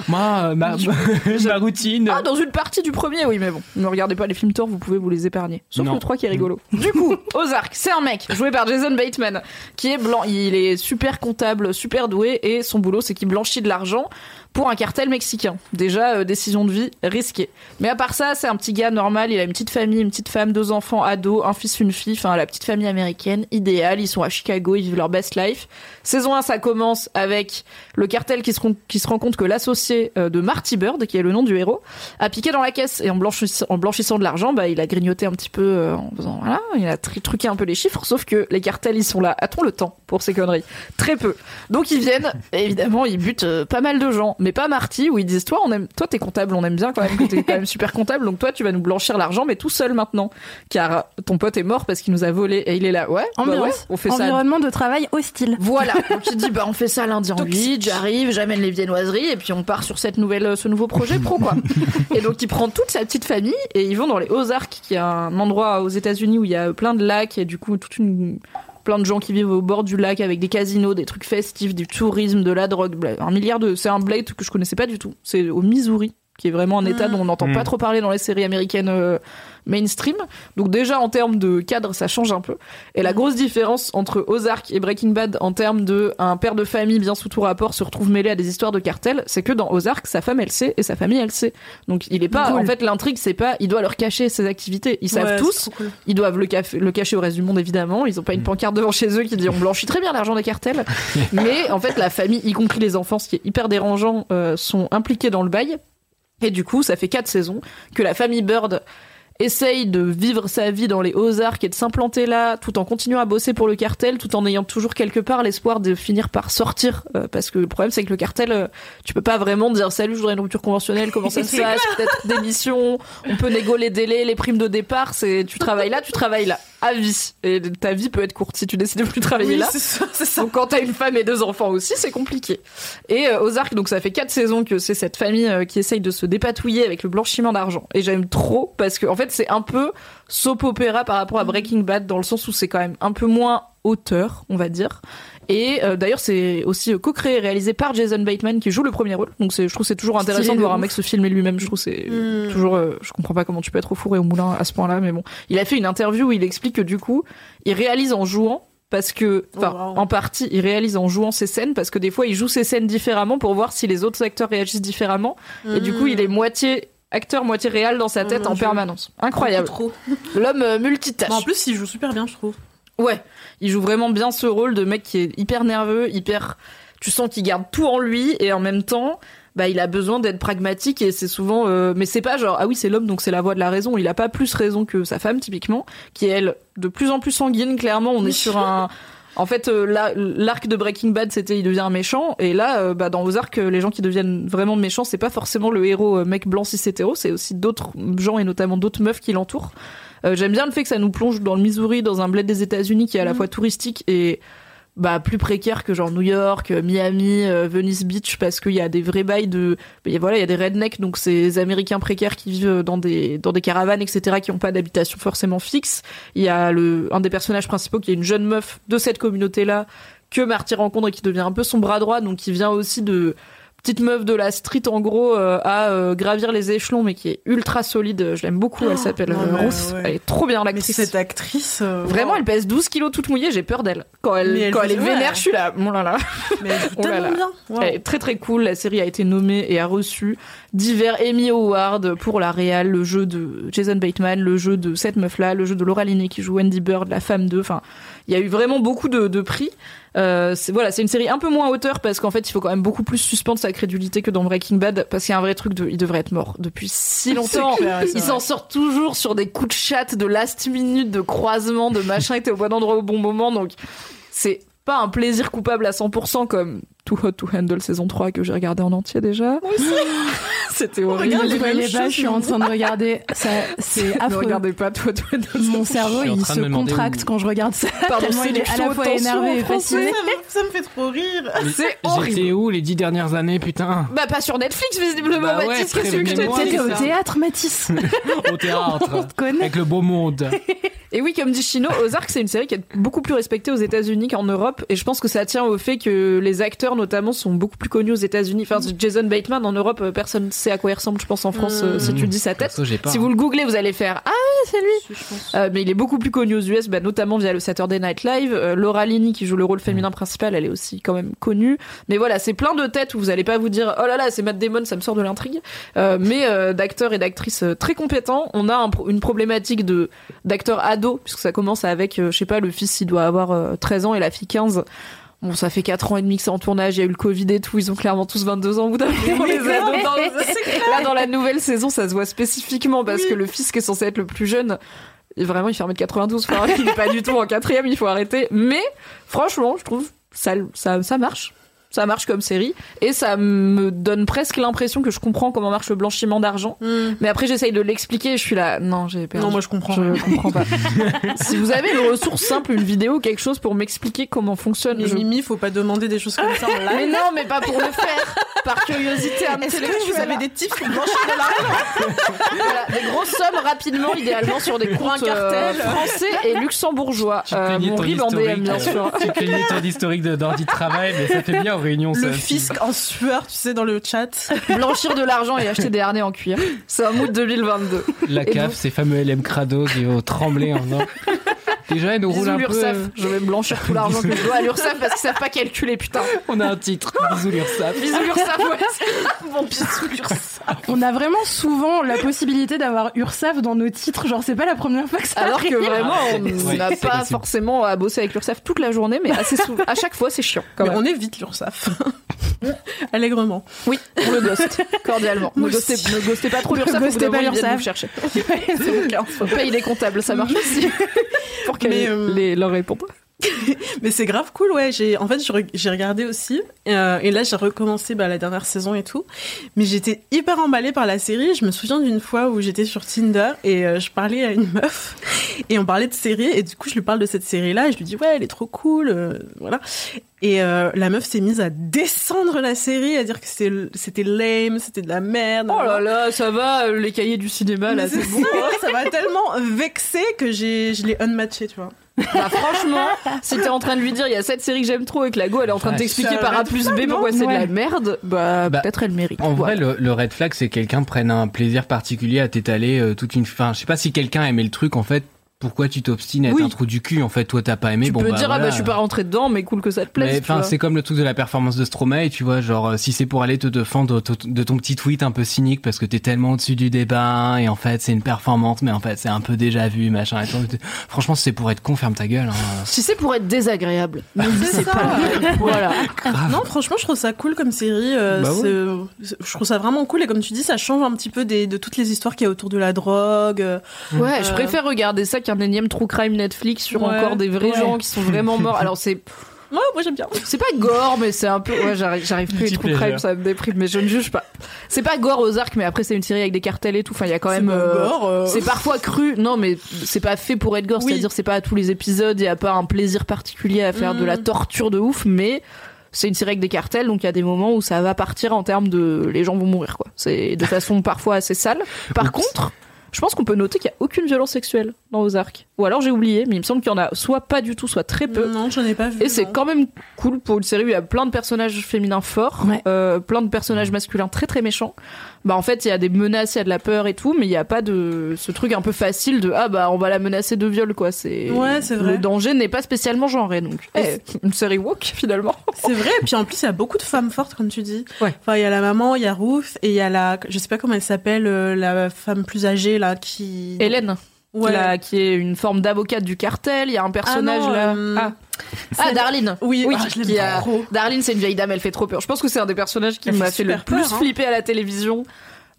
Moi, euh, ma, [laughs] ma routine. Ah, dans une partie du premier, oui, mais bon. Ne regardez pas les films Thor, vous pouvez vous les épargner. Sauf Non. le 3 qui est rigolo. Du coup, Ozark, c'est un mec joué par Jason Bateman qui est blanc. Il est super comptable, super doué et son boulot, c'est qu'il blanchit de l'argent pour un cartel mexicain. Déjà, euh, décision de vie risquée. Mais à part ça, c'est un petit gars normal. Il a une petite famille, une petite femme, deux enfants, ados, un fils, une fille. Enfin, la petite famille américaine, idéale. Ils sont à Chicago, ils vivent leur best life. Saison 1, ça commence avec le cartel qui se, rend- compte que l'associé euh, de Marty Bird, qui est le nom du héros, a piqué dans la caisse. Et en blanchissant, de l'argent, bah, il a grignoté un petit peu euh, en faisant, voilà, il a tr- truqué un peu les chiffres. Sauf que les cartels, ils sont là. A-t-on le temps pour ces conneries Très peu. Donc ils viennent, évidemment, ils butent pas mal de gens. Mais pas Marty, où ils disent, toi, on aime, toi, t'es comptable, on aime bien quand même, que t'es quand même [laughs] super comptable, donc toi, tu vas nous blanchir l'argent, mais tout seul maintenant. Car ton pote est mort parce qu'il nous a volé, et il est là, ouais, bah ouais, on fait ça. Environnement de travail hostile. Voilà. [laughs] Donc il dit bah on fait ça lundi en 8, j'arrive, j'amène les viennoiseries et puis on part sur cette nouvelle ce nouveau projet pro quoi. [laughs] et donc il prend toute sa petite famille et ils vont dans les Ozarks qui est un endroit aux États-Unis où il y a plein de lacs et du coup toute une plein de gens qui vivent au bord du lac avec des casinos, des trucs festifs, du tourisme, de la drogue, bla- un milliard de c'est un blade que je connaissais pas du tout. C'est au Missouri qui est vraiment un état dont on n'entend pas trop parler dans les séries américaines euh, mainstream. Donc déjà en termes de cadre, ça change un peu. Et la grosse différence entre Ozark et Breaking Bad en termes de un père de famille bien sous tout rapport se retrouve mêlé à des histoires de cartel, c'est que dans Ozark, sa femme elle sait et sa famille elle sait. Donc il est pas Cool. en fait l'intrigue c'est pas il doit leur cacher ses activités. Ils savent Ouais, tous, cool. ils doivent le, caf- le cacher au reste du monde évidemment. Ils ont pas une pancarte devant chez eux qui dit on blanchit très bien l'argent des cartels. [laughs] Mais en fait la famille, y compris les enfants, ce qui est hyper dérangeant, euh, sont impliqués dans le bail. Et du coup, ça fait quatre saisons que la famille Bird essaye de vivre sa vie dans les Ozarks et de s'implanter là, tout en continuant à bosser pour le cartel, tout en ayant toujours quelque part l'espoir de finir par sortir. euh, parce que le problème, c'est que le cartel, euh, tu peux pas vraiment dire salut, je voudrais une rupture conventionnelle, comment ça [laughs] se passe, peut-être démission, on peut négo les délais, les primes de départ, c'est tu travailles là, tu travailles là, à vie. Et ta vie peut être courte si tu décides de plus travailler Oui, là. c'est ça, c'est ça. Donc quand t'as une femme et deux enfants aussi, c'est compliqué. Et euh, Ozark, donc ça fait quatre saisons que c'est cette famille euh, qui essaye de se dépatouiller avec le blanchiment d'argent. Et j'aime trop parce que en fait c'est un peu soap opéra par rapport à Breaking Bad dans le sens où c'est quand même un peu moins auteur, on va dire. Et euh, d'ailleurs c'est aussi euh, co-créé et réalisé par Jason Bateman qui joue le premier rôle. Donc je trouve c'est toujours intéressant Stylé de voir un ouf. mec se filmer lui-même. Je trouve c'est Mm. toujours, euh, je comprends pas comment tu peux être au four et au moulin à ce point-là, mais bon. Il a fait une interview où il explique que du coup il réalise en jouant parce que, enfin, Oh, wow. en partie, il réalise en jouant ses scènes parce que des fois, il joue ses scènes différemment pour voir si les autres acteurs réagissent différemment. Et du coup, il est moitié acteur, moitié réel dans sa Oh tête en permanence. Incroyable. L'homme euh, multitâche. En plus, il joue super bien, je trouve. Ouais, il joue vraiment bien ce rôle de mec qui est hyper nerveux, hyper. Tu sens qu'il garde tout en lui et en même temps, bah il a besoin d'être pragmatique et c'est souvent. euh, Mais c'est pas genre ah oui c'est l'homme donc c'est la voix de la raison. Il a pas plus raison que sa femme typiquement, qui est elle de plus en plus sanguine. Clairement, on est sur [laughs] un. En fait, euh, l'arc de Breaking Bad, c'était il devient un méchant, et là, euh, bah, dans Ozark, les gens qui deviennent vraiment méchants, c'est pas forcément le héros mec blanc cis hétéro, c'est aussi d'autres gens et notamment d'autres meufs qui l'entourent. Euh, J'aime bien le fait que ça nous plonge dans le Missouri, dans un bled des États-Unis qui est à la fois touristique et bah plus précaire que genre New York, euh, Miami, euh, Venice Beach parce qu'il y a des vrais bails de il y a- voilà, il y a des rednecks donc ces américains précaires qui vivent dans des dans des caravanes etc qui ont pas d'habitation forcément fixe. Il y a le un des personnages principaux qui est une jeune meuf de cette communauté-là que Marty rencontre et qui devient un peu son bras droit donc qui vient aussi de petite meuf de la street en gros euh, à euh, gravir les échelons mais qui est ultra solide je l'aime beaucoup elle Oh, s'appelle non, euh, Ruth ouais. elle est trop bien l'actrice cette actrice. euh, Vraiment, wow. elle pèse 12 kilos toute mouillée, j'ai peur d'elle. Quand elle, quand elle est vénère, ouais. je suis là, bon là là. Mais elle joue [laughs] Oh là tellement là. bien. Wow. Elle est très très cool. La série a été nommée et a reçu divers Emmy Awards pour la réal, le jeu de Jason Bateman, le jeu de cette meuf-là, le jeu de Laura Linney qui joue Wendy Bird, la femme d'eux. Enfin, il y a eu vraiment beaucoup de, de prix. Euh, c'est voilà, c'est une série un peu moins hauteur parce qu'en fait, il faut quand même beaucoup plus suspendre sa crédulité que dans Breaking Bad parce qu'il y a un vrai truc de, il devrait être mort depuis si longtemps. Clair, il s'en sort toujours sur des coups de chatte, de last minute, de croisement, de machin, était au bon endroit au bon moment, donc c'est pas un plaisir coupable à 100% comme Too Hot to Handle saison 3 que j'ai regardé en entier déjà. [laughs] C'était horrible. Ne regarde le les choses, je suis en train de regarder. Ça, c'est [laughs] Ne affreux. regardez pas Too Hot to Handle. Mon cerveau, il se contracte où- quand je regarde ça. Pardon, il les est à la fois énervé et fasciné. Ça me- Ça me fait trop rire. C'est horrible. J'étais où les dix dernières années, putain Bah pas sur Netflix visiblement, Bah ouais, Mathis, qu'est-ce que te T'étais au théâtre, Mathis. [laughs] Au théâtre. connaît. Avec le beau monde. Et oui, comme dit Chino, Ozark, c'est une série qui est beaucoup plus respectée aux États-Unis qu'en Europe. Et je pense que ça tient au fait que les acteurs, notamment, sont beaucoup plus connus aux États-Unis. Enfin, Jason Bateman, en Europe, euh, personne ne sait à quoi il ressemble, je pense, en France, euh, si tu dis sa tête. Perso, j'ai pas. Si vous le googlez, vous allez faire Ah c'est lui Euh, Mais il est beaucoup plus connu aux US, bah, notamment via le Saturday Night Live. Euh, Laura Linney, qui joue le rôle féminin principal, elle est aussi quand même connue. Mais voilà, c'est plein de têtes où vous allez pas vous dire Oh là là, c'est Matt Damon, ça me sort de l'intrigue. Euh, mais euh, d'acteurs et d'actrices très compétents. On a un une problématique de d'acteurs ados, puisque ça commence avec, euh, je sais pas, le fils, il doit avoir euh, 13 ans et la fille 15. Bon, ça fait 4 ans et demi que c'est en tournage, il y a eu le Covid et tout, ils ont clairement tous 22 ans au bout d'un moment, les ados. Dans- Là, dans la nouvelle saison, ça se voit spécifiquement parce que le fils qui est censé être le plus jeune, et vraiment, il fait 1m92, enfin, il est pas du tout en quatrième, il faut arrêter. Mais, franchement, je trouve, ça, ça, ça marche. Ça marche comme série et ça me donne presque l'impression que je comprends comment marche le blanchiment d'argent. Hmm. Mais après j'essaye de l'expliquer, je suis là non, j'ai perdu. Non, moi je comprends. Je comprends pas. [laughs] si vous avez une ressource simple, une vidéo, quelque chose pour m'expliquer comment fonctionne Mais je- Mimi, faut pas demander des choses comme ça en Mais non, mais pas pour le faire. Par curiosité Est-ce que intellectuelle. vous avez des tips pour blanchir de l'argent [laughs] Voilà, des grosses sommes rapidement, idéalement sur des comptes cartel. euh, français et luxembourgeois. Tu Euh, mon RIB en DM, historique, bien euh, sûr. Tu plaignais ton historique d'ordi de travail, mais ça fait bien aux réunions. ça Le fisc en sueur, tu sais, dans le chat. [laughs] Blanchir de l'argent et acheter des harnais en cuir. C'est un mood 2022. La CAF, donc- ces fameux LM Crado qui vont trembler en disant Déjà, ils nous roulent un peu. Je vais me blanchir tout l'argent que je dois à l'URSSAF parce qu'ils savent pas calculer, putain. On a un titre. Bisous l'URSSAF. Bisous On a vraiment souvent la possibilité d'avoir URSAF dans nos titres. Genre, c'est pas la première fois que ça Alors que arrive. vraiment, on Ouais, n'a pas possible. forcément à bosser avec l'URSSAF toute la journée, mais assez souvent. À chaque fois, c'est chiant. Quand Mais même. on évite l'URSAF. [laughs] Allègrement. Oui, on le ghost, cordialement. Ne ghostez, ne ghostez pas trop Ne l'URSSAF, ghostez vous pas vous chercher. [laughs] c'est mon cas. On paye les comptables, ça marche [laughs] aussi. Pour qu'elle Mais, euh, les, leur réponde. [laughs] Mais c'est grave cool, ouais. J'ai, en fait, j'ai regardé aussi. euh, et là, j'ai recommencé bah, la dernière saison et tout. Mais j'étais hyper emballée par la série. Je me souviens d'une fois où j'étais sur Tinder et euh, je parlais à une [laughs] meuf. Et on parlait de série. Et du coup, je lui parle de cette série-là. Et je lui dis, ouais, elle est trop cool. euh, voilà. Et la meuf s'est mise à descendre la série, à dire que c'était, lame, c'était de la merde. Oh là là, ça va, les cahiers du cinéma, là, c'est bon. ça, ça m'a tellement vexé que j'ai, je l'ai unmatché, tu vois. Bah, franchement, si t'es en train de lui dire, il y a cette série que j'aime trop et que la go, elle est en train de t'expliquer C'est par A plus B pourquoi c'est de la merde, bah, Bah, peut-être elle mérite. En vrai, le, le red flag, c'est que quelqu'un prenne un plaisir particulier à t'étaler euh, toute une. Enfin, je sais pas si quelqu'un aimait le truc, en fait. Pourquoi tu t'obstines à être Oui. un trou du cul En fait, toi, t'as pas aimé. tu bon, peux bah, dire, ah bah, je suis pas rentré dedans, mais cool que ça te plaise. Enfin, c'est comme le truc de la performance de Stromae, tu vois, genre euh, si c'est pour aller te défendre de, ton petit tweet un peu cynique parce que t'es tellement au-dessus du débat et en fait c'est une performance, mais en fait c'est un peu déjà vu, machin. Et tout. Franchement, si c'est pour être con, ferme ta gueule. Hein. [laughs] Si c'est pour être désagréable, [laughs] mais C'est pas. [laughs] Voilà. Non, franchement, je trouve ça cool comme série. euh, Bah Je trouve ça vraiment cool. Et comme tu dis, ça change un petit peu des, de toutes les histoires qu'il y a autour de la drogue. euh, Ouais, je préfère regarder ça qu'un énième true crime Netflix sur Ouais, encore des vrais ouais. gens qui sont vraiment morts. [laughs] Alors c'est Ouais, moi j'aime bien. c'est pas gore, mais c'est un peu ouais j'arrive j'arrive plus Guilty true crime, ça me déprime, mais je ne juge pas. C'est pas gore aux arcs, mais après c'est une série avec des cartels et tout. Enfin il y a quand même. C'est euh, gore, euh. C'est parfois cru, non mais c'est pas fait pour être gore, Oui. c'est-à-dire c'est pas à tous les épisodes, il y a pas un plaisir particulier à faire de la Mhm. torture de ouf, mais c'est une série avec des cartels, donc il y a des moments où ça va partir en termes de les gens vont mourir quoi. C'est de façon parfois assez sale. Par Oups. contre, je pense qu'on peut noter qu'il y a aucune violence sexuelle dans Ozark. Ou alors j'ai oublié, mais il me semble qu'il y en a soit pas du tout, soit très peu. Non, j'en ai pas vu. Et c'est quand même cool pour une série où il y a plein de personnages féminins forts, Ouais. euh, plein de personnages masculins très très méchants. Bah en fait il y a des menaces, il y a de la peur et tout, mais il y a pas de ce truc un peu facile de ah bah on va la menacer de viol quoi. C'est Ouais, c'est vrai. Le danger n'est pas spécialement genré donc. Eh, une série woke finalement. C'est vrai. Et puis en plus, il y a beaucoup de femmes fortes, comme tu dis. Ouais. Enfin, il y a la maman, il y a Ruth, et il y a la, je sais pas comment elle s'appelle, euh, la femme plus âgée là qui. Hélène, Ouais. là, qui est une forme d'avocate du cartel, il y a un personnage non, là. euh, ah. Ah, Darlene. Oui, oui ah, je l'aime qui a... trop. Darlene, c'est une vieille dame, elle fait trop peur. Je pense que c'est un des personnages qui m'a fait fait le plus peur, hein. flipper à la télévision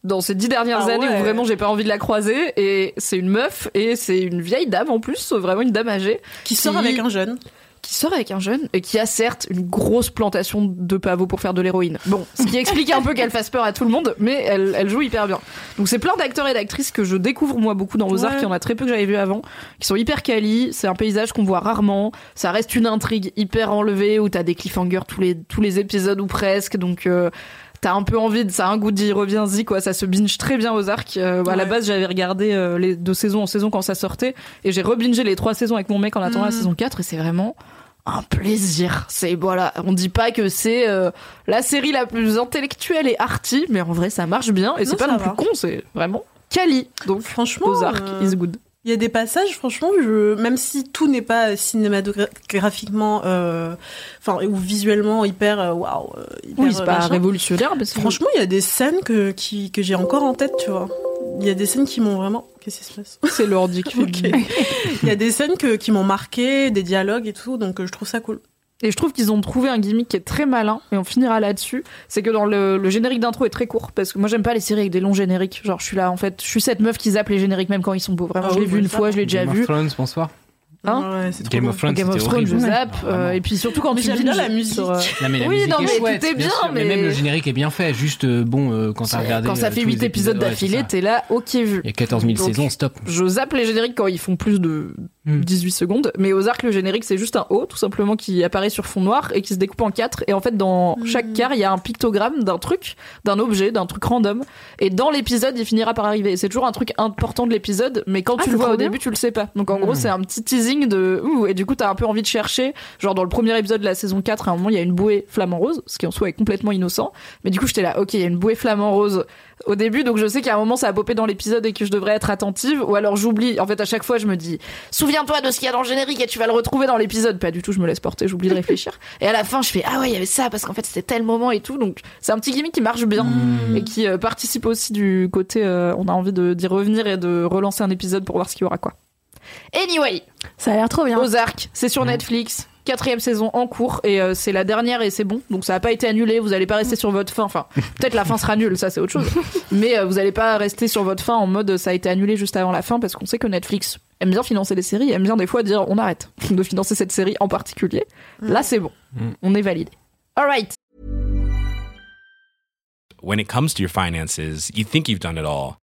dans ces dix dernières Ah années ouais. où vraiment j'ai pas envie de la croiser. Et c'est une meuf et c'est une vieille dame en plus, vraiment une dame âgée, Qui sort avec un jeune. Qui sort avec un jeune et qui a certes une grosse plantation de pavots pour faire de l'héroïne. Bon, ce qui explique un peu qu'elle fasse peur à tout le monde, mais elle, elle joue hyper bien. Donc c'est plein d'acteurs et d'actrices que je découvre moi beaucoup dans Ozark, Ouais. il y en a très peu que j'avais vu avant, qui sont hyper quali, c'est un paysage qu'on voit rarement, ça reste une intrigue hyper enlevée où t'as des cliffhangers tous les, tous les épisodes ou presque, donc... euh, T'as un peu envie de ça, a un goût d'y reviens-y quoi. Ça se binge très bien aux arcs. Euh, À la base, j'avais regardé euh, les deux saisons en saison quand ça sortait, et j'ai rebingé les trois saisons avec mon mec en attendant la Mhm. saison 4 et c'est vraiment un plaisir. C'est voilà, on dit pas que c'est euh, la série la plus intellectuelle et arty, mais en vrai ça marche bien et c'est pas non va. plus con, c'est vraiment quali. Donc Franchement, Ozark euh, is good. Il y a des passages, franchement, je, même si tout n'est pas cinématographiquement, euh, enfin, ou visuellement hyper, euh, waouh, euh, hyper, Oui, c'est euh, pas machin. révolutionnaire, Franchement, il y a des scènes que, qui, que j'ai encore en tête, tu vois. Il y a des scènes qui m'ont vraiment. Qu'est-ce qui se passe? [laughs] C'est l'ordi qui [laughs] fait Il y a des scènes que, qui m'ont marqué, des dialogues et tout, donc euh, je trouve ça cool. Et je trouve qu'ils ont trouvé un gimmick qui est très malin, et on finira là-dessus. C'est que dans le, le générique d'intro est très court, parce que moi j'aime pas les séries avec des longs génériques. Genre je suis là, en fait, je suis cette meuf qui zappe les génériques même quand ils sont beaux. Vraiment, Ah je l'ai oui, vu moi, une ça fois, je l'ai déjà Game vu. of Thrones, bonsoir. Hein Ouais, c'est trop Game bien. of Thrones, Game of Thrones, je zappe. Ah, euh, et puis surtout quand Mais tu j'aime bien la musique. sur, euh, Non, mais la Oui, musique non, est mais chouette, tout est bien, mais- même le générique est bien fait. Juste, euh, bon, euh, quand t'as regardé. Quand ça fait tous 8 les épisodes d'affilée, t'es là, ok vu. Il y a 14 000 Donc, saisons, stop. Je zappe les génériques quand ils font plus de Hmm. 18 secondes, mais aux arcs le générique c'est juste un O tout simplement qui apparaît sur fond noir et qui se découpe en quatre et en fait dans chaque quart il y a un pictogramme d'un truc, d'un objet, d'un truc random et dans l'épisode il finira par arriver. C'est toujours un truc important de l'épisode, mais quand Ah, tu le vois au bien. début tu le sais pas. Donc en Hmm. gros c'est un petit teasing de ouh et du coup t'as un peu envie de chercher. Genre dans le premier épisode de la saison 4 à un moment il y a une bouée flamant rose, ce qui en soi est complètement innocent, mais du coup j'étais là ok il y a une bouée flamant rose au début, donc je sais qu'à un moment ça a popé dans l'épisode et que je devrais être attentive, ou alors j'oublie. En fait, à chaque fois, je me dis, souviens-toi de ce qu'il y a dans le générique et tu vas le retrouver dans l'épisode. Pas du tout, je me laisse porter, j'oublie de réfléchir. Et à la fin, je fais, ah ouais, il y avait ça parce qu'en fait c'était tel moment et tout. Donc c'est un petit gimmick qui marche bien et qui euh, participe aussi du côté, euh, on a envie de- d'y revenir et de relancer un épisode pour voir ce qu'il y aura quoi. Anyway, Ça a l'air trop bien. Ozark, c'est sur Netflix. Quatrième saison en cours et euh, c'est la dernière et c'est bon. Donc ça n'a pas été annulé. Vous allez pas rester sur votre fin. Enfin peut-être la fin sera nulle ça c'est autre chose. [laughs] Mais euh, vous allez pas rester sur votre fin en mode ça a été annulé juste avant la fin parce qu'on sait que Netflix aime bien financer les séries aime bien des fois dire on arrête de financer cette série en particulier. Là c'est bon. Mm. on est validé. Alright when it comes to your finances, you think you've done it all.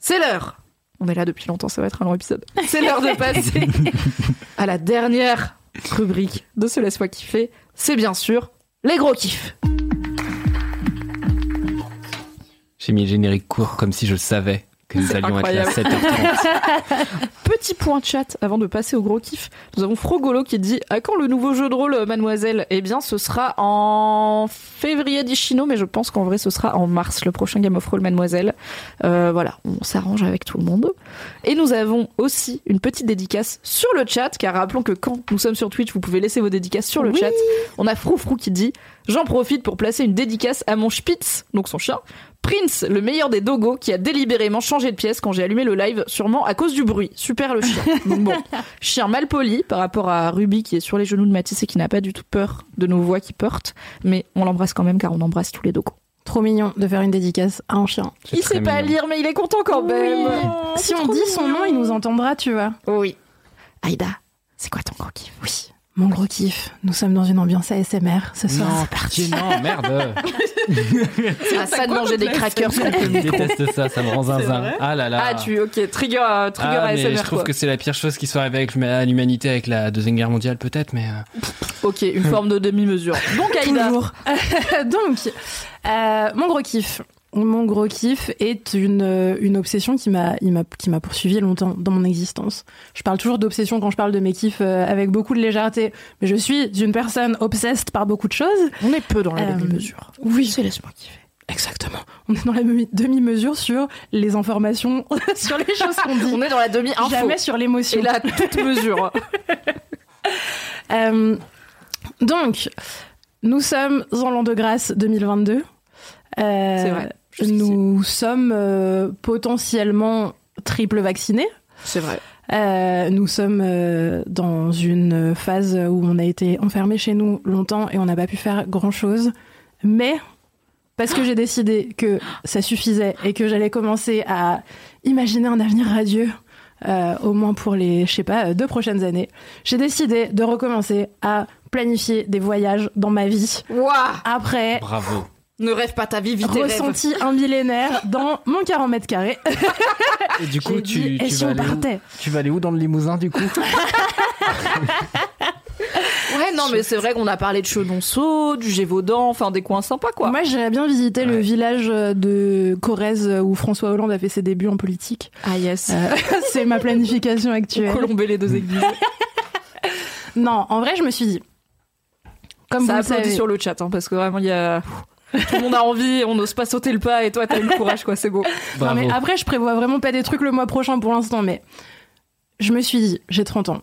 c'est l'heure. On est là depuis longtemps ça va être un long épisode. C'est l'heure de passer à la dernière rubrique de ce laisse-moi kiffer. C'est bien sûr les gros kiffs. J'ai mis le générique court comme si je savais que nous C'est allions être là à incroyable. 7h30. [laughs] Petit point chat avant de passer au gros kiff. Nous avons Frogolo qui dit à quand le nouveau jeu de rôle, euh, mademoiselle? Eh bien, ce sera en février d'Ichino, mais je pense qu'en vrai, ce sera en mars, le prochain Game of Roll, mademoiselle. Euh, voilà, on s'arrange avec tout le monde. Et nous avons aussi une petite dédicace sur le chat, car rappelons que quand nous sommes sur Twitch, vous pouvez laisser vos dédicaces sur le chat. On a Froufrou qui dit J'en profite pour placer une dédicace à mon Spitz, donc son chien, Prince, le meilleur des dogos, qui a délibérément changé de pièce quand j'ai allumé le live, sûrement à cause du bruit. Super le chien. [laughs] Donc bon, chien mal poli par rapport à Ruby qui est sur les genoux de Matisse et qui n'a pas du tout peur de nos voix qui portent, mais on l'embrasse quand même car on embrasse tous les dogos. Trop mignon de faire une dédicace à un chien. Il sait pas mignon. lire, mais il est content quand même. si on dit son nom, il nous entendra, tu vois. Oui. Aïda, c'est quoi ton gros kiff Oui. Mon gros kiff, nous sommes dans une ambiance ASMR ce soir. Non, pitié, non, merde. [laughs] C'est à ça de manger des crackers Je déteste ça, ça me rend zinzin. Ah là là. Ah, tu, ok, trigger, euh, trigger Ah, mais ASMR, je trouve quoi. que c'est la pire chose qui soit arrivée à l'humanité avec la deuxième guerre mondiale peut-être, mais euh, Ok, une forme de demi-mesure. Donc, Aïda. Toujours. [laughs] Donc, euh, mon gros kiff. Mon gros kiff est une, euh, une obsession qui m'a qui m'a poursuivi longtemps dans mon existence. Je parle toujours d'obsession quand je parle de mes kiffs euh, avec beaucoup de légèreté, mais je suis une personne obsessed par beaucoup de choses. On est peu dans la Euh, demi-mesure. Oui, C'est laisse-moi kiffer. exactement. On est dans la demi- demi-mesure sur les informations, [laughs] sur les choses qu'on dit. On est dans la demi-info. Jamais sur l'émotion. Et là, toute mesure. [laughs] Euh, donc, nous sommes en l'an de grâce 2022. Euh, C'est vrai. Nous sommes euh, potentiellement triple vaccinés. C'est vrai. Euh, nous sommes euh, dans une phase où on a été enfermés chez nous longtemps et on n'a pas pu faire grand chose. Mais parce que j'ai décidé que ça suffisait et que j'allais commencer à imaginer un avenir radieux, euh, au moins pour les, je sais pas, deux prochaines années, j'ai décidé de recommencer à planifier des voyages dans ma vie. Waouh Après bravo. Ne rêve pas ta vie, vite ressenti un millénaire dans mon 40 mètres carrés. Et du coup, tu, dit, tu et si vas on aller où partait Tu vas aller où dans le Limousin du coup [laughs] Ouais, non, mais c'est vrai qu'on a parlé de Chenonceau, du Gévaudan, enfin des coins sympas, quoi. Moi, j'aimerais bien visiter le village de Corrèze où François Hollande a fait ses débuts en politique. Ah, yes. Euh, [laughs] c'est ma planification actuelle. Colomber les deux églises. Non, en vrai, je me suis dit. Comme Ça vous applaudit savez, sur le chat, hein, parce que vraiment, il y a. Tout le monde a envie, on n'ose pas sauter le pas et toi t'as eu le courage quoi, c'est beau. Non, mais après, je prévois vraiment pas des trucs le mois prochain pour l'instant, mais je me suis dit, j'ai 30 ans,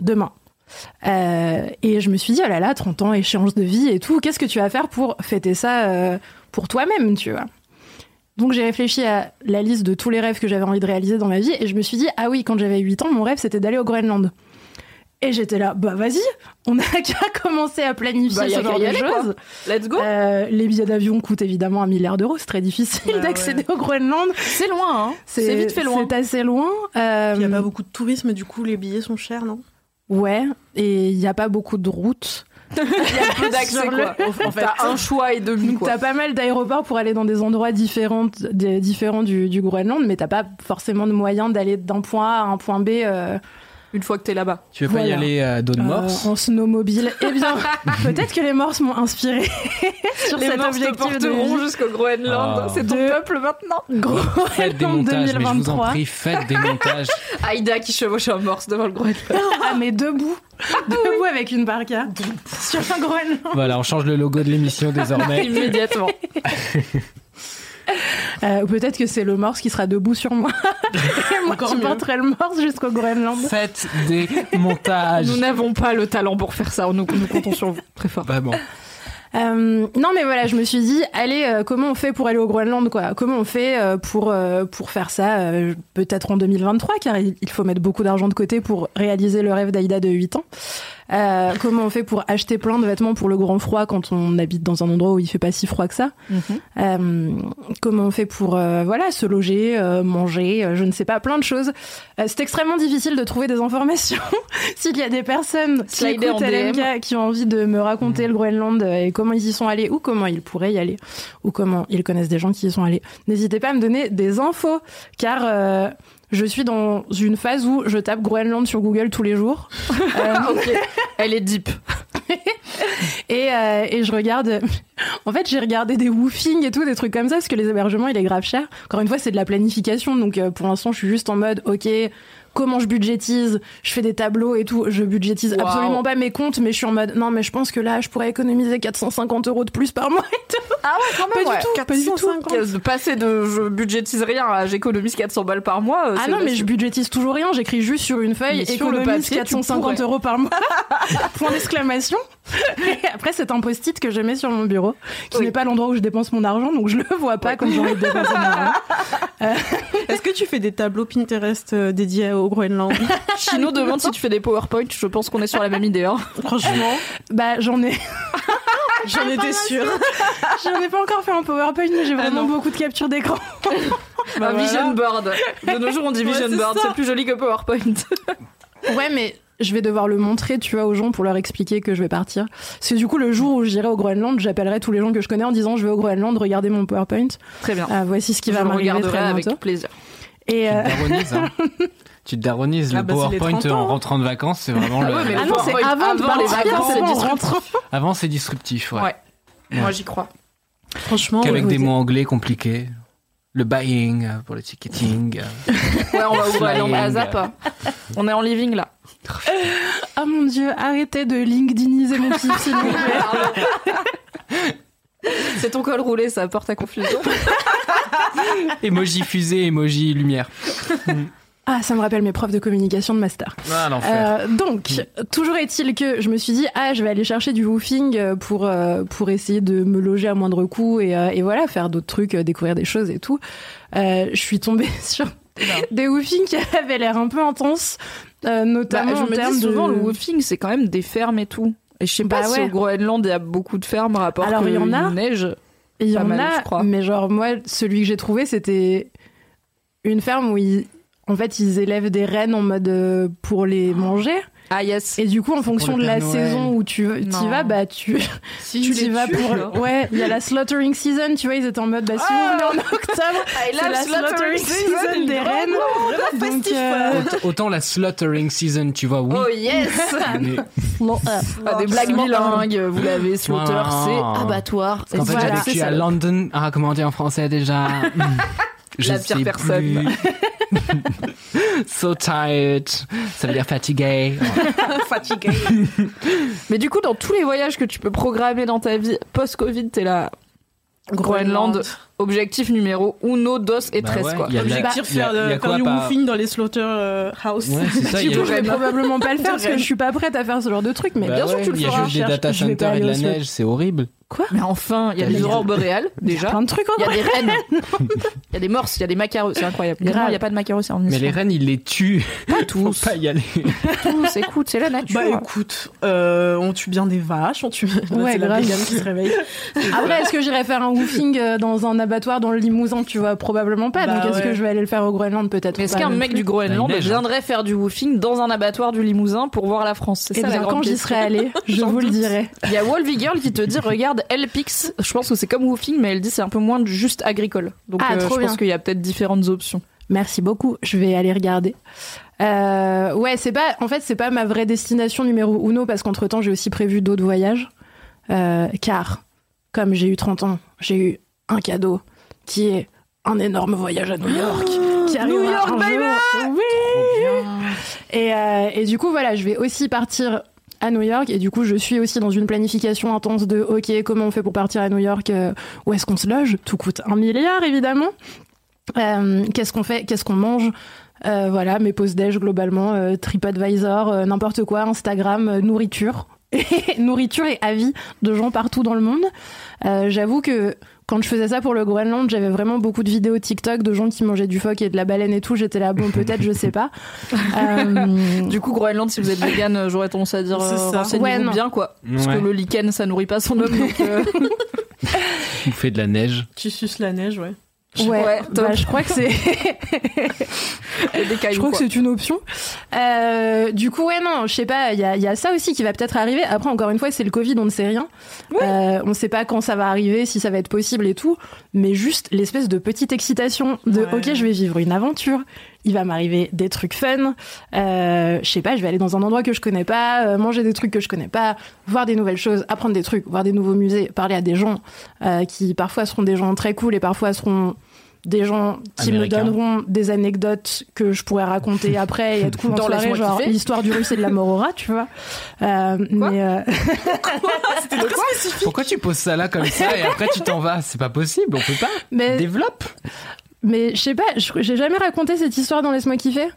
demain. Euh, et je me suis dit, oh là là, 30 ans, échéance de vie et tout, qu'est-ce que tu vas faire pour fêter ça euh, pour toi-même, tu vois? Donc j'ai réfléchi à la liste de tous les rêves que j'avais envie de réaliser dans ma vie et je me suis dit ah oui quand j'avais 8 ans mon rêve c'était d'aller au Groenland. Et j'étais là bah vas-y, on a [laughs] qu'à commencer à planifier Bah, ce genre de choses. Let's go. Euh, les billets d'avion coûtent évidemment un milliard d'euros, c'est très difficile Bah d'accéder au Groenland. C'est loin, hein. C'est vite fait loin. C'est assez loin. Euh, Il n'y a pas beaucoup de tourisme, du coup, les billets sont chers, non? Ouais, et il n'y a pas beaucoup de routes. [laughs] Il y a peu [laughs] d'accès le- quoi. En fait, t'as un choix et demi Donc quoi. t'as pas mal d'aéroports pour aller dans des endroits différents, des- différents du, du Groenland, mais t'as pas forcément de moyens d'aller d'un point A à un point B. euh, Une fois que t'es là-bas. Tu veux pas y aller à Dawn euh, Morse en snowmobile. Eh bien, [laughs] peut-être que les Morses m'ont inspiré [laughs] sur Les cet Morses te objectif de porteront jusqu'au Groenland. Ah. C'est ton De- peuple maintenant. Faites des Groenland montages, mais je vous en 2023. prie, faites des montages. [laughs] Aïda qui chevauche un morse devant le Groenland. Ah, mais debout. debout avec une parka. sur un Groenland. Voilà, on change le logo de l'émission désormais. Immédiatement. Euh, peut-être que c'est le Morse qui sera debout sur moi. [laughs] Et moi, Encore je mieux. porterai le Morse jusqu'au Groenland. Faites des montages. Nous n'avons pas le talent pour faire ça. Nous, nous comptons sur vous. Très fort. Vraiment. Euh, non mais voilà, je me suis dit, allez, euh, comment on fait pour aller au Groenland quoi? Comment on fait euh, pour pour faire ça peut-être en 2023 car il il faut mettre beaucoup d'argent de côté pour réaliser le rêve d'Aïda de 8 ans. Euh, comment on fait pour acheter plein de vêtements pour le grand froid quand on habite dans un endroit où il fait pas si froid que ça Euh, Comment on fait pour euh, voilà se loger, manger, je ne sais pas, plein de choses. C'est extrêmement difficile de trouver des informations. [laughs] S'il y a des personnes qui Slider écoutent. LMK qui ont envie de me raconter le Groenland et comment ils y sont allés ou comment ils pourraient y aller ou comment ils connaissent des gens qui y sont allés, n'hésitez pas à me donner des infos car je suis dans une phase où je tape Groenland sur Google tous les jours. [laughs] Euh, ok. Elle est deep. [laughs] et, euh, et je regarde. En fait, j'ai regardé des woofing et tout, des trucs comme ça, parce que les hébergements, il est grave cher. Encore une fois, c'est de la planification, donc euh, pour l'instant, je suis juste en mode, ok, comment je budgétise Je fais des tableaux et tout. Je budgétise Wow. absolument pas mes comptes, mais je suis en mode, non, mais je pense que là, je pourrais économiser 450 euros de plus par mois et tout. Ah ouais, quand Pas du tout, pas du tout. De passer de je budgétise rien à j'économise 400 balles par mois. euh, Ah non, mais je budgétise toujours rien. J'écris juste sur une feuille le économise papier, tu 450 pourrais. euros par mois. [laughs] Point d'exclamation. Et après, c'est un post-it que je mets sur mon bureau, qui Oui. n'est pas l'endroit où je dépense mon argent, donc je le vois pas quand j'ai envie de dépenser mon argent. [laughs] Est-ce que tu fais des tableaux Pinterest euh, dédiés au Groenland? Chino demande si tu fais des PowerPoint. Je pense qu'on est sur la même idée. hein. Franchement, Bah, j'en ai. [laughs] j'en étais sûre. J'en ai pas encore fait un PowerPoint, mais j'ai vraiment non. beaucoup de captures d'écran. [laughs] Bah un voilà. vision board. De nos jours, on dit vision board. C'est plus joli que PowerPoint. Ouais, mais je vais devoir le montrer, tu vois, aux gens pour leur expliquer que je vais partir. Parce que du coup, le jour où j'irai au Groenland, j'appellerai tous les gens que je connais en disant je vais au Groenland, regardez mon PowerPoint. Très bien. Ah, voici ce qui Je va m'arriver regarderai très avec bientôt. plaisir. Et euh, [laughs] Tu te daronises, hein. Tu te daronises. Ah le bah, c'est les PowerPoint 30 ans, en hein. rentrant de vacances, c'est vraiment le. ouais, mais ah non, c'est avant de avant les partir, vacances, c'est c'est disruptif. Avant, c'est disruptif, ouais. Ouais. Moi, j'y crois. Franchement, Qu'avec ouais. des mots anglais compliqués. Le buying euh, pour le ticketing. euh. [laughs] Ouais, on va au Groenland à. On est en living là. [laughs] Ah mon dieu, arrêtez de LinkedIniser mon kiff, s'il vous plaît. [laughs] C'est ton col roulé, ça apporte à confusion. Emoji fusée, emoji lumière. Ah, ça me rappelle mes profs de communication de master. Ah. Euh, donc, toujours est-il que je me suis dit, ah, je vais aller chercher du woofing euh, pour, euh, pour essayer de me loger à moindre coût et, euh, et voilà, faire d'autres trucs, découvrir des choses et tout. Euh, je suis tombée [laughs] sur des woofing qui avaient l'air un peu intenses, euh, notamment Bah, je en me termes dis souvent, de... le woofing, c'est quand même des fermes et tout. Et je sais pas Bah si ouais. au Groenland, il y a beaucoup de fermes, rapport Alors, que il y en a. neige. Il y Pas en mal, a, je crois. mais genre moi, celui que j'ai trouvé, c'était une ferme où ils, en fait, ils élèvent des rennes en mode euh, pour les manger. Ah yes. Et du coup, en fonction de la Noël. saison où tu y vas, bah tu, [laughs] Si tu y vas pour. Ouais, il y a la [laughs] slaughtering season, tu vois, ils étaient en mode, bah si vous venez en octobre, [laughs] c'est la slaughtering season des rennes. Donc, euh, Aut- Autant la slaughtering season, tu vois, oui. Oh yes mais- euh, Ah, Des blagues bilingues, vous l'avez, slaughter, c'est abattoir. En fait, vécu à London. Ah, comment on dit en français déjà? Je La pire sais personne. plus. [laughs] so tired. Ça veut dire [laughs] fatigué. Mais du coup, dans tous les voyages que tu peux programmer dans ta vie post-Covid, t'es là. Groenland, objectif numéro uno, dos et Bah tres ouais, quoi. il y a de la- Objectif il y a- faire, il y a de- quoi, faire du pas- woofing dans les slaughterhouse. Ouais, ça. il y a- je vais probablement pas le faire parce que je suis pas prête à faire ce genre de truc, mais Bah bien sûr ouais, tu le Il y a feras. juste des data centers et de la neige, c'est horrible. Mais enfin, il y a des aurores boréales déjà. Plein de trucs en Il y a des rennes. Il y a des morses, il y a des macareux, c'est incroyable. Il y a pas de macareux, c'est en Mais les rennes, ils les tuent. Pas Faut tous. pas y aller. tous, écoute, c'est la nature. Bah écoute, euh, on tue bien des vaches, on tue. Ouais, grave. qui se réveille. Après, est-ce que j'irai faire un woofing euh, dans un abattoir dans le Limousin Tu vois, probablement pas. Bah Donc, est-ce ouais. que je vais aller le faire au Groenland Peut-être. Est-ce qu'un mec plus. du Groenland hein. viendrait faire du woofing dans un abattoir du Limousin pour voir la France? C'est Eh ça bien, quand j'y question. serai allée, je [laughs] vous le dirai. Il y a Wolvie Girl qui te dit regarde Elpix. Je pense que c'est comme woofing, mais elle dit c'est un peu moins juste agricole. Donc Ah, euh, trop je bien. pense qu'il y a peut-être différentes options. Merci beaucoup. Je vais aller regarder. Euh, ouais, c'est pas. En fait, c'est pas ma vraie destination numéro uno parce qu'entre temps, j'ai aussi prévu d'autres voyages. Euh, car, comme j'ai eu 30 ans, j'ai eu un cadeau qui est un énorme voyage à New York. qui arrivera York, un baby jour. Oui. Et, euh, et du coup, voilà, je vais aussi partir à New York et du coup, je suis aussi dans une planification intense de OK, comment on fait pour partir à New York euh, Où est-ce qu'on se loge? Tout coûte un milliard, évidemment. Euh, qu'est-ce qu'on fait? Qu'est-ce qu'on mange? Voilà, mes pauses déj globalement, TripAdvisor, n'importe quoi, Instagram, nourriture. [laughs] Nourriture et avis de gens partout dans le monde. J'avoue que quand je faisais ça pour le Groenland, j'avais vraiment beaucoup de vidéos TikTok de gens qui mangeaient du phoque et de la baleine et tout. J'étais là, bon, peut-être, je sais pas. [laughs] Euh, Du coup, Groenland, si vous êtes vegan, euh, j'aurais tendance à dire C'est euh, renseignez-vous Ouais, bien quoi. Parce Ouais. que le lichen, ça nourrit pas son homme. Donc, euh, [laughs] Vous faites de la neige. Tu suces la neige, ouais. Ouais, bah, je crois que c'est. [laughs] [laughs] Je crois que c'est une option. Euh, du coup, ouais, non, je sais pas, il y a, il y a ça aussi qui va peut-être arriver. Après, encore une fois, c'est le Covid, on ne sait rien. Euh, on ne sait pas quand ça va arriver, si ça va être possible et tout. Mais juste l'espèce de petite excitation de Ouais. OK, je vais vivre une aventure. Il va m'arriver des trucs fun. Euh, je sais pas, je vais aller dans un endroit que je connais pas, euh, manger des trucs que je connais pas, voir des nouvelles choses, apprendre des trucs, voir des nouveaux musées, parler à des gens euh, qui parfois seront des gens très cool et parfois seront des gens qui me donneront des anecdotes que je pourrais raconter [laughs] après et être cool en Dans soirée, Laisse-moi genre l'histoire du russe et de la morora, tu vois. Euh, mais euh, [laughs] Pourquoi tu poses ça là comme ça et après tu t'en vas? C'est pas possible, on peut pas. mais Développe. Mais je sais pas, j'ai jamais raconté cette histoire dans Laisse-moi kiffer.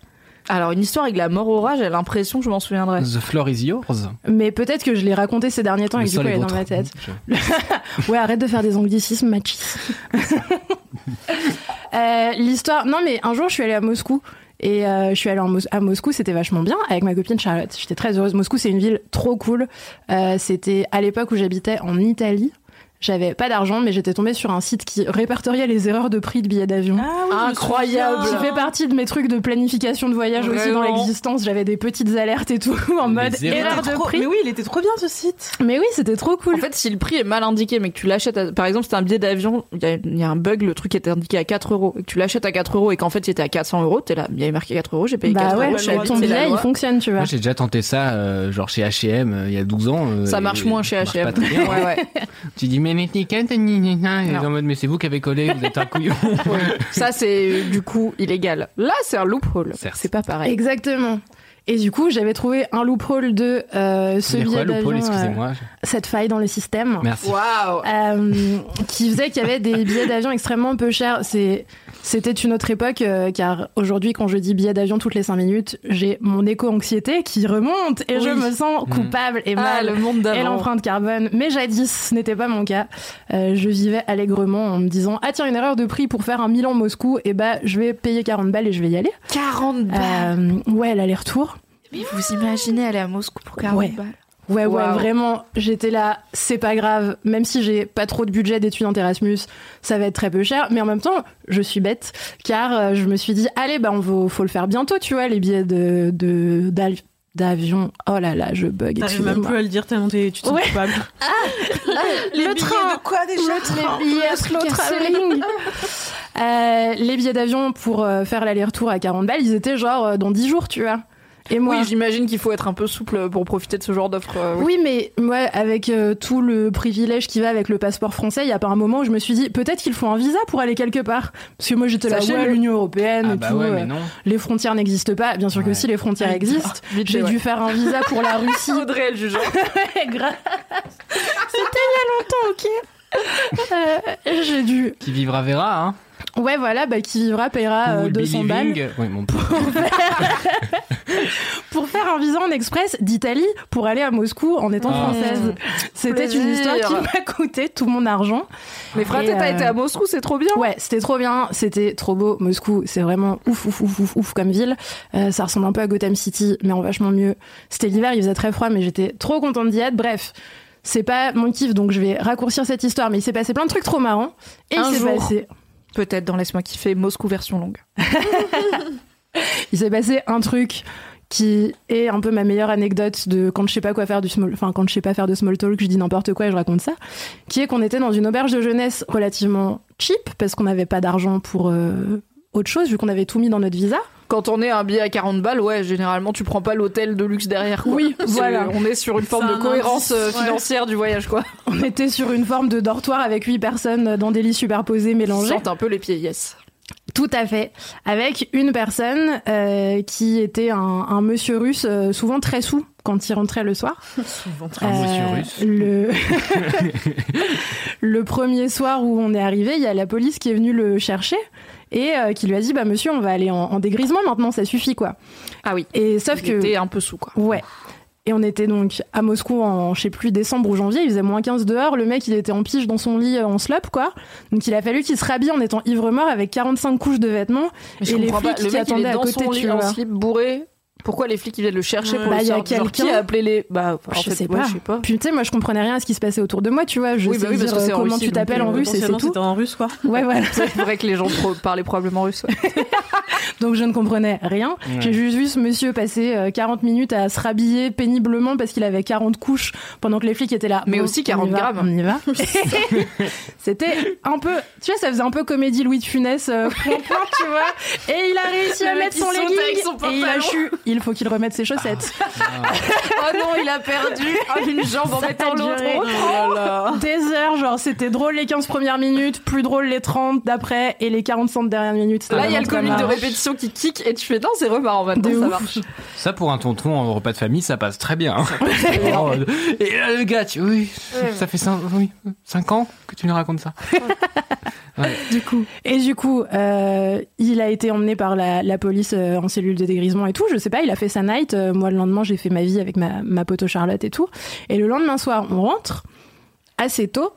Alors, une histoire avec la mort au rat, j'ai l'impression que je m'en souviendrai. The floor is yours. Mais peut-être que je l'ai raconté ces derniers temps et Le que du coup elle est dans ma tête. Je- [laughs] Ouais, arrête de faire des anglicismes, machis. [laughs] Euh, L'histoire. Non, mais un jour, je suis allée à Moscou. Et euh, je suis allée en Mos- à Moscou, c'était vachement bien avec ma copine Charlotte. J'étais très heureuse. Moscou, c'est une ville trop cool. Euh, c'était à l'époque où j'habitais en Italie. J'avais pas d'argent, mais j'étais tombée sur un site qui répertoriait les erreurs de prix de billets d'avion. Ah Incroyable. Qui fait partie de mes trucs de planification de voyage aussi dans l'existence. J'avais des petites alertes et tout [laughs] en Les mode erreurs. erreur de prix. Mais oui, il était trop bien ce site. Mais oui, c'était trop cool. En fait, si le prix est mal indiqué, mais que tu l'achètes, à- par exemple, c'est un billet d'avion, il y, a- il y a un bug, le truc était indiqué à 4 euros, et que tu l'achètes à 4 euros et qu'en fait il était à 400 euros, t'es là, il y avait marqué 4 euros, j'ai payé 4 bah ouais, euros, je j'ai savais dit, ton billet, il fonctionne, tu vois. Moi j'ai déjà tenté ça, euh, genre chez H&M euh, il y a 12 ans. euh, Ça et marche moins chez H&M. Ouais, ouais. Tu dis mais l'étiquette, en mode mais c'est vous qui avez collé, vous êtes un couillon. [laughs] Ça, c'est du coup illégal. Là, c'est un loophole. C'est pas pareil. Exactement. Et du coup, j'avais trouvé un loophole de euh, ce C'est quoi billet d'avion, euh, excusez-moi. cette faille dans le système, Merci. Waouh euh, qui faisait qu'il y avait des billets d'avion extrêmement peu chers. C'est c'était une autre époque, euh, car aujourd'hui, quand je dis billet d'avion toutes les 5 minutes, j'ai mon éco-anxiété qui remonte et je me sens coupable et Ah, mal. le monde et l'empreinte carbone. Mais jadis, ce n'était pas mon cas. Euh, je vivais allègrement en me disant Ah, tiens, une erreur de prix pour faire un Milan-Moscou, et bah, je vais payer 40 balles et je vais y aller. 40 balles. Euh, ouais, l'aller-retour. Mais vous imaginez aller à Moscou pour 40 Ouais. balles Ouais, ouais, vraiment, j'étais là, c'est pas grave, même si j'ai pas trop de budget d'étudiante Erasmus, ça va être très peu cher, mais en même temps, je suis bête, car euh, je me suis dit, allez, bah, on va, faut le faire bientôt, tu vois, les billets de, de, d'av- d'avion. Oh là là, je bug, T'arrives même plus à le dire tellement t'es- tu te sens Ouais. coupable. [laughs] [laughs] le train, de quoi déjà le billet slow traveling. Euh, les billets d'avion pour euh, faire l'aller-retour à 40 balles, ils étaient genre dans 10 jours, tu vois. Et moi, Oui, j'imagine qu'il faut être un peu souple pour profiter de ce genre d'offre. euh, oui. Oui, mais moi, avec euh, tout le privilège qui va avec le passeport français, il y a pas un moment où je me suis dit peut-être qu'il faut un visa pour aller quelque part. Parce que moi, j'étais là, ouais, l'Union européenne Ah et bah tout. ouais, euh, mais non. les frontières n'existent pas. Bien sûr que si les frontières Ah, existent. vite J'ai dû faire un visa pour la [laughs] Russie. Audrey, jugeant. [laughs] C'était il y a longtemps, ok. Euh, J'ai dû. Qui vivra verra, hein. Ouais, voilà, bah, qui vivra paiera euh, Ou 200 balles. Oui, mon [laughs] pour faire un visa en express d'Italie pour aller à Moscou en étant Ah. française. C'était une histoire qui m'a coûté tout mon argent. Mais fraté, Et, t'as euh, été à Moscou, c'est trop bien. Ouais, c'était trop bien, c'était trop beau. Moscou, c'est vraiment ouf, ouf, ouf, ouf, ouf comme ville. Euh, ça ressemble un peu à Gotham City, mais en vachement mieux. C'était l'hiver, il faisait très froid, mais j'étais trop contente d'y être. Bref, c'est pas mon kiff, donc je vais raccourcir cette histoire, mais il s'est passé plein de trucs trop marrants. Et Un il s'est jour. passé, Peut-être dans Laisse-moi kiffer, Moscou version longue. [laughs] il s'est passé un truc qui est un peu ma meilleure anecdote de quand je sais pas quoi faire du small, enfin quand je sais pas faire de small talk, je dis n'importe quoi et je raconte ça, qui est qu'on était dans une auberge de jeunesse relativement cheap parce qu'on n'avait pas d'argent pour euh, autre chose vu qu'on avait tout mis dans notre visa. Quand on est à un billet à 40 balles, ouais, généralement, tu prends pas l'hôtel de luxe derrière. quoi. Oui, voilà. On est sur une forme de un cohérence indice, euh, ouais. financière du voyage, quoi. [laughs] On était sur une forme de dortoir avec huit personnes dans des lits superposés mélangés. sent un peu les pieds, yes. Tout à fait. Avec une personne euh, qui était un, un monsieur russe, euh, souvent très sous quand il rentrait le soir. [laughs] Souvent monsieur Euh, russe. Le... [laughs] le premier soir où on est arrivé, il y a la police qui est venue le chercher et euh, qui lui a dit bah monsieur on va aller en, en dégrisement maintenant ça suffit quoi. Ah oui. Et sauf Il que était un peu sous, quoi. Ouais. Et on était donc à Moscou en, je sais plus, décembre ou janvier, il faisait moins 15 dehors, le mec il était en pige dans son lit euh, en slop quoi. Donc il a fallu qu'il se rhabille en étant ivre-mort avec 45 couches de vêtements Mais je et les comprends flics pas. Le qui mec, il attendaient est à dans côté, son lit en slip bourré. Pourquoi les flics ils viennent le chercher pour Bah, le il y a quelqu'un- Qui a appelé les Bah, en je fait, sais ouais, pas. je sais pas. Puis tu sais, moi je comprenais rien à ce qui se passait autour de moi, tu vois. Je Oui, sais bah oui, parce dire que c'est euh, en comment Russie, tu t'appelles en euh, russe et c'est tout. c'était en russe, quoi. Ouais, voilà. [laughs] C'est vrai que les gens pro- parlaient probablement russe. ouais. [laughs] Donc je ne comprenais rien. Ouais. J'ai juste vu ce monsieur passer euh, 40 minutes à se rhabiller péniblement parce qu'il avait 40 couches pendant que les flics étaient là. Mais Bon, aussi on y 40 va, grammes. On y va. [laughs] C'était un peu, tu vois, ça faisait un peu comédie Louis de Funès, euh, tu vois. Et il a réussi à mettre son legging et il a. Il faut qu'il remette ses chaussettes. [laughs] oh non, il a perdu une jambe en mettant l'autre. Oh Des heures, genre c'était drôle les 15 premières minutes, plus drôle les 30 d'après et les 45 dernières minutes. Là, il y a le comique de répétition qui kick et tu fais non, c'est remarrant maintenant, De ça ouf. marche. Ça, pour un tonton en repas de famille, ça passe très bien. Oh, [laughs] Et là, le gars, tu- oui, ça fait 5 oui, cinq ans que tu nous racontes ça. [laughs] du coup. Et du coup, euh, il a été emmené par la, la police euh, en cellule de dégrisement et tout. Je sais pas, il a fait sa night. Euh, moi, le lendemain, j'ai fait ma vie avec ma, ma pote Charlotte et tout. Et le lendemain soir, on rentre assez tôt.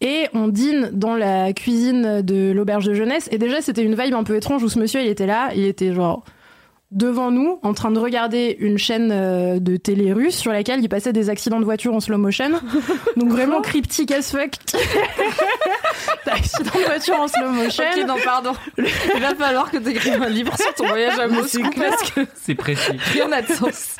Et on dîne dans la cuisine de l'auberge de jeunesse. Et déjà, c'était une vibe un peu étrange où ce monsieur, il était là. Il était genre devant nous, en train de regarder une chaîne euh, de télé russe sur laquelle il passait des accidents de voiture en slow motion. [laughs] Donc vraiment cryptique as fuck. [laughs] Accident de voiture en slow motion. Ok, non, pardon. Il va falloir que tu écrives un livre sur ton voyage à Moscou parce que C'est précis. rien n'a de sens.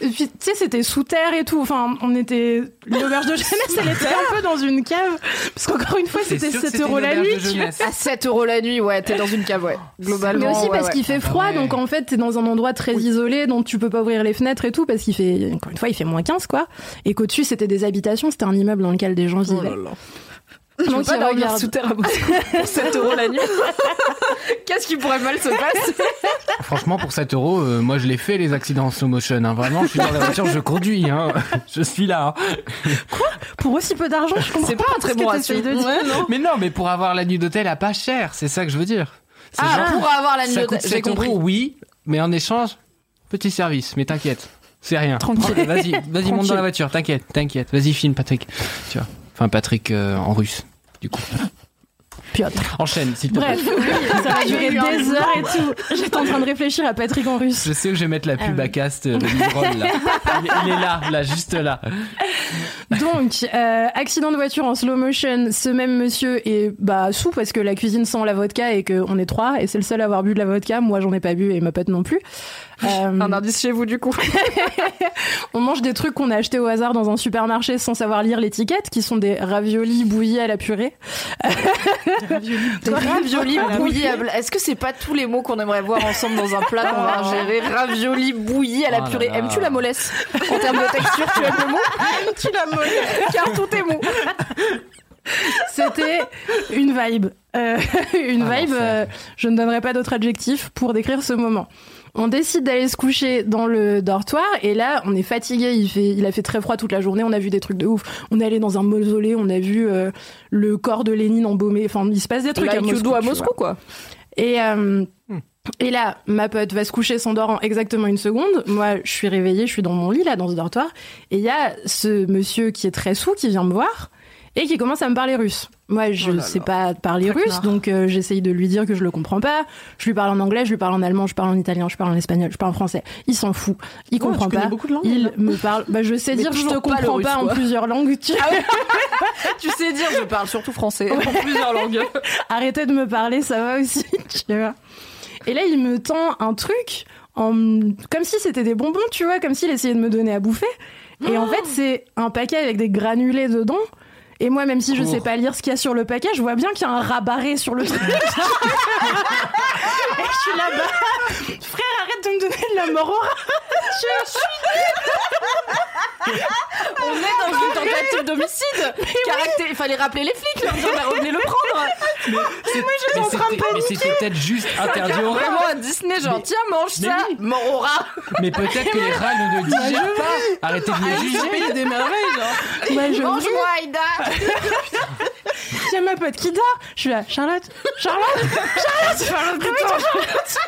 Et puis, tu sais, c'était sous terre et tout. Enfin, on était. L'auberge de [laughs] jeunesse, elle était un peu dans une cave. Parce qu'encore une fois, c'était sûr que 7 c'était euros la nuit. À 7 euros la nuit, ouais, t'es dans une cave, ouais. Globalement. Mais aussi ouais, parce ouais. qu'il fait froid, ouais. donc en fait, t'es dans un endroit très isolé, donc tu peux pas ouvrir les fenêtres et tout, parce qu'il fait, encore une fois, il fait moins 15, quoi. Et qu'au-dessus, c'était des habitations, c'était un immeuble dans lequel des gens Oh vivaient. là là. Je veux pas dormir regarde. sous terre à Moscou pour [laughs] 7 euros la nuit. [laughs] Qu'est-ce qui pourrait mal se passer [laughs] Franchement, pour 7 euros, euh, moi je l'ai fait les accidents en slow motion. hein. Vraiment, je suis dans la voiture, je conduis. Hein. Je suis là. hein. Pour aussi peu d'argent, je comprends C'est pas un très bon ratio. de dire. Ouais, non. Mais non, mais pour avoir la nuit d'hôtel à pas cher, c'est ça que je veux dire. Ah, genre, pour avoir la nuit ça d'hôtel, coûte j'ai 7 compris. euros, oui, mais en échange, petit service. Mais t'inquiète, c'est rien. Tranquille. Vas-y, vas-y, monte dans la voiture. T'inquiète, t'inquiète. Vas-y, filme Patrick. Tu vois. Enfin, Patrick euh, en russe, du coup. Piotr. Enchaîne, s'il te Bref, plaît. oui, ça va durer des heures et tout. J'étais en train de réfléchir à Patrick en russe. Je sais que je vais mettre la pub Ah à cast euh, de Librol, là. Il, est- il est là, là, juste là. Donc, euh, accident de voiture en slow motion. Ce même monsieur est bah sous parce que la cuisine sent la vodka et qu'on est trois et c'est le seul à avoir bu de la vodka. Moi, j'en ai pas bu et ma pote non plus. Euh, Un indice chez vous, du coup. [laughs] on mange des trucs qu'on a achetés au hasard dans un supermarché sans savoir lire l'étiquette, qui sont des raviolis bouillis à la purée. Des raviolis bouillis à bla- Est-ce que c'est pas tous les mots qu'on aimerait voir ensemble dans un plat qu'on va ingérer? Raviolis bouillis à la Oh purée. Aimes-tu la mollesse? En termes de texture, tu aimes le mot? Aimes-tu la mollesse? Car tout est mot. C'était une vibe. Euh, [laughs] une Ah, vibe, euh, je ne donnerai pas d'autre adjectif pour décrire ce moment. On décide d'aller se coucher dans le dortoir et là on est fatigué. Il fait, il a fait très froid toute la journée. On a vu des trucs de ouf. On est allé dans un mausolée. On a vu euh, le corps de Lénine embaumé. Enfin, il se passe des trucs à Like you Moscou. do à Moscou, quoi. Et euh, et là, ma pote va se coucher, s'endort en exactement une seconde. Moi, je suis réveillée, je suis dans mon lit là, dans ce dortoir, et il y a ce monsieur qui est très sous qui vient me voir et qui commence à me parler russe. Moi, je Oh là sais là. pas parler russe, donc euh, j'essaye de lui dire que je le comprends pas. Je lui parle en anglais, je lui parle en allemand, je parle en italien, je parle en espagnol, je parle en français. Il s'en fout, il Ouais, comprend tu connais pas. beaucoup de langues, il me parle. Bah, je sais Mais dire, je te pas comprends russe, pas en plusieurs langues. Tu... [laughs] Tu sais dire, je parle surtout français, en plusieurs langues. [laughs] Arrêtez de me parler, ça va aussi, [laughs] tu vois. Et là, il me tend un truc en... comme si c'était des bonbons, tu vois, comme s'il essayait de me donner à bouffer. Et en fait, c'est un paquet avec des granulés dedans. Et moi, même si je sais pas lire ce qu'il y a sur le paquet, je vois bien qu'il y a un rabarré sur le truc. [laughs] Et je suis là-bas. Frère, arrête de me donner de la mort au rat. Je suis On est dans une tentative d'homicide. Il fallait rappeler les flics, leur dire, bah, revenez le prendre. C'est- moi, j'étais mais en train de c'était- Mais c'était peut-être juste interdit aux rats. Vraiment à Disney, genre, Mais- tiens, mange mais ça, oui. mort au rat. Mais peut-être que les rats ne le digèrent pas. Arrêtez de Ah, le il juger. des merveilles, genre. Moi, je Mange-moi, Aïda. Il y a ma pote qui dort. Je suis là, Charlotte, Charlotte, Charlotte, Charlotte, putain, Charlotte.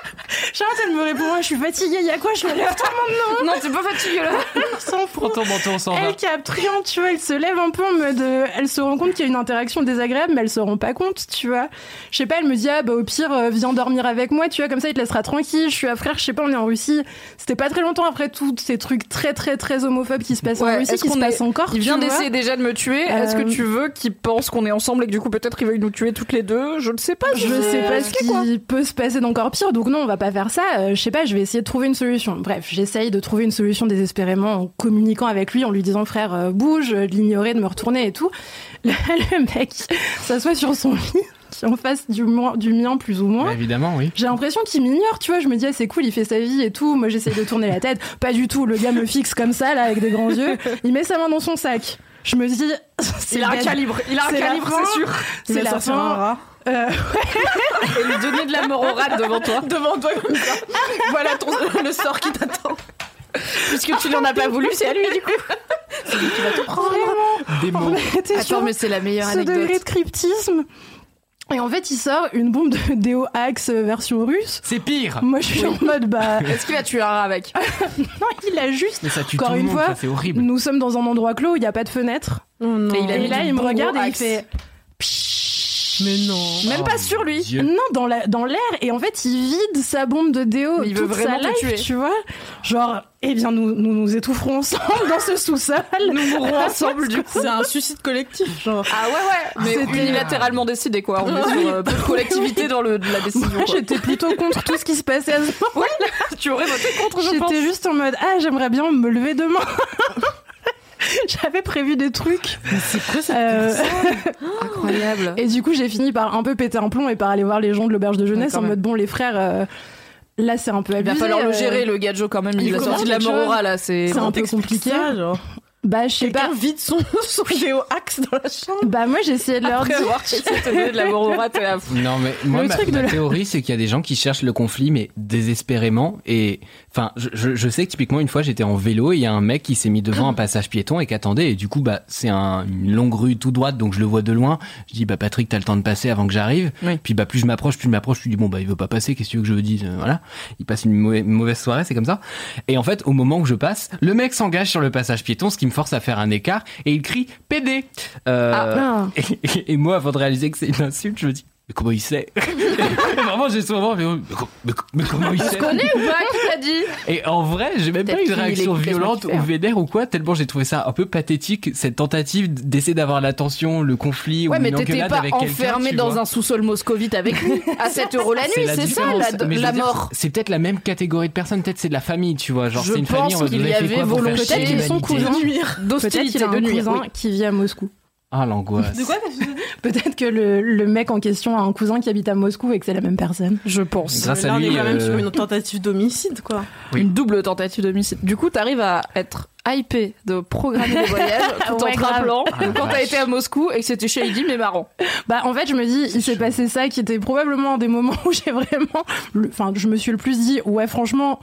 Charlotte, elle me répond, je suis fatiguée, il y a quoi Je me lève toi maintenant. Non, t'es pas fatigué là. Elle s'en fout. Prends ton manteau, on s'en va. Elle capte rien, tu vois, elle se lève un peu en mode. euh, elle se rend compte qu'il y a une interaction désagréable, mais elle se rend pas compte, tu vois. Je sais pas, elle me dit, ah bah au pire, euh, viens dormir avec moi, tu vois, comme ça il te laissera tranquille. Je suis à frère, je sais pas, on est en Russie. C'était pas très longtemps après tous ces trucs très très très homophobes qui se passent en Russie, qui se qu'on passent encore. Il vient d'essayer déjà de me tuer. Est-ce que tu veux qu'il pense qu'on est ensemble et que du coup peut-être il veuille nous tuer toutes les deux Je ne sais pas. Je sais pas ce quoi. qui peut se passer d'encore pire, donc non, on va pas faire ça. Euh, je sais pas, je vais essayer de trouver une solution. Bref, j'essaye de trouver une solution désespérément en communiquant avec lui, en lui disant frère, euh, bouge, de l'ignorer, de me retourner et tout. [laughs] Le, le mec s'assoit sur son lit, [laughs] qui en face du, du mien plus ou moins. Bah, évidemment, oui. J'ai l'impression qu'il m'ignore, tu vois. Je me dis, ah, c'est cool, il fait sa vie et tout. Moi, j'essaye de tourner la tête. Pas du tout. Le gars me fixe comme ça, là, avec des grands yeux. [laughs] Il met sa main dans son sac. Je me dis, [laughs] c'est Il a un calibre. Il a un calibre, c'est sûr. C'est la fin. Euh, Et lui donner de la mort au rat devant toi. Devant toi comme ça. voilà ton, le sort qui t'attend. Puisque tu n'en as pas voulu, c'est à lui du coup. C'est lui qui va te prendre. Des mots. Attends, sûr mais c'est la meilleure ce degré de anecdote. cryptisme. Et en fait, il sort une bombe de [laughs] Déo Axe version russe. C'est pire. Moi, je suis en mode, bah, [laughs] Est-ce qu'il a tué un rat avec [laughs] non, il a juste. Mais ça tue Encore tout une monde, fois, c'est horrible. Nous sommes dans un endroit clos, il n'y a pas de fenêtre. Oh non. Et il a Et mis là, il me regarde et il fait. Mais non. Même pas sur lui. Dieu. Non, dans la- dans l'air. Et en fait, il vide sa bombe de déo Mais il veut toute vraiment sa life, tuer. tu vois. Genre, eh bien, nous, nous nous étoufferons ensemble dans ce sous-sol. Nous mourrons [laughs] ensemble du coup. C'est un suicide collectif, genre. Ah ouais ouais, mais C'était- unilatéralement décidé quoi. On est sur euh, peu de collectivité dans le, de la décision. Moi, j'étais plutôt contre tout ce qui se passait à ce moment. tu aurais voté contre, je pense. J'étais juste en mode, ah, j'aimerais bien me lever demain. [laughs] [laughs] J'avais prévu des trucs. C'est quoi cette Euh, [laughs] Incroyable. Et du coup, j'ai fini par un peu péter un plomb et par aller voir les gens de l'auberge de jeunesse Ouais, en même. mode bon, les frères, euh, là c'est un peu Il abusé. va falloir le euh, gérer le gadjo quand même. Il, il a sorti de la rat là. C'est un peu compliqué. ça, genre Bah, je sais pas. Vide son, [laughs] son géo-axe dans la chambre. Bah, moi j'ai essayé de leur Après dire. avoir de de la à fou. Non, mais moi, Le ma, truc de ma la- théorie, c'est qu'il y a des gens qui cherchent le conflit, mais désespérément. Et enfin, je, je, sais que typiquement, une fois, j'étais en vélo et il y a un mec qui s'est mis devant un [clears throat] passage piéton et qui attendait. Et du coup, bah, c'est un, une longue rue tout droite, donc je le vois de loin. Je dis, bah, Patrick, t'as le temps de passer avant que j'arrive. Oui. Puis, bah, plus je m'approche, plus je m'approche, je lui dis, bon, bah, il veut pas passer, qu'est-ce que tu veux que je dise? Euh, Voilà. Il passe une mau- mauvaise soirée, c'est comme ça. Et en fait, au moment où je passe, le mec s'engage sur le passage piéton, ce qui me force à faire un écart, et il crie PD. Euh, Ah. [laughs] et, et- et moi, avant de réaliser que c'est une insulte, je me dis, mais comment il sait [laughs] Vraiment, j'ai souvent, mais, mais, mais- mais comment il sait Connais ou pas Qui t'a dit Et en vrai, j'ai même pas Peut-être eu de qu'il réaction violente ou vénère ou quoi, tellement j'ai trouvé ça un peu pathétique, cette tentative d'essayer d'avoir l'attention, le conflit Ouais, ou mais une t'étais engueulade pas avec quelqu'un. enfermé dans vois. un sous-sol moscovite avec lui à 7 euros la nuit, c'est ça la, Mais mort. C'est peut-être la même catégorie de personnes, peut-être c'est de la famille, tu vois. Genre, c'est une famille, on y avait volonté chier qu'ils sont cousins. Peut-être qu'il a de un cousin qui vit à Moscou. Ah, l'angoisse. De quoi [laughs] Peut-être que le, le mec en question a un cousin qui habite à Moscou et que c'est la même personne. Je pense. Grâce à Là, on lui, est quand même euh, sur une tentative d'homicide, quoi. Oui. Une double tentative d'homicide. Du coup, t'arrives à être hypé de programmer des voyages [laughs] tout en te rappelant Ah, quand t'as été à Moscou et que c'était shady mais marrant. Bah en fait je me dis il s'est passé ça qui était probablement un des moments [laughs] où j'ai vraiment enfin je me suis le plus dit ouais franchement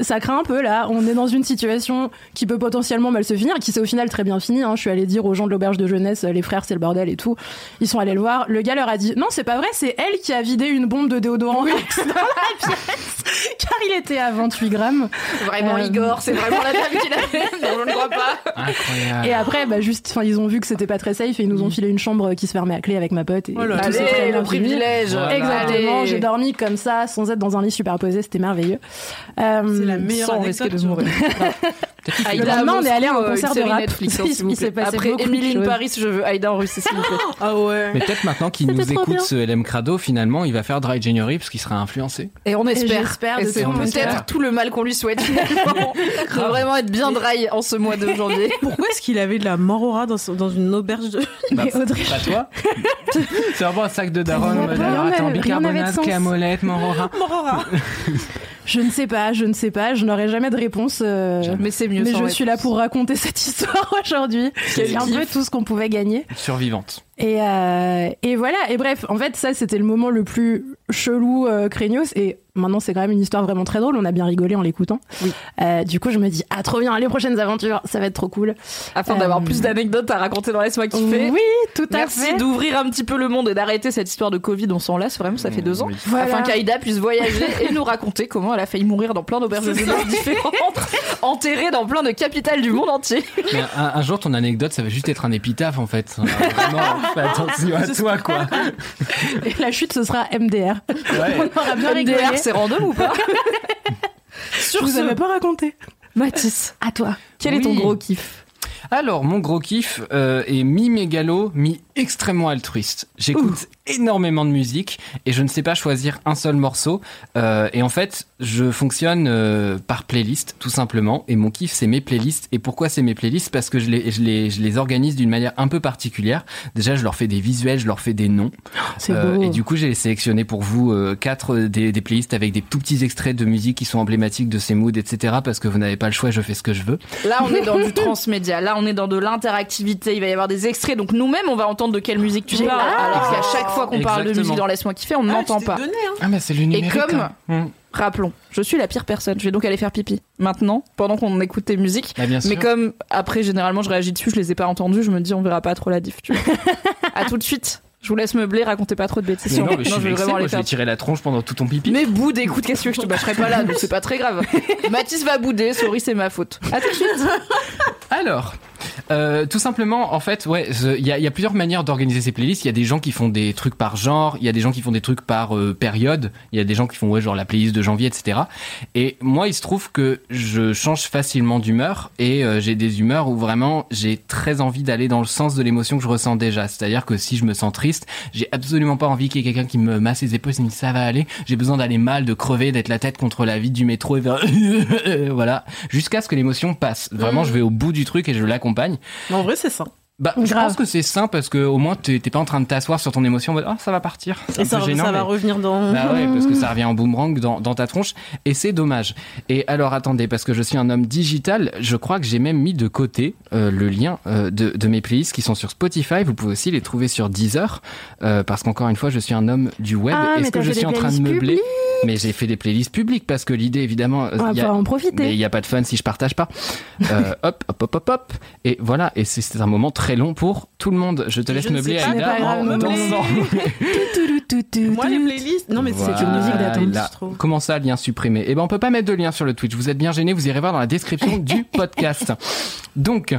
ça craint un peu là, on est dans une situation qui peut potentiellement mal se finir, qui s'est au final très bien fini. Hein. Je suis allée dire aux gens de l'auberge de jeunesse, euh, les frères c'est le bordel et tout. Ils sont allés le voir. Le gars leur a dit non c'est pas vrai, c'est elle qui a vidé une bombe de déodorant dans la pièce, [laughs] car il était à 28 grammes. Vraiment Euh, Igor, c'est vraiment la dame qui l'a fait. Non, je ne crois pas. Incroyable. Et après, bah juste, enfin, ils ont vu que c'était pas très safe et ils nous ont filé une chambre qui se fermait à clé avec ma pote. Et, Oh là et tout Allez, très bien le privilège. Voilà. Exactement, j'ai dormi comme ça, sans être dans un lit superposé, c'était merveilleux. Euh, C'est la meilleure Sans anecdote risquer de mourir. Lendemain, on est allé à un euh, concert de rap. Netflix, Après Emily in. Paris, je veux Aïda en Russie, s'il vous plaît. Ah ouais. Mais peut-être maintenant qu'il nous écoute bien. ce LM Crado, finalement, il va faire Dry January parce qu'il sera influencé. Et on espère. c'est peut-être tout le mal qu'on lui souhaite finalement. [laughs] de vraiment être bien dry en ce mois de janvier. [laughs] Pourquoi est-ce qu'il avait de la morora dans, son- dans une auberge de... Mais Audrey, Pas toi [laughs] C'est vraiment un sac de daron. Rien mode, n'avait- alors, attends, bicarbonate, camolette, morora. Morora je ne sais pas, je ne sais pas, je n'aurai jamais de réponse. euh, Mais c'est mieux mais sans je réponse. suis là pour raconter cette histoire [laughs] aujourd'hui. C'est un peu tout ce qu'on pouvait gagner. Survivante. Et, euh, et voilà, et bref, en fait, ça c'était le moment le plus chelou, euh, craignos. Et maintenant, c'est quand même une histoire vraiment très drôle. On a bien rigolé en l'écoutant. Oui. Euh, du coup, je me dis, ah, trop bien, les prochaines aventures, ça va être trop cool. Afin d'avoir Euh, plus d'anecdotes à raconter dans Laisse-moi kiffer. Oui, tout à Merci fait. d'ouvrir un petit peu le monde et d'arrêter cette histoire de Covid. On s'en lasse vraiment, ça fait deux ans. Oui. Voilà. Afin qu'Aïda puisse voyager et nous raconter comment elle a failli mourir dans plein d'auberges de différentes, enterrée dans plein de capitales du monde entier. Mais un, un jour, ton anecdote, ça va juste être un épitaphe, en fait. Vraiment, fais attention à [laughs] toi, quoi. Et la chute, ce sera MDR. Ouais. On aura bien rigolé. MDR, c'est random ou pas Je [laughs] Sur vous ce, avais pas raconté. Mathis, À toi. quel est ton gros kiff? Alors, mon gros kiff euh, est mi-mégalo, mi-extrêmement altruiste. J'écoute énormément de musique et je ne sais pas choisir un seul morceau. Euh, et en fait, je fonctionne euh, par playlist, tout simplement. Et mon kiff, c'est mes playlists. Et pourquoi c'est mes playlists? Parce que je les, je les, je les organise d'une manière un peu particulière. Déjà, je leur fais des visuels, je leur fais des noms. [gasps] C'est Euh, beau. et du coup, j'ai sélectionné pour vous euh, quatre des, des playlists avec des tout petits extraits de musique qui sont emblématiques de ces moods, etc. Parce que vous n'avez pas le choix, je fais ce que je veux. Là, on est dans du [laughs] transmédia. Là, on est dans de l'interactivité. Il va y avoir des extraits. Donc, nous-mêmes, on va entendre de quelle musique tu parles. Alors qu'à chaque fois qu'on parle de musique dans Laisse-moi kiffer, on n'entend pas. Donné, hein. Ah, mais c'est le Et numérique. comme, hein. Mm. rappelons, je suis la pire personne. Je vais donc aller faire pipi maintenant, pendant qu'on écoute tes musiques. Bah, bien sûr. Mais comme après, généralement, je réagis dessus, je les ai pas entendus, je me dis, on verra pas trop la diff. Tu vois. [laughs] à tout de suite. Je vous laisse meubler, racontez pas trop de bêtises. Mais non, mais je vais vexé, vraiment moi, aller je vais faire. tirer la tronche pendant tout ton pipi. Mais boude, écoute, qu'est-ce que je te bâcherai pas là, [laughs] donc c'est pas très grave. Mathis va bouder, sorry, c'est ma faute. À tout de suite. Alors, euh, tout simplement, en fait, ouais, il y a, il y a plusieurs manières d'organiser ces playlists. Il y a des gens qui font des trucs par genre, il y a des gens qui font des trucs par euh, période, il y a des gens qui font ouais, genre la playlist de janvier, etc. Et moi, il se trouve que je change facilement d'humeur et euh, j'ai des humeurs où vraiment j'ai très envie d'aller dans le sens de l'émotion que je ressens déjà. C'est-à-dire que si je me sens triste, j'ai absolument pas envie qu'il y ait quelqu'un qui me masse les épaules et me dit ça va aller. J'ai besoin d'aller mal, de crever, d'être la tête contre la vitre du métro et [laughs] voilà, jusqu'à ce que l'émotion passe. Vraiment, je vais au bout du truc et je l'accompagne. Mais en vrai, c'est ça. Bah, je pense que c'est sain parce que au moins t'es pas en train de t'asseoir sur ton émotion en mode ah ça va partir. Et ça, gênant, ça va mais- revenir dans... Bah ouais, [laughs] parce que ça revient en boomerang dans, dans ta tronche et c'est dommage. Et alors attendez, parce que je suis un homme digital, je crois que j'ai même mis de côté euh, le lien euh, de, de mes playlists qui sont sur Spotify. Vous pouvez aussi les trouver sur Deezer euh, parce qu'encore une fois, je suis un homme du web. Ah, mais Est-ce que je suis en train de meubler. Mais j'ai fait des playlists publiques parce que l'idée évidemment, On va y a- en mais profiter. il n'y a pas de fun si je partage pas. Hop, hop, hop, hop, hop. Et voilà, et c'est un moment très long pour tout le monde. Je te laisse je meubler, Aïda, en dansant. [laughs] Moi, les playlists... Non, mais c'est une musique d'attente, Voilà. je trouve. Comment ça, lien supprimé? Eh ben, on peut pas mettre de lien sur le Twitch. Vous êtes bien gênés. Vous irez voir dans la description [laughs] du podcast. Donc,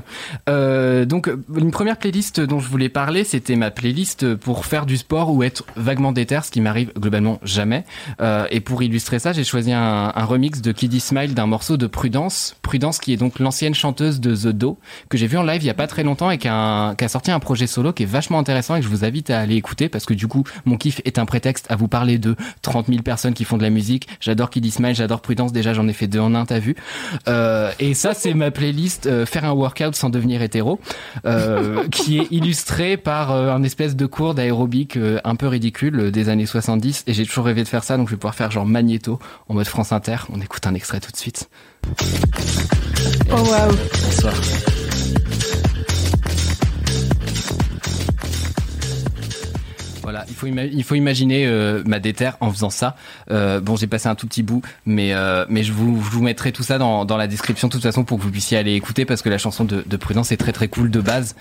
euh, donc, une première playlist dont je voulais parler, c'était ma playlist pour faire du sport ou être vaguement déter, ce qui m'arrive globalement jamais. Euh, et pour illustrer ça, j'ai choisi un, un remix de Kiddy Smile d'un morceau de Prudence. Prudence, qui est donc l'ancienne chanteuse de The Do, que j'ai vu en live il y a pas très longtemps et qui a, un- qui a sorti un projet solo qui est vachement intéressant et que je vous invite à aller écouter parce que du coup, mon kiff est un prétexte à vous parler de 30 000 personnes qui font de la musique. J'adore Kid Smile, j'adore Prudence. Déjà, j'en ai fait deux en un, t'as vu. Euh, et ça, c'est ma playlist euh, Faire un workout sans devenir hétéro, euh, [laughs] qui est illustrée par euh, un espèce de cours d'aérobic euh, un peu ridicule euh, des années 70. Et j'ai toujours rêvé de faire ça, donc je vais pouvoir faire genre magnéto en mode France Inter. On écoute un extrait tout de suite. Oh waouh. Bonsoir. Voilà, il faut, il faut imaginer euh, ma déterre en faisant ça. Euh, bon, j'ai passé un tout petit bout, mais euh, mais je vous, je vous mettrai tout ça dans, dans la description de toute façon pour que vous puissiez aller écouter parce que la chanson de, de Prudence est très très cool de base.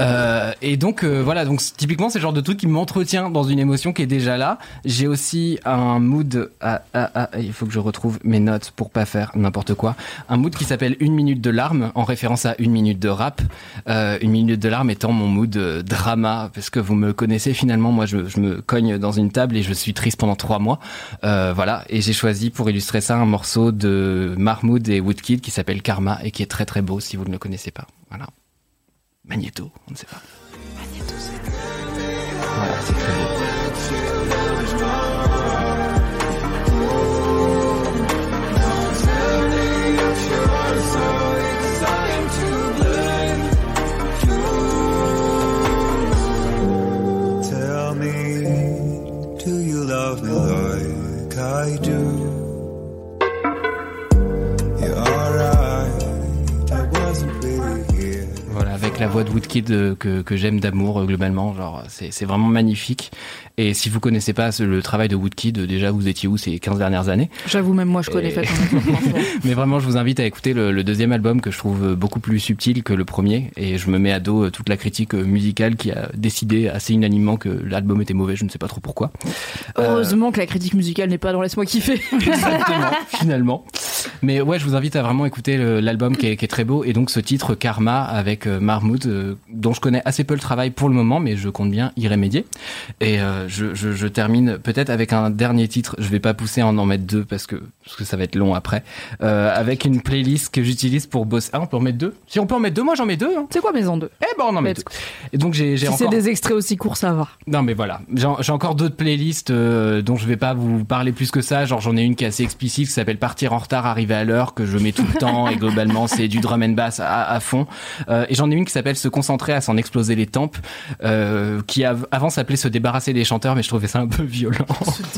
Euh, et donc euh, voilà, donc typiquement c'est le genre de truc qui m'entretient dans une émotion qui est déjà là. J'ai aussi un mood, ah, ah, ah, il faut que je retrouve mes notes pour pas faire n'importe quoi. Un mood qui s'appelle une minute de larmes en référence à une minute de rap. Euh, une minute de larmes étant mon mood euh, drama parce que vous me connaissez finalement, moi je, je me cogne dans une table et je suis triste pendant trois mois. Euh, voilà, et j'ai choisi pour illustrer ça un morceau de Mahmoud et Woodkid qui s'appelle Karma et qui est très très beau si vous ne le connaissez pas. Voilà. Magnéto, on ne sait pas. Voilà, c'est très beau. La voix de Woodkid euh, que, que j'aime d'amour euh, globalement, genre c'est vraiment magnifique. Et si vous connaissez pas le travail de Woodkid, euh, déjà vous étiez où ces 15 dernières années? J'avoue, même moi, je connais Et-. [laughs] Mais vraiment, je vous invite à écouter le, le deuxième album que je trouve beaucoup plus subtil que le premier. Et je me mets à dos toute la critique musicale qui a décidé assez unanimement que l'album était mauvais. Je ne sais pas trop pourquoi. Euh, Heureusement que la critique musicale n'est pas dans Laisse-moi kiffer. [laughs] Exactement, finalement. Mais ouais, je vous invite à vraiment écouter l'album qui est, qui est très beau. Et donc ce titre Karma avec euh, Mahmoud, euh, dont je connais assez peu le travail pour le moment, mais je compte bien y remédier. Et euh, je, je, je termine peut-être avec un dernier titre. Je vais pas pousser à en en mettre deux parce que, parce que ça va être long après. Euh, avec une playlist que j'utilise pour bosser. Ah, on peut en mettre deux Si on peut en mettre deux, moi j'en mets deux. Hein. C'est quoi, mais en deux? Eh ben on en met deux. Et donc j'ai Si c'est encore... des extraits aussi courts, ça va. Non mais voilà, j'ai encore d'autres playlists dont je vais pas vous parler plus que ça. Genre j'en ai une qui est assez explicite qui s'appelle Partir en retard, arriver à l'heure que je mets tout le temps et globalement c'est du drum and bass à, à fond. Et j'en ai une qui s'appelle Se concentrer à s'en exploser les tempes, euh, qui av- avant s'appelait Se débarrasser des chanteurs, mais je trouvais ça un peu violent.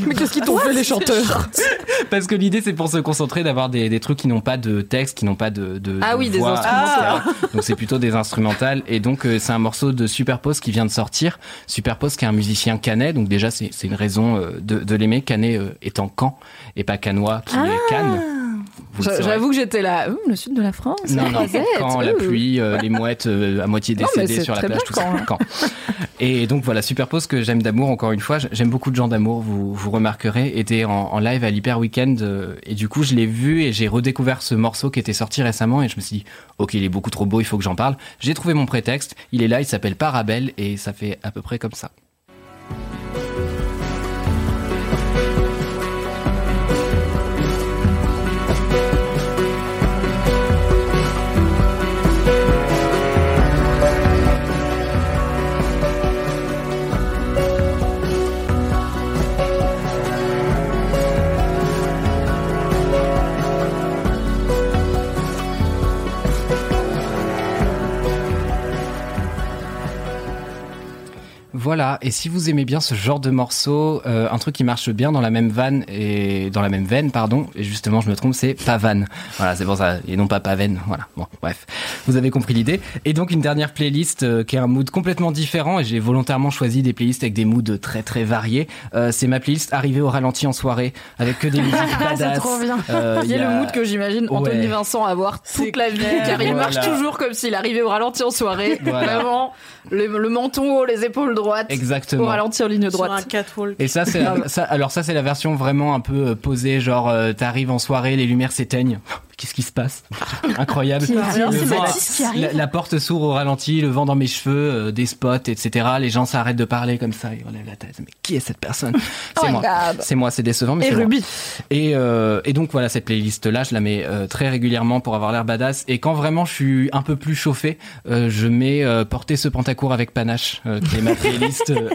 Mais qu'est-ce qu'ils t'ont fait, les chanteurs? [laughs] Parce que l'idée c'est pour se concentrer d'avoir des, des trucs qui n'ont pas de texte, qui n'ont pas de, de Ah de oui, des voix, instrumentales. etc. Donc c'est plutôt des instrumentales. Et donc euh, c'est un morceau de Superpose qui vient de sortir. Superpose qui est un musicien canet, donc déjà c'est une raison euh, de, de l'aimer. Canet étant Caen et pas Canois qui est Cannes. J'avoue que j'étais là, Hum, le sud de la France, Non, non, quand la pluie, euh, les mouettes euh, à moitié décédées sur la plage, tout ça. Et donc voilà, Superpose que j'aime d'amour, encore une fois, j'aime beaucoup de gens d'amour, vous, vous remarquerez, était en, en live à l'Hyper Weekend euh, et du coup je l'ai vu et j'ai redécouvert ce morceau qui était sorti récemment et je me suis dit, ok, il est beaucoup trop beau, il faut que j'en parle. J'ai trouvé mon prétexte, il est là, il s'appelle Parabelle et ça fait à peu près comme ça. Voilà, et si vous aimez bien ce genre de morceau, euh, un truc qui marche bien dans la même vanne et dans la même veine, pardon, et justement je me trompe, c'est pavane. Voilà, c'est pour ça, et non pas pavane. Voilà, bon, bref, vous avez compris l'idée. Et donc une dernière playlist euh, qui a un mood complètement différent, et j'ai volontairement choisi des playlists avec des moods très très variés. Euh, c'est ma playlist arrivée au ralenti en soirée, avec que des [laughs] musiques badass. C'est trop bien. Il y a le mood que j'imagine Anthony Ouais. Vincent avoir toute la vie, car il marche toujours comme s'il arrivait au ralenti en soirée. Voilà. Vraiment, le, le menton haut, les épaules droites. Exactement. Au ralenti en ligne Sur un droite. catwalk. Et ça, c'est la- ça, alors ça, c'est la version vraiment un peu euh, posée, genre euh, t'arrives en soirée, les lumières s'éteignent. Qu'est-ce qui se passe [laughs] Incroyable. Le c'est vent- la, porte s'ouvre au ralenti, le vent dans mes cheveux, euh, des spots, etc. Les gens s'arrêtent de parler comme ça, ils relèvent la tête. Mais qui est cette personne C'est Oh moi. God. C'est moi, c'est décevant, mais Et c'est moi. Ruby. Et, euh, et donc voilà, cette playlist-là, je la mets euh, très régulièrement pour avoir l'air badass. Et quand vraiment je suis un peu plus chauffé, euh, je mets euh, Porter ce pantacourt avec panache, euh, qui est ma playlist [laughs] euh,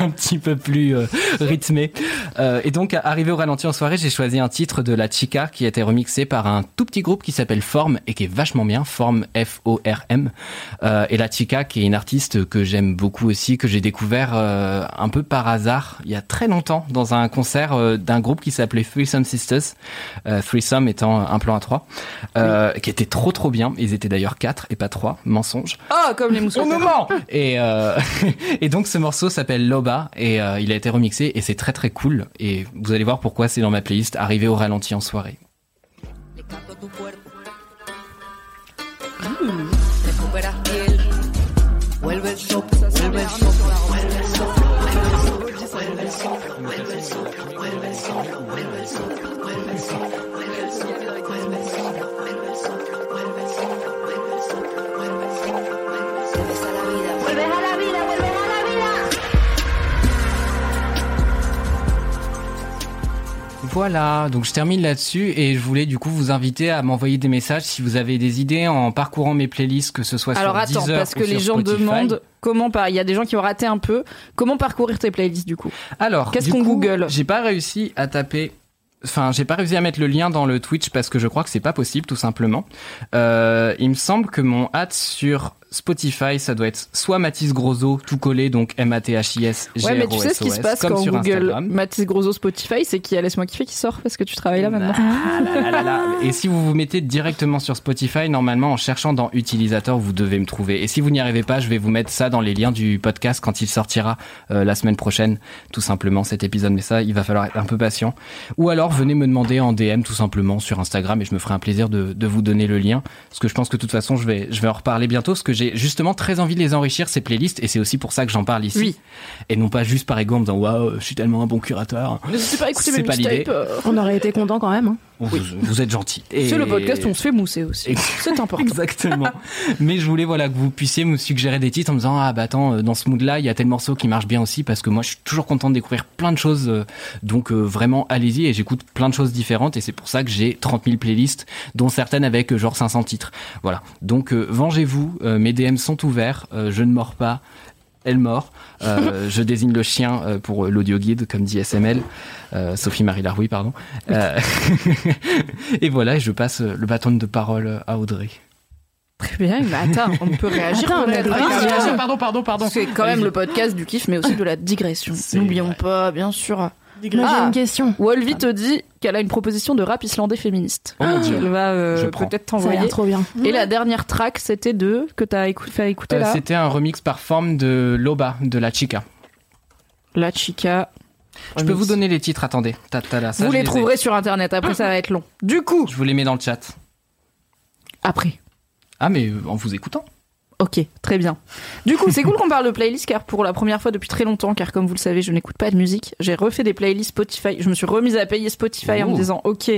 un petit peu plus euh, rythmée. Euh, et donc, arrivé au ralenti en soirée, j'ai choisi un titre de La Chica qui a été remixé par un tout petit groupe qui s'appelle Form et qui est vachement bien, Form F-O-R-M. Euh, et La Chica qui est une artiste que j'aime beaucoup aussi, que j'ai découvert euh, un peu par hasard il y a très longtemps dans un concert euh, d'un groupe qui s'appelait Threesome Sisters. Threesome étant un plan à trois, qui était trop trop bien. Ils étaient d'ailleurs quatre et pas trois, mensonge. Oh, comme les mousquetaires. Au moment et, euh, [laughs] et donc ce morceau s'appelle Loba et il a été remixé et c'est très très cool. Et vous allez voir pourquoi c'est dans ma playlist arrivé au ralenti en soirée. tu cuerpo. Mm. Recuperas piel, vuelve el soplo, vuelve el soplo, vuelve el soplo, vuelve el soplo, vuelve el soplo, vuelve el soplo, vuelve el soplo, vuelve el soplo, vuelve el soplo. Voilà, donc je termine là-dessus et je voulais du coup vous inviter à m'envoyer des messages si vous avez des idées en parcourant mes playlists, que ce soit Alors sur attends, Deezer parce ou que sur les gens Spotify. demandent comment par. Il y a des gens qui ont raté un peu. Comment parcourir tes playlists du coup? Alors, Qu'est-ce qu'on Google? J'ai pas réussi à taper. Enfin, j'ai pas réussi à mettre le lien dans le Twitch parce que je crois que c'est pas possible, tout simplement. Euh, il me semble que mon hâte sur Spotify, ça doit être soit Mathis Grosso, tout collé, donc M-A-T-H-I-S, g Ouais, mais tu sais ce qui se passe quand Google. Mathis Grosso Spotify, c'est qu'il y a Laisse-moi kiffer qui sort parce que tu travailles là maintenant. Ah là là là. Et si vous vous mettez directement sur Spotify, normalement, en cherchant dans utilisateur, vous devez me trouver. Et si vous n'y arrivez pas, je vais vous mettre ça dans les liens du podcast quand il sortira euh, la semaine prochaine, tout simplement, cet épisode. Mais ça, il va falloir être un peu patient. Ou alors, venez me demander en DM, tout simplement, sur Instagram, et je me ferai un plaisir de, de vous donner le lien. Parce que je pense que de toute façon, je vais, je vais en reparler bientôt, parce que j'ai justement très envie de les enrichir, ces playlists, et c'est aussi pour ça que j'en parle ici. Oui. Et non pas juste par ego en me disant, waouh, je suis tellement un bon curateur. N'hésitez pas à écouter C'est mes pas l'idée. mixtapes. euh, On aurait été content quand même. hein. Vous, vous êtes gentil. Et- C'est le podcast où on se fait mousser aussi. [laughs] C'est important. Exactement. Mais je voulais voilà que vous puissiez me suggérer des titres en me disant ah bah attends euh, dans ce mood là il y a tel morceau qui marche bien aussi parce que moi je suis toujours content de découvrir plein de choses euh, donc euh, vraiment allez-y et j'écoute plein de choses différentes et c'est pour ça que j'ai 30 000 playlists dont certaines avec genre 500 titres. Voilà. Donc euh, vengez-vous, euh, mes DM sont ouverts, je ne mords pas. Elle mord. Euh, je désigne le chien euh, pour l'audio guide, comme dit SML. Euh, Sophie Marie Laroui, pardon. Euh, [laughs] et voilà, je passe euh, le bâton de parole à Audrey. Très bien, mais attends, on peut réagir. Attends, on a- Ah, pardon, pardon, pardon. C'est quand même le podcast du kiff, mais aussi de la digression. N'oublions pas, bien sûr. Moi, j'ai Ah. une question. Wolvie te dit qu'elle a une proposition de rap islandais féministe. Oh mon Dieu. Elle va euh, peut-être t'envoyer. trop bien. Et la dernière track, c'était de que t'as écou- fait écouter Euh, là. C'était un remix par forme de Loba, de la Chica. La chica. Je peux vous donner les titres, attendez. Tata, là, ça, vous les ai. trouverez sur internet. Après, ça va être long. Du coup, Je vous les mets dans le chat. après. Ah, mais euh, en vous écoutant. Ok, très bien. Du coup, c'est cool qu'on parle de playlist car pour la première fois depuis très longtemps, car comme vous le savez, je n'écoute pas de musique. J'ai refait des playlists Spotify. Je me suis remise à payer Spotify en me disant, ok,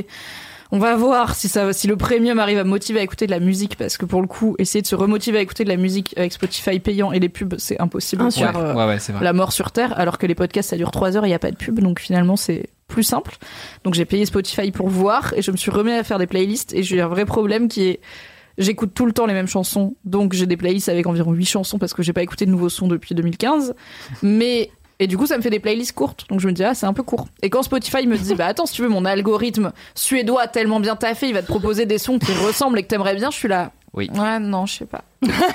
on va voir si ça, si le premium arrive à me motiver à écouter de la musique parce que pour le coup, essayer de se remotiver à écouter de la musique avec Spotify payant et les pubs, c'est impossible. Euh, Ouais, ouais, c'est vrai. la mort sur terre, alors que les podcasts ça dure 3 heures et il n'y a pas de pub, donc finalement c'est plus simple. Donc j'ai payé Spotify pour voir et je me suis remis à faire des playlists et j'ai un vrai problème qui est j'écoute tout le temps les mêmes chansons, donc j'ai des playlists avec environ 8 chansons parce que j'ai pas écouté de nouveaux sons depuis 2015, mais et du coup, ça me fait des playlists courtes. Donc je me dis, ah, c'est un peu court. Et quand Spotify me dit, bah attends, si tu veux, mon algorithme suédois a tellement bien taffé, il va te proposer des sons qui ressemblent et que t'aimerais bien, je suis là. Oui. Ouais, non, je sais pas.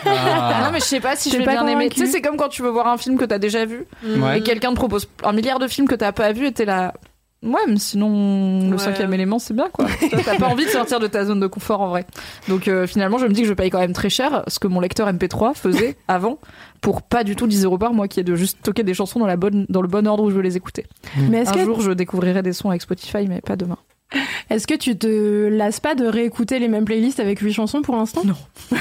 Ah. [laughs] non, mais je sais pas si je vais pas bien aimer. Tu sais, c'est comme quand tu veux voir un film que t'as déjà vu Ouais. et quelqu'un te propose un milliard de films que t'as pas vu et t'es là. Ouais, mais sinon, le Ouais. cinquième élément, c'est bien, quoi. [laughs] T'as pas envie de sortir de ta zone de confort, en vrai. Donc, euh, finalement, je me dis que je paye quand même très cher ce que mon lecteur MP3 faisait [laughs] avant pour pas du tout 10 euros par mois, qui est de juste stocker des chansons dans, la bonne, dans le bon ordre où je veux les écouter. Mais est-ce Un que jour, je découvrirai des sons avec Spotify, mais pas demain. [laughs] Est-ce que tu te lasses pas de réécouter les mêmes playlists avec 8 chansons pour l'instant? Non. [laughs]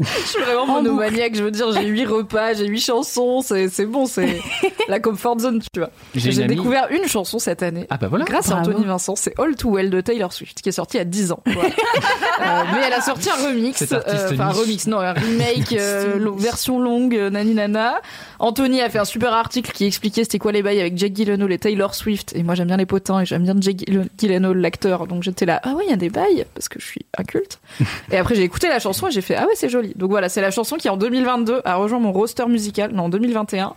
Je suis vraiment monomaniaque. Je veux dire, j'ai huit repas, j'ai huit chansons. C'est c'est bon, c'est [laughs] la comfort zone, tu vois. J'ai amie- découvert une chanson cette année. Ah bah voilà. Grâce à. Anthony Vincent, c'est All Too Well de Taylor Swift, qui est sorti il y a 10 ans. Voilà. Euh, mais elle a sorti un remix, euh, enfin un remix, non, un remake, euh, version longue, euh, nani nana. Anthony a fait un super article qui expliquait c'était quoi les bails avec Jake Gyllenhaal et Taylor Swift. Et moi j'aime bien les potins et j'aime bien Gyll- Gyllenhaal, l'acteur. Donc j'étais là, ah ouais, il y a des bails, parce que je suis inculte. [laughs] et après j'ai écouté la chanson et j'ai fait, ah ouais, c'est joli. Donc voilà, c'est la chanson qui en 2022 a rejoint mon roster musical, non, en 2021.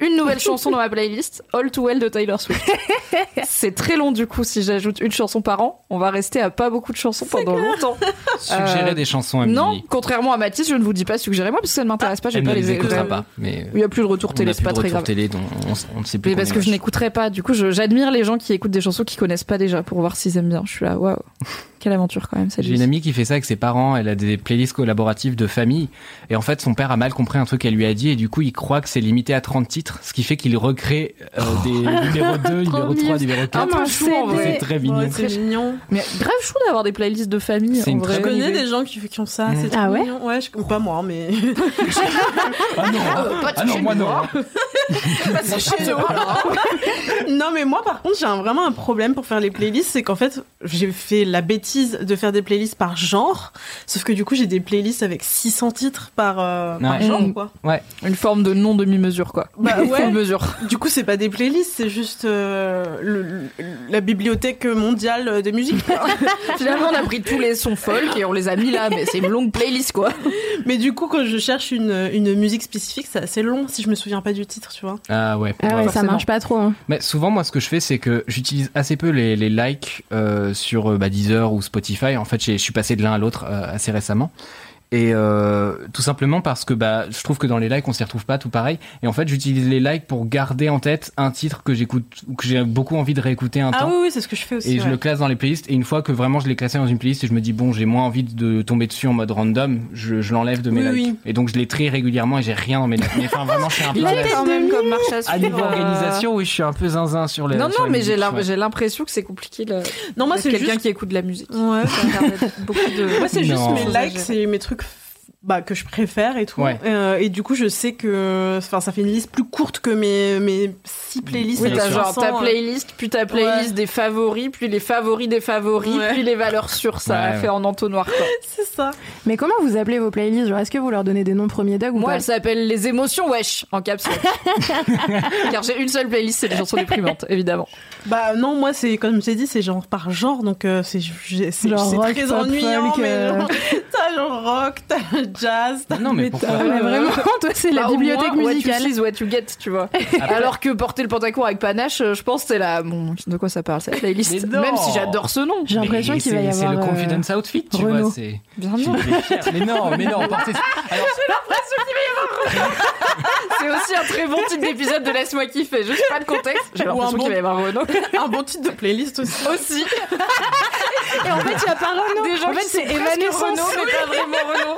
Une nouvelle chanson dans ma playlist, All Too Well de Taylor Swift. [laughs] C'est très long du coup si j'ajoute une chanson par an. On va rester à pas beaucoup de chansons pendant longtemps. Suggérer Euh, des chansons, Amélie. Non, contrairement à Mathis, je ne vous dis pas suggérez-moi parce que ça ne m'intéresse pas. J'ai Elle pas ne les écoutera euh, pas. Mais Il n'y a plus de retour on télé, a c'est plus pas de très retour grave. télé, donc on, on ne sait plus. Mais parce que je n'écouterai pas. Du coup, j'admire les gens qui écoutent des chansons qu'ils connaissent pas déjà pour voir s'ils aiment bien. Je suis là, waouh, quelle aventure quand même J'ai une amie qui fait ça avec ses parents. Elle a des playlists collaboratives de famille. Et en fait, son père a mal compris un truc qu'elle lui a dit. Et du coup, il croit que c'est limité à 30 titres. Ce qui fait qu'il recrée euh, des numéros 2, numéro 3, numéro 4. Un peu chou en vrai. C'est très mignon. Ouais, c'est mignon. Mais grave chou d'avoir des playlists de famille. En vrai. Je connais des gens qui, qui ont ça. Mm. C'est Ah trop ouais mignon. Ouais, je, pas moi, mais. [laughs] Ah non, pas ah non moi [laughs] non. [laughs] non, mais moi, par contre, j'ai vraiment un problème pour faire les playlists. C'est qu'en fait, j'ai fait la bêtise de faire des playlists par genre. Sauf que du coup, j'ai des playlists avec 600 titres par, euh, par Ouais. genre, Mm. quoi. Ouais. Une forme de non demi-mesure quoi. Bah ouais. Full mesure. Du coup, c'est pas des playlists, c'est juste euh, le- le- la bibliothèque mondiale des musiques. [laughs] Finalement, on a pris tous les sons folk et on les a mis là, mais c'est une longue playlist quoi. mais du coup, quand je cherche une, une musique spécifique, c'est assez long si je me souviens pas du titre, tu vois. Ah ouais. Ah ouais, ça marche pas trop. hein. Mais souvent, moi, ce que je fais, c'est que j'utilise assez peu les, les likes euh, sur euh, bah, Deezer ou Spotify. En fait, j'ai- je suis passé de l'un à l'autre euh, assez récemment. Et euh, tout simplement parce que bah, je trouve que dans les likes, on s'y retrouve pas tout pareil. Et en fait, j'utilise les likes pour garder en tête un titre que j'écoute ou que j'ai beaucoup envie de réécouter un Ah temps. oui, oui, c'est ce que je fais aussi. Et je le classe dans les playlists. Et une fois que vraiment je l'ai classé dans une playlist et je me dis, bon, j'ai moins envie de tomber dessus en mode random, je, je l'enlève de mes Oui, likes. oui. Et donc je les trie régulièrement et j'ai rien dans mes likes. Mais enfin, vraiment, c'est un peu. Il est quand même comme marche à À suivre. niveau euh, organisation, oui, je suis un peu zinzin sur les. Non, non, mais j'ai l'impression que c'est compliqué. Le... Non, moi, c'est quelqu'un juste- qui écoute de la musique. Ouais. Ça beaucoup de. Moi, c'est juste mes likes, à c'est mes trucs bah, que je préfère et tout. Ouais. Euh, et du coup, je sais que enfin, ça fait une liste plus courte que mes, mes six playlists. Oui, t'as genre 500, ta euh. playlist, puis ta playlist des favoris, puis les favoris des favoris, Ouais. puis les valeurs sûres. Ça Ouais, a fait en entonnoir. [laughs] C'est ça. Mais comment vous appelez vos playlists? Genre, est-ce que vous leur donnez des noms premier Doug ou Moi, pas? elle s'appelle Les émotions, wesh, en caps lock. [laughs] Car j'ai une seule playlist, c'est les chansons déprimantes, évidemment. Bah non, moi, c'est comme j'ai dit, c'est genre par genre, donc euh, c'est j'ai- c'est Genre c'est rock, très ennuyant, folk, mais euh. genre, [laughs] t'as genre rock, t'as jazz, Non, mais pourquoi vraiment, [laughs] toi, c'est la Bah, bibliothèque moins, musicale. What you see is what you get, tu vois. [laughs] Alors que porter le pantacourt avec panache, euh, je pense que c'est la. Bon, de quoi ça parle, cette playlist. Même si j'adore ce nom. J'ai l'impression [laughs] qu'il va y avoir. C'est le euh, confidence outfit, tu Renaud. vois. C'est. Bien sûr. Mais non, mais non, portez. Alors, C'est aussi un très bon titre d'épisode de Laisse-moi kiffer. Je sais pas le contexte. J'ai l'impression bon- qu'il va y avoir Renaud. un bon titre de playlist aussi. Aussi. Et en fait, il y a pas Renaud. Des gens en fait, c'est. Renaud, mais pas vraiment Renaud.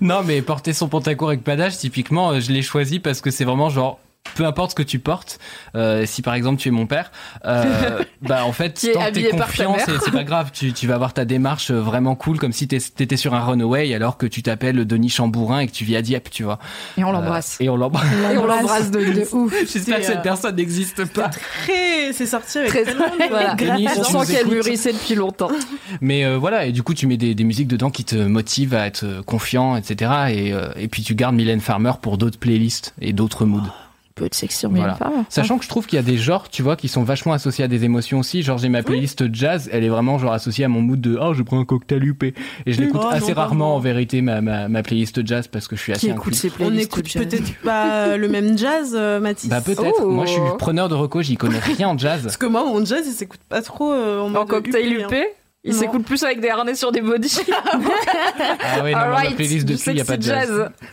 Non, mais porter son pantacourt avec panache, typiquement, euh, je l'ai choisi parce que c'est vraiment genre. Peu importe ce que tu portes, euh, si par exemple tu es mon père, euh, [laughs] bah en fait, tant que habillé t'es confiant, c'est pas grave. Tu, tu vas avoir ta démarche euh, vraiment cool, comme si t'étais sur un runaway alors que tu t'appelles Denis Chambourin et que tu vis à Dieppe, tu vois. Et on Euh, l'embrasse. et on l'embrasse. Et on l'embrasse de, de [laughs] ouf. J'espère que cette euh, personne n'existe pas. Très, c'est sorti avec Très tellement voilà. [laughs] Denis, si On sent qu'elle mûrissait depuis longtemps. Mais euh, voilà, et du coup, tu mets des, des musiques dedans qui te motivent à être euh, confiant, etc. Et, euh, et puis tu gardes Mylène Farmer pour d'autres playlists et d'autres moods. Peu de sexe sur Voilà. Sachant que je trouve qu'il y a des genres, tu vois, qui sont vachement associés à des émotions aussi. Genre, j'ai ma playlist jazz, elle est vraiment genre associée à mon mood de oh, je prends un cocktail UP. Et je l'écoute Oh, non, assez rarement en vérité, ma, ma, ma playlist jazz, parce que je suis assez Qui écoute On écoute peut-être pas le même jazz, euh, Mathis. Bah peut-être. Oh. Moi, je suis preneur de reco, j'y connais rien en jazz. Parce que moi, mon jazz, il s'écoute pas trop euh, en, En mode cocktail UP, UP, hein. Il Non. s'écoute plus avec des harnais sur des body. [laughs] Ah ouais, non, moi, ma Alright, playlist il y a pas de sexy jazz. [laughs]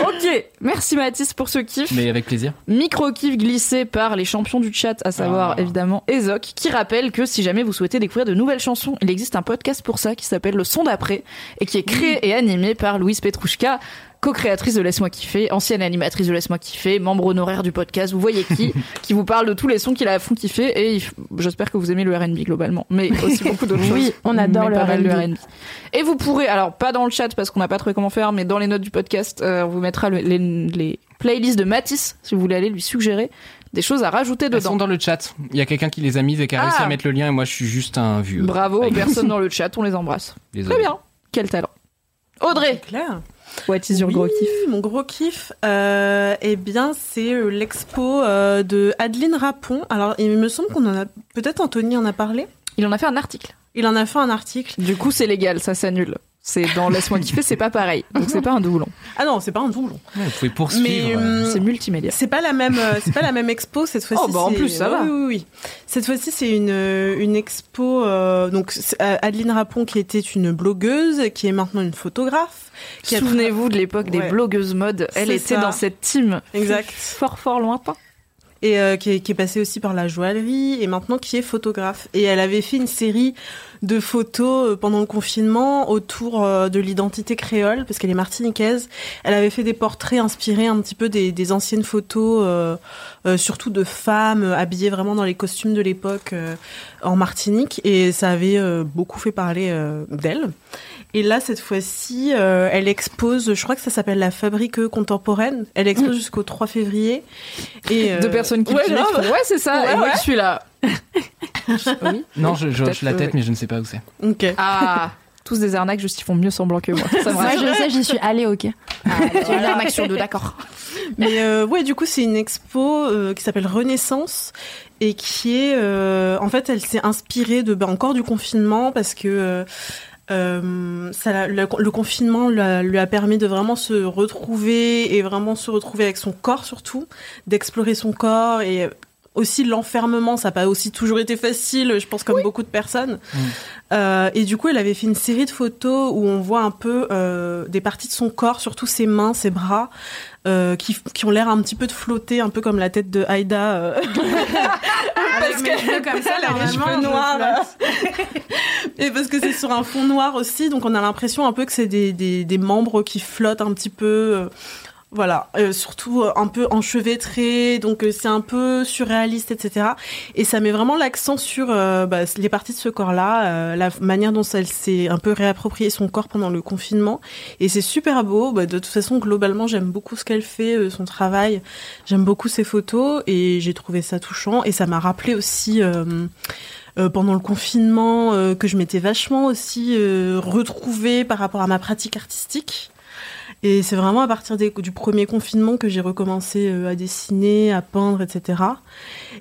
ok, merci Mathis pour ce kiff. Mais avec plaisir. Micro-kiff glissé par les champions du chat, à savoir Ah. évidemment Ezok, qui rappelle que si jamais vous souhaitez découvrir de nouvelles chansons, il existe un podcast pour ça qui s'appelle Le Son d'après et qui est créé et animé par Louise Petrouchka. Co-créatrice de Laisse-moi kiffer, ancienne animatrice de Laisse-moi kiffer, membre honoraire du podcast. Vous voyez qui [laughs] qui vous parle de tous les sons qui la font kiffer et j'espère que vous aimez le R&B globalement, mais aussi beaucoup d'autres [laughs] Oui, choses. on adore le R&B. Et vous pourrez, alors pas dans le chat parce qu'on n'a pas trouvé comment faire, mais dans les notes du podcast, euh, on vous mettra le- les, les playlists de Matisse si vous voulez aller lui suggérer des choses à rajouter Elles dedans. sont dans le chat. Il y a quelqu'un qui les a mises et qui a réussi Ah. à mettre le lien et moi je suis juste un vieux. Bravo aux personnes [laughs] dans le chat, on les embrasse. Désolé. Très bien. Quel talent. Audrey, Claire. What is your Oui, gros kiff Mon gros kiff, euh, eh bien, c'est euh, l'expo euh, de Adeline Rapon. Alors, il me semble qu'on en a peut-être Anthony en a parlé. Il en a fait un article. Il en a fait un article. Du coup, c'est légal, ça s'annule. C'est dans Laisse-moi kiffer, c'est pas pareil. Donc c'est pas un doublon. Ah non, c'est pas un doublon. Ouais, vous pouvez poursuivre. Mais, euh, hum, C'est multimédia. C'est pas la même, euh, c'est pas la même expo cette fois-ci. Oh, bah, en c'est- plus, ça va. Oui, oui, oui. Cette fois-ci, c'est une euh, une expo. euh, donc euh, Adeline Rapon, qui était une blogueuse, qui est maintenant une photographe. Souvenez-vous de l'époque des blogueuses mode. Elle était ça. dans cette team. Exact. Fort, fort lointain. Euh, qui, est, passée aussi par la joaillerie et maintenant qui est photographe. Et elle avait fait une série de photos euh, pendant le confinement autour euh, de l'identité créole parce qu'elle est martiniquaise. Elle avait fait des portraits inspirés un petit peu des, anciennes photos, surtout de femmes habillées vraiment dans les costumes de l'époque en Martinique et ça avait beaucoup fait parler d'elle. Et là, cette fois-ci, euh, elle expose, je crois que ça s'appelle la Fabrique contemporaine. Elle expose jusqu'au 3 février. Et, [laughs] euh, Deux personnes qui ouais, font, Ouais, c'est ça. Ouais, et moi, ouais. je suis là. [laughs] oui. Non, je, je hoche la tête, euh, mais je ne sais pas où c'est. Ok. Ah, tous des arnaques, juste ils font mieux semblant que moi. [laughs] Ça Moi, je sais, j'y suis allée, ok. J'ai une arnaque sur deux, d'accord. Mais euh, ouais, du coup, c'est une expo euh, qui s'appelle Renaissance et qui est, euh, en fait, elle s'est inspirée de bah, encore du confinement parce que euh, ça, le, le confinement lui a, lui a permis de vraiment se retrouver et vraiment se retrouver avec son corps surtout, d'explorer son corps et aussi l'enfermement, ça n'a pas aussi toujours été facile, je pense comme beaucoup de personnes. Euh, et du coup, elle avait fait une série de photos où on voit un peu euh, des parties de son corps, surtout ses mains, ses bras, euh, qui, qui ont l'air un petit peu de flotter, un peu comme la tête de Aïda. euh. [laughs] parce mes cheveux comme ça, elle a cheveux noirs. [laughs] et parce que c'est sur un fond noir aussi, donc on a l'impression un peu que c'est des, des, des membres qui flottent un petit peu. Voilà, euh, surtout euh, un peu enchevêtré, donc euh, c'est un peu surréaliste, etc. Et ça met vraiment l'accent sur bah, les parties de ce corps-là, la manière dont elle s'est un peu réapproprié son corps pendant le confinement. Et c'est super beau. Bah, de toute façon, globalement, j'aime beaucoup ce qu'elle fait, son travail. J'aime beaucoup ses photos et j'ai trouvé ça touchant. Et ça m'a rappelé aussi. pendant le confinement, que je m'étais vachement aussi retrouvée par rapport à ma pratique artistique. Et c'est vraiment à partir des- du premier confinement que j'ai recommencé euh, à dessiner, à peindre, etc.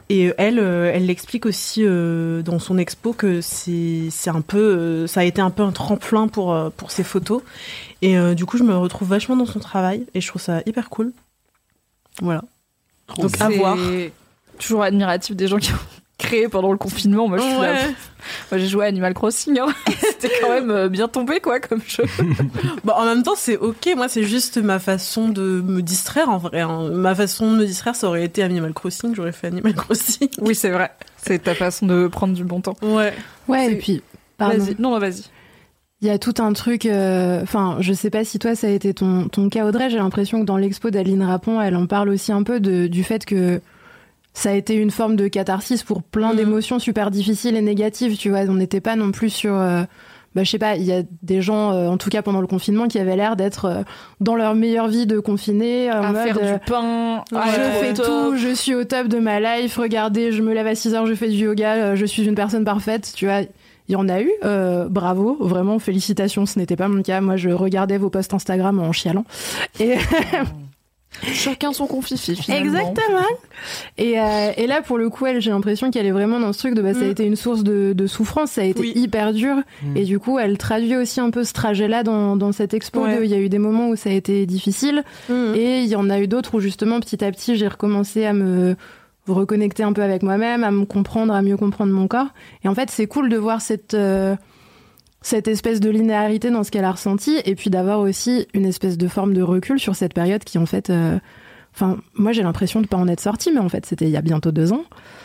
Et euh, elle, euh, elle l'explique aussi euh, dans son expo que c'est c'est un peu, euh, ça a été un peu un tremplin pour euh, pour ses photos. Et euh, du coup, je me retrouve vachement dans son travail et je trouve ça hyper cool. Voilà. Donc à voir. Toujours admiratif des gens qui ont créé pendant le confinement. Moi, je suis là. Ouais. [laughs] Moi, j'ai joué à Animal Crossing. hein. [laughs] C'était quand même euh, bien tombé, quoi, comme jeu. [laughs] Bah, en même temps, c'est ok. Moi, c'est juste ma façon de me distraire en vrai. hein. Ma façon de me distraire, ça aurait été Animal Crossing. J'aurais fait Animal Crossing. Oui, c'est vrai. C'est ta façon de prendre du bon temps. Ouais. Ouais, et puis, pardon. Vas-y. Non, non, vas-y. Il y a tout un truc. euh, Enfin, je sais pas si toi ça a été ton, ton cas, Audrey. J'ai l'impression que dans l'expo d'Aline Rapon, elle en parle aussi un peu de, du fait que ça a été une forme de catharsis pour plein Mhm. d'émotions super difficiles et négatives. Tu vois, on n'était pas non plus sur. euh, bah, je sais pas, il y a des gens, euh, en tout cas pendant le confinement, qui avaient l'air d'être euh, dans leur meilleure vie de confinés, en À mode, faire du pain. je fais tout, je suis au top de ma life. Regardez, je me lève à 6 heures, je fais du yoga, je suis une personne parfaite. Tu vois, il y en a eu. euh, bravo, vraiment, félicitations. Ce n'était pas mon cas. Moi, je regardais vos posts Instagram en chialant. Et [laughs] Chacun son confifi, finalement. Exactement. Et, euh, et là, pour le coup, elle, j'ai l'impression qu'elle est vraiment dans ce truc de bah, ça a Mm. été une source de, de souffrance, ça a été Oui. hyper dur. Mm. Et du coup, elle traduit aussi un peu ce trajet-là dans, dans cette expo. Ouais. Il y a eu des moments où ça a été difficile. Mhm. Et il y en a eu d'autres où justement petit à petit j'ai recommencé à me reconnecter un peu avec moi-même, à me comprendre, à mieux comprendre mon corps. Et en fait c'est cool de voir cette euh, cette espèce de linéarité dans ce qu'elle a ressenti et puis d'avoir aussi une espèce de forme de recul sur cette période qui en fait euh, Enfin, moi j'ai l'impression de pas en être sorti, mais en fait c'était il y a bientôt deux ans.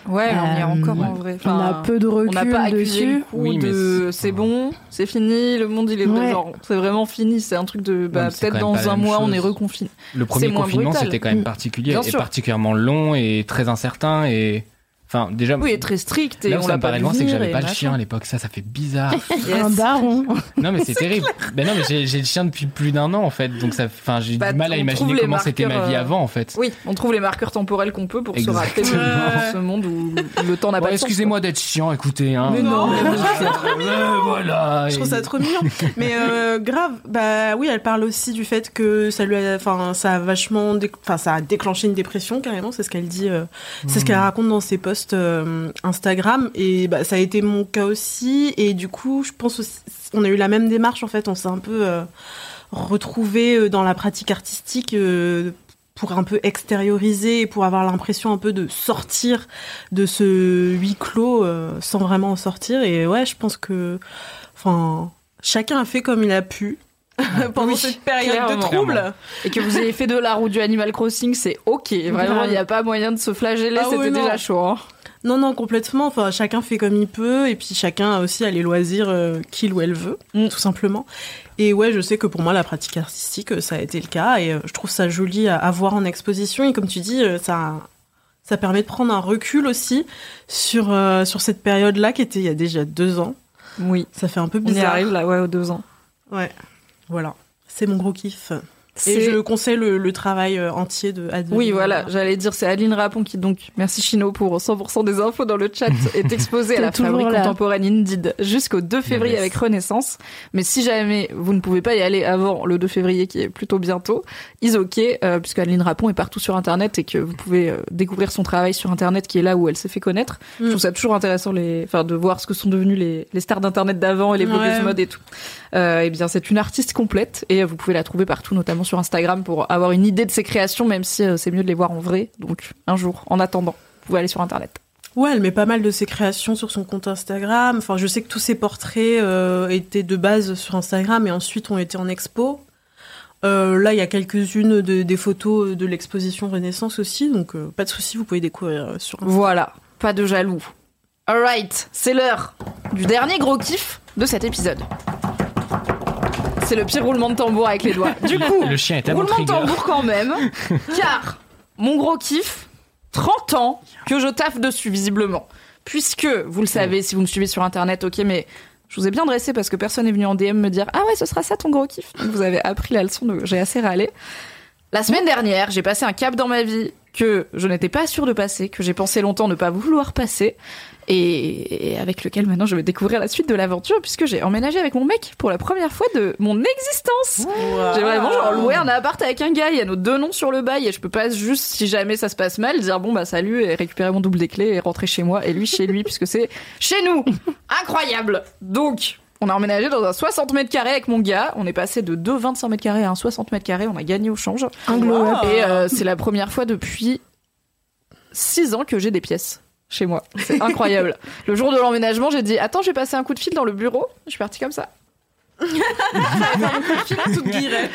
Ouais, mais on y est Euh, encore ouais. en vrai. On a peu de recul On n'a pas dessus. Oui, de c'est bon, c'est fini, le monde il est Ouais. genre c'est vraiment fini. C'est un truc de bah, peut-être dans un mois on chose. est reconfiné. Le premier confinement, c'était quand même Mm. particulier Bien et sûr. particulièrement long et très incertain et enfin déjà. Oui, et très strict et Là où on ça me paraît loin, c'est que j'avais pas le machin. chien à l'époque. Ça, ça fait bizarre. [laughs] Yes. Un daron. non, mais c'est [laughs] terrible. Ben non, mais j'ai j'ai le chien depuis plus d'un an en fait, donc ça, enfin, j'ai Bah, du mal à imaginer comment c'était ma vie euh, avant en fait. Oui, on trouve les marqueurs temporels qu'on peut pour se rappeler Exactement. ce monde où le temps n'a Bon, pas excusez-moi d'être chiant, écoutez. Hein. Mais non, mais Euh, voilà. Je trouve ça trop mignon. Mais euh, grave, bah oui, elle parle aussi du fait que ça lui a, enfin, ça a vachement, dé- enfin, ça a déclenché une dépression carrément. C'est ce qu'elle dit, euh, c'est ce qu'elle raconte dans ses posts euh, Instagram. Et bah, ça a été mon cas aussi. Et du coup, je pense aussi, on a eu la même démarche en fait. On s'est un peu euh, retrouvé euh, dans la pratique artistique. pour un peu extérioriser, pour avoir l'impression un peu de sortir de ce huis clos sans vraiment en sortir. Et ouais, je pense que, enfin, chacun a fait comme il a pu [laughs] pendant Oui, cette période clairement. de trouble. Et que vous ayez fait de l'art ou du Animal Crossing, c'est ok. Vraiment, il n'y a pas moyen de se flageller, Ah c'était déjà chaud. hein. Non, non, complètement. Enfin, chacun fait comme il peut, et puis chacun a aussi a les loisirs euh, qu'il ou elle veut, Mm. tout simplement. Et ouais, je sais que pour moi, la pratique artistique, euh, ça a été le cas, et euh, je trouve ça joli à, à voir en exposition. Et comme tu dis, euh, ça, ça permet de prendre un recul aussi sur euh, sur cette période-là qui était il y a déjà deux ans. Oui. Ça fait un peu On y bizarre. arrive là, ouais, aux deux ans. Ouais, voilà. C'est mon gros kiff. Et je conseille le, le travail euh, entier de Adeline. Oui, voilà, j'allais dire, c'est Aline Rapon qui, donc, merci Chino pour 100% des infos dans le chat, [laughs] est exposée à la fabrique là. contemporaine Indeed jusqu'au 2 février Yes. avec Renaissance. Mais si jamais vous ne pouvez pas y aller avant le 2 février, qui est plutôt bientôt, is ok, euh, puisque Aline Rapon est partout sur Internet et que vous pouvez euh, découvrir son travail sur Internet, qui est là où elle s'est fait connaître. Je Mm. trouve ça toujours intéressant les, enfin, de voir ce que sont devenus les, les stars d'Internet d'avant et les blogueuses Ouais. mode et tout. Euh, eh bien, c'est une artiste complète et euh, vous pouvez la trouver partout, notamment sur Instagram, pour avoir une idée de ses créations, même si euh, c'est mieux de les voir en vrai. Donc, un jour, en attendant, vous pouvez aller sur Internet. Ouais, elle met pas mal de ses créations sur son compte Instagram. Enfin, je sais que tous ses portraits euh, étaient de base sur Instagram et ensuite ont été en expo. Euh, là, il y a quelques-unes de- des photos de l'exposition Renaissance aussi, donc euh, pas de souci, vous pouvez découvrir sur Instagram. Voilà, pas de jaloux. Alright, c'est l'heure du dernier gros kiff de cet épisode. C'est le pire roulement de tambour avec les doigts. Du coup, Le chien est roulement de tambour quand même, car mon gros kiff, 30 ans que je taffe dessus visiblement. Puisque, vous le savez, si vous me suivez sur internet, ok, mais je vous ai bien dressé parce que personne n'est venu en DM me dire Ah ouais, ce sera ça ton gros kiff? Donc vous avez appris la leçon, donc j'ai assez râlé. La semaine dernière, j'ai passé un cap dans ma vie que je n'étais pas sûre de passer, que j'ai pensé longtemps ne pas vouloir passer, et, et avec lequel maintenant je vais découvrir la suite de l'aventure puisque j'ai emménagé avec mon mec pour la première fois de mon existence. J'ai vraiment genre loué un appart avec un gars, il y a nos deux noms sur le bail et je peux pas juste, si jamais ça se passe mal, dire bon bah salut et récupérer mon double des clés et rentrer chez moi et lui chez lui puisque c'est chez nous. [laughs] Incroyable. Donc, on a emménagé dans un 60 mètres carrés avec mon gars. On est passé de deux 25 mètres carrés à un 60 mètres carrés. On a gagné au change. Up. Et euh, c'est la première fois depuis 6 ans que j'ai des pièces chez moi. C'est incroyable. [laughs] le jour de l'emménagement, j'ai dit Attends, je vais passer un coup de fil dans le bureau. Je suis partie comme ça. [laughs] Je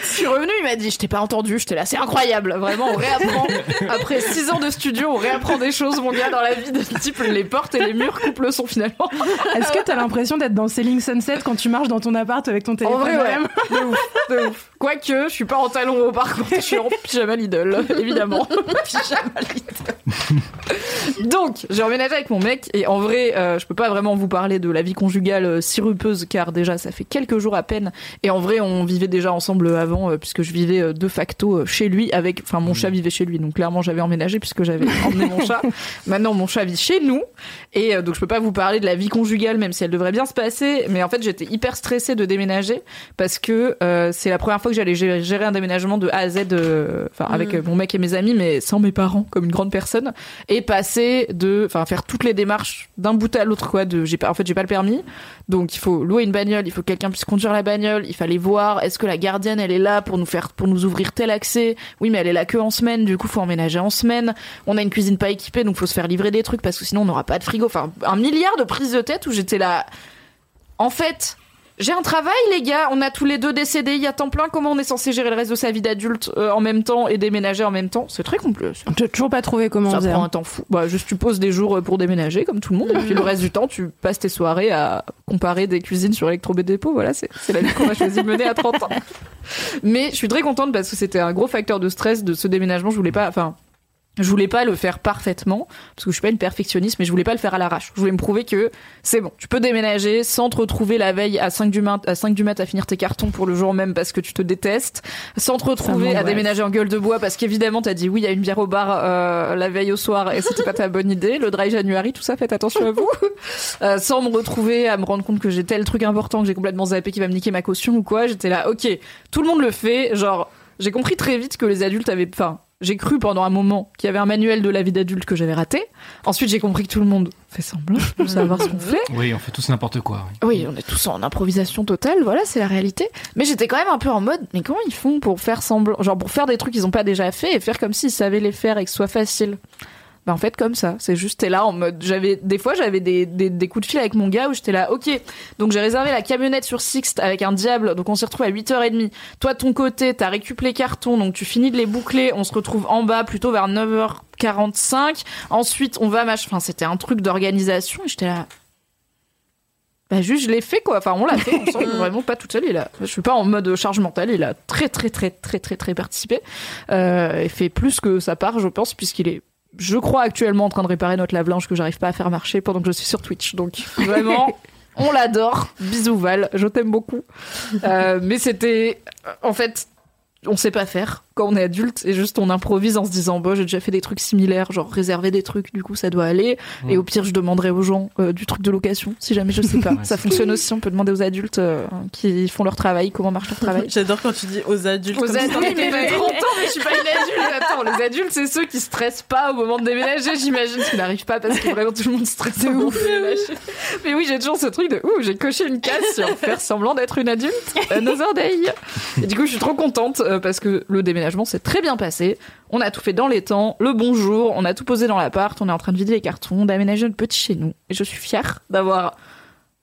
suis revenue, il m'a dit Je t'ai pas entendu. J'étais là, c'est incroyable. Vraiment, on réapprend. Après 6 ans de studio, on réapprend des choses, mon gars, dans la vie de type les portes et les murs coupent le son finalement. Est-ce que t'as l'impression d'être dans Selling Sunset quand tu marches dans ton appart avec ton téléphone En vrai, ouais. De ouf, de ouf. Quoique, je suis pas en talons hauts par contre, je suis en pyjama Lidl, [laughs] évidemment. [laughs] pyjama Lidl. Donc, j'ai emménagé avec mon mec et en vrai, euh, je peux pas vraiment vous parler de la vie conjugale euh, sirupeuse car déjà ça fait quelques jours à peine et en vrai, on vivait déjà ensemble avant euh, puisque je vivais euh, de facto euh, chez lui avec, enfin mon chat vivait chez lui donc clairement j'avais emménagé puisque j'avais emmené mon chat. [laughs] Maintenant, mon chat vit chez nous et euh, donc je peux pas vous parler de la vie conjugale même si elle devrait bien se passer, mais en fait j'étais hyper stressée de déménager parce que euh, c'est la première fois que j'allais gérer, un déménagement de A à Z, euh, enfin avec Mm. mon mec et mes amis, mais sans mes parents comme une grande personne, et passer de, enfin faire toutes les démarches d'un bout à l'autre quoi. De, j'ai pas, en fait j'ai pas le permis, donc il faut louer une bagnole, il faut que quelqu'un puisse conduire la bagnole, il fallait voir est-ce que la gardienne elle est là pour nous faire, pour nous ouvrir tel accès? Oui mais elle est là que en semaine, du coup faut emménager en semaine. On a une cuisine pas équipée, donc faut se faire livrer des trucs parce que sinon on n'aura pas de frigo. Enfin un milliard de prises de tête où j'étais là. En fait, J'ai un travail, les gars. On a tous les deux décédés il y a temps plein. Comment on est censé gérer le reste de sa vie d'adulte euh, en même temps et déménager en même temps? C'est très complexe. J'ai toujours pas trouvé comment Ça on faisait. prend hein. un temps fou. Bah, juste tu poses des jours pour déménager comme tout le monde et puis le reste du temps tu passes tes soirées à comparer des cuisines sur Electrobdépôt. Voilà, c'est c'est la vie qu'on a choisi de mener à 30 ans. Mais je suis très contente parce que c'était un gros facteur de stress de ce déménagement. Je voulais pas, enfin, je voulais pas le faire parfaitement parce que je suis pas une perfectionniste, mais je voulais pas le faire à l'arrache. Je voulais me prouver que c'est bon, tu peux déménager sans te retrouver la veille à 5 du mat, à 5 du mat à finir tes cartons pour le jour même parce que tu te détestes, sans te retrouver à déménager en gueule de bois parce qu'évidemment t'as dit oui à une bière au bar euh, la veille au soir et c'était pas ta bonne idée. Le dry January, tout ça, faites attention à vous. [laughs] Euh, sans me retrouver à me rendre compte que j'ai tel truc important que j'ai complètement zappé qui va me niquer ma caution ou quoi. J'étais là, ok, tout le monde le fait. Genre, j'ai compris très vite que les adultes avaient, enfin, j'ai cru pendant un moment qu'il y avait un manuel de la vie d'adulte que j'avais raté. Ensuite, j'ai compris que tout le monde fait semblant de [laughs] savoir ce qu'on fait. Oui, on fait tous n'importe quoi. oui. Oui, on est tous en improvisation totale, voilà, c'est la réalité. Mais j'étais quand même un peu en mode, mais comment ils font pour faire semblant, genre pour faire des trucs qu'ils ont pas déjà fait et faire comme s'ils savaient les faire et que ce soit facile? Bah en fait comme ça, c'est juste t'es là en mode j'avais des fois j'avais des, des, des coups de fil avec mon gars où j'étais là OK. Donc j'ai réservé la camionnette sur Sixte avec un diable. Donc on s'y retrouve à 8h30. Toi de ton côté, t'as récupéré les cartons donc tu finis de les boucler, on se retrouve en bas plutôt vers 9h45. Ensuite, on va mach enfin c'était un truc d'organisation et j'étais là bah juste je l'ai fait quoi. Enfin on l'a fait ensemble, [laughs] vraiment pas toute seule. Il a, je suis pas en mode charge mentale. Il a très très très très très très participé euh, et fait plus que sa part, je pense, puisqu'il est, je crois actuellement en train de réparer notre lave-linge que j'arrive pas à faire marcher pendant que je suis sur Twitch. Donc vraiment. [laughs] On l'adore, bisous Val, je t'aime beaucoup. Euh, mais c'était, en fait, on sait pas faire quand on est adulte et juste on improvise en se disant bah j'ai déjà fait des trucs similaires genre réserver des trucs du coup ça doit aller et au pire je demanderai aux gens euh, du truc de location si jamais je sais pas Ouais, ça fonctionne aussi on peut demander aux adultes euh, qui font leur travail comment marche leur travail [laughs] J'adore quand tu dis aux adultes. aux adultes, mais j'ai bébé. 30 ans, mais je suis pas une adulte. [laughs] Attends, les adultes, c'est ceux qui stressent pas au moment de déménager, j'imagine, qui n'arrivent pas parce que vraiment tout le monde stresse au moment de déménager. Mais oui, j'ai toujours ce truc de ouh, j'ai coché une case sur faire semblant d'être une adulte. Another day. Et du coup, je suis trop contente euh, parce que le déménagement s'est très bien passé. On a tout fait dans les temps, le bonjour, on a tout posé dans l'appart, on est en train de vider les cartons, d'aménager notre petit chez nous. Et je suis fière d'avoir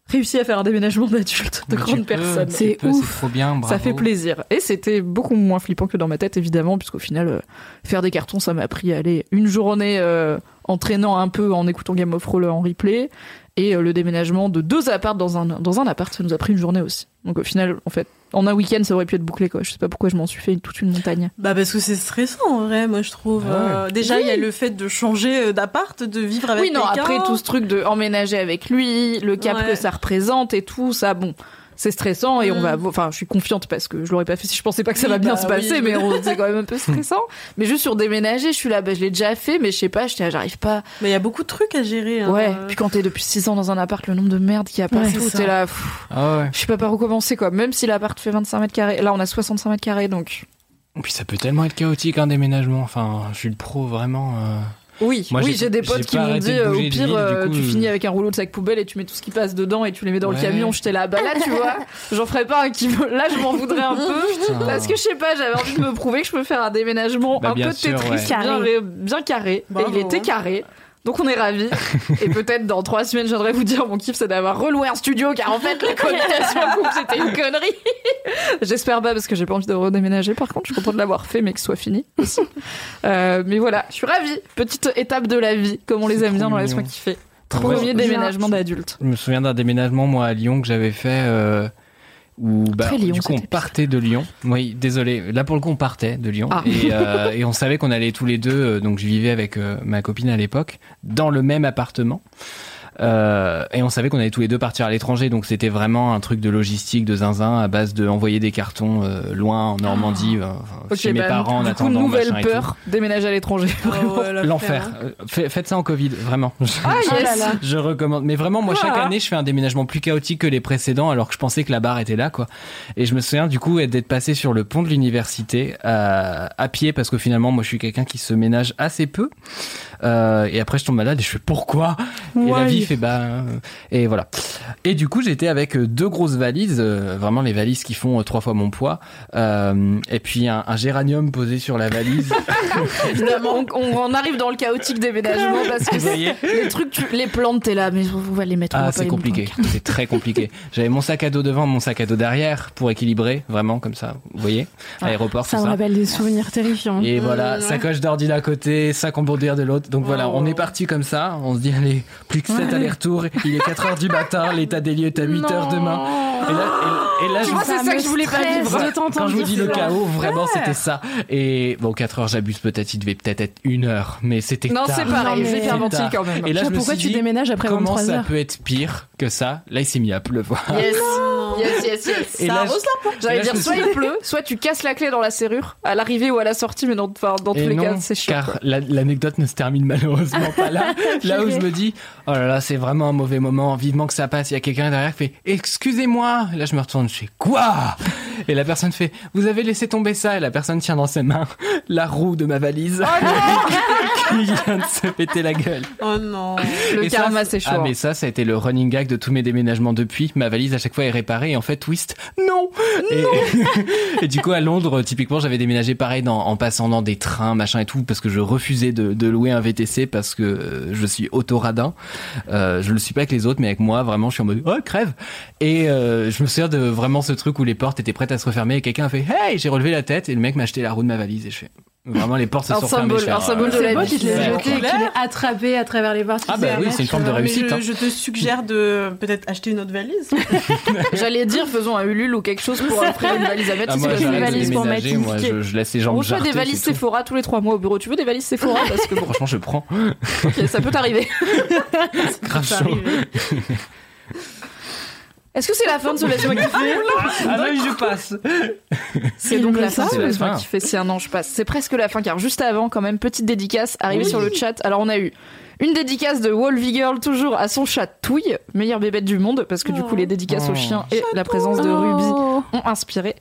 réussi à faire un déménagement d'adulte, de Mais personnes. tu C'est ouf. trop bien, bravo. Ça fait plaisir. Et c'était beaucoup moins flippant que dans ma tête, évidemment, puisqu'au final, euh, faire des cartons, ça m'a pris aller une journée euh, en traînant un peu, en écoutant Game of Thrones en replay. Et euh, le déménagement de deux apparts dans un, dans un appart, ça nous a pris une journée aussi. Donc au final, en fait, en un week-end, ça aurait pu être bouclé, quoi. Je sais pas pourquoi je m'en suis fait toute une montagne. Bah parce que c'est stressant en vrai, moi je trouve. Ah ouais. Euh, déjà il y a le fait de changer euh, d'appart, de vivre avec oui, non, quelqu'un. après tout ce truc de emménager avec lui, le cap Ouais. que ça représente et tout, ça, bon, c'est stressant et on Mm. va, enfin, je suis confiante parce que je l'aurais pas fait si je pensais pas que ça Oui, va bien bah se passer, oui. mais on- c'est [laughs] quand même un peu stressant. mais juste sur déménager, je suis là, bah, je l'ai déjà fait, mais je sais pas, j'arrive pas. Mais il y a beaucoup de trucs à gérer. hein. Ouais, puis quand t'es depuis 6 ans dans un appart, le nombre de merde qu'il y a partout, t'es là, pff, Ah ouais. je sais pas par où commencer, quoi. Même si l'appart fait 25 mètres carrés, là, on a 65 mètres carrés, donc. Et puis ça peut tellement être chaotique un déménagement. Enfin, je suis le pro vraiment. euh. Oui, Moi, oui, j'ai- des potes qui m'ont dit euh, au pire euh, coup, tu euh. finis avec un rouleau de sac poubelle et tu mets tout ce qui passe dedans et tu les mets dans le camion. J'étais là, bah là tu [laughs] vois, j'en ferais pas un qui me- là je m'en voudrais un peu parce que je sais pas, j'avais envie de me prouver que je peux faire un déménagement Bah, un peu sûr, Tetris, ouais. bien, Carré. bien carré. Bravo, et il était carré. Donc on est ravis. et peut-être dans trois semaines, je viendrai vous dire mon kiff, c'est d'avoir reloué un studio, car en fait la couple c'était une connerie. J'espère pas parce que j'ai pas envie de redéménager. Par contre, je suis contente de l'avoir fait, mais que ce soit fini aussi. Euh, mais voilà, je suis ravie. Petite étape de la vie, comme on les aime bien dans. Laisse-moi kiffer. Trop Premier déménagement d'adulte. Je me souviens d'un déménagement moi à Lyon que j'avais fait euh, où bah, Lyon, du coup on partait de Lyon. Oui, désolé. Là pour le coup on partait de Lyon Ah. et, euh, [laughs] et on savait qu'on allait tous les deux. euh, donc je vivais avec euh, ma copine à l'époque dans le même appartement. Euh, et on savait qu'on allait tous les deux partir à l'étranger, donc c'était vraiment un truc de logistique, de zinzin, à base de envoyer des cartons euh, loin en Normandie, euh, chez mes bah, parents en du coup, attendant. nouvelle peur, déménager à l'étranger. [laughs] Ah ouais, L'enfer. hein. Euh, fait- Faites ça en Covid, vraiment. Ah yes. là. Je recommande. Mais vraiment, moi, chaque Ah. année, je fais un déménagement plus chaotique que les précédents, alors que je pensais que la barre était là, quoi. Et je me souviens, du coup, d'être passé sur le pont de l'université à, à pied, parce que finalement, moi, je suis quelqu'un qui se ménage assez peu. Euh, et après, je tombe malade et je fais pourquoi? Et la Why vie kiff et bah euh, et voilà. Et du coup j'étais avec euh, deux grosses valises, euh, vraiment les valises qui font euh, trois fois mon poids, euh, et puis un, un géranium posé sur la valise. [laughs] Évidemment, on, on en arrive dans le chaotique déménagement parce que Vous voyez les trucs, tu- les plantes, t'es là, mais on va les mettre. on Ah c'est compliqué, c'est très compliqué. J'avais mon sac à dos devant, mon sac à dos derrière pour équilibrer vraiment comme ça. Vous voyez, aéroport Ça ça. rappelle des souvenirs terrifiants. Et voilà, sacoche d'ordi d'un côté, sac en bordure de l'autre. Donc voilà, on est parti comme ça. On se dit, allez, plus que 7 Ouais. allers-retours. Il est 4 heures du matin, l'état des lieux est à 8 heures demain. Et là, et, et là Tu je vois, c'est ça que je voulais pas vivre. quand je vous dis le chaos, vraiment, c'était ça. Et bon, 4 heures, j'abuse peut-être. Il devait peut-être être une heure, mais c'était Non, c'est pareil, j'ai fait un ventil tard. quand même. Et là, Je me pourquoi suis tu dit, déménages après comment 23 ça peut être pire que ça? Là, il s'est mis à pleuvoir. Yes, yes, yes, yes. Et Ça J'allais dire, soit il pleut, soit tu casses la clé dans la serrure, à l'arrivée ou à la sortie, mais dans, enfin, dans tous Et les non, cas, c'est chiant. car la- l'anecdote ne se termine malheureusement pas là. [laughs] là où je me dis, oh là là, c'est vraiment un mauvais moment, vivement que ça passe. Il y a quelqu'un derrière qui fait, excusez-moi. Et là, je me retourne, je fais, quoi? Et la personne fait, vous avez laissé tomber ça. Et la personne tient dans ses mains [laughs] la roue de ma valise. [laughs] qui vient de se péter la gueule. Oh non. Le Et karma, c'est chaud. Ah, mais ça, ça a été le running gag de tous mes déménagements depuis. Ma valise, à chaque fois, est réparée. Et en fait, twist, non, Et, [laughs] et du coup, à Londres, typiquement, j'avais déménagé pareil dans, en passant dans des trains, machin et tout, parce que je refusais de, de louer un VTC parce que euh, je suis autoradin. Euh, je le suis pas avec les autres, mais avec moi, vraiment, je suis en mode, oh, crève. Et euh, je me souviens de vraiment ce truc où les portes étaient prêtes à se refermer et quelqu'un a fait, hey, j'ai relevé la tête et le mec m'a acheté la roue de ma valise et je fais, vraiment, les portes se Un sont fermées. Je un symbole là de la C'est beau vie. l'ait Ouais. jeté qu'il attrapé à travers les portes. Ah bah oui, c'est une forme de Mais réussite. je, hein. je te suggère de peut-être acheter une autre valise. [laughs] J'allais dire, faisons un Ulule ou quelque chose pour offrir une valise à mettre. Ah, moi, c'est j'arrête une de valise pour déménager, mettre moi, je, je laisse les gens On reçoit des valises. Sephora tous les trois mois au bureau. Tu veux des valises Sephora? Parce que bon, Franchement, je prends. ok, ça peut t'arriver. [laughs] Grave chaud. [laughs] Est-ce que c'est la fin de ce laisse-moi kiffer Ah non, je passe. C'est donc la fin de laisse-moi kiffer. C'est un an, je passe. C'est presque la fin car juste avant, quand même, petite dédicace arrivée Oui. sur le chat. Alors, on a eu une dédicace de Wolvie Girl toujours à son chat Touille, meilleure bébête du monde, parce que du coup, les dédicaces Oh. aux chiens et la présence de Ruby ont inspiré.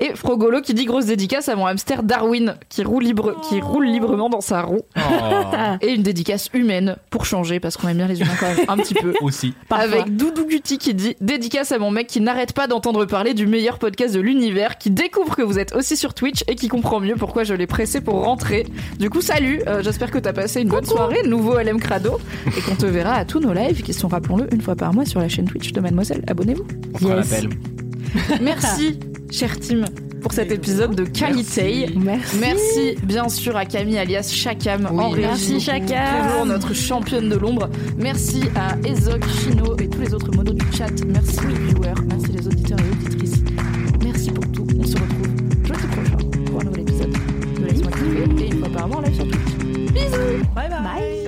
Et Frogolo qui dit grosse dédicace à mon hamster Darwin qui roule, libre, qui roule librement dans sa roue. [laughs] Et une dédicace humaine pour changer parce qu'on aime bien les humains quand même un petit peu. [laughs] Aussi. Avec Doudou Guti qui dit dédicace à mon mec qui n'arrête pas d'entendre parler du meilleur podcast de l'univers, qui découvre que vous êtes aussi sur Twitch et qui comprend mieux pourquoi je l'ai pressé pour rentrer. Du coup, salut, euh, j'espère que t'as passé une bonne soirée, nouveau LM Crado, et qu'on te verra à tous nos lives qui sont, rappelons-le, une fois par mois sur la chaîne Twitch de Mademoiselle. Abonnez-vous. On fera l'appel. Merci, [laughs] cher team, pour cet épisode de qualité. Merci. Merci, bien sûr, à Camille alias Chakam en Oui, régie. merci, Chakam. Toujours notre championne de l'ombre. Merci à Ezok, Chino et tous les autres modos du chat. Merci les viewers. Merci les auditeurs et auditrices. Merci pour tout. On se retrouve jeudi prochain pour un nouvel épisode de Laisse-moi kiffer et une fois par mois en live sur Twitch. Bisous Bye bye.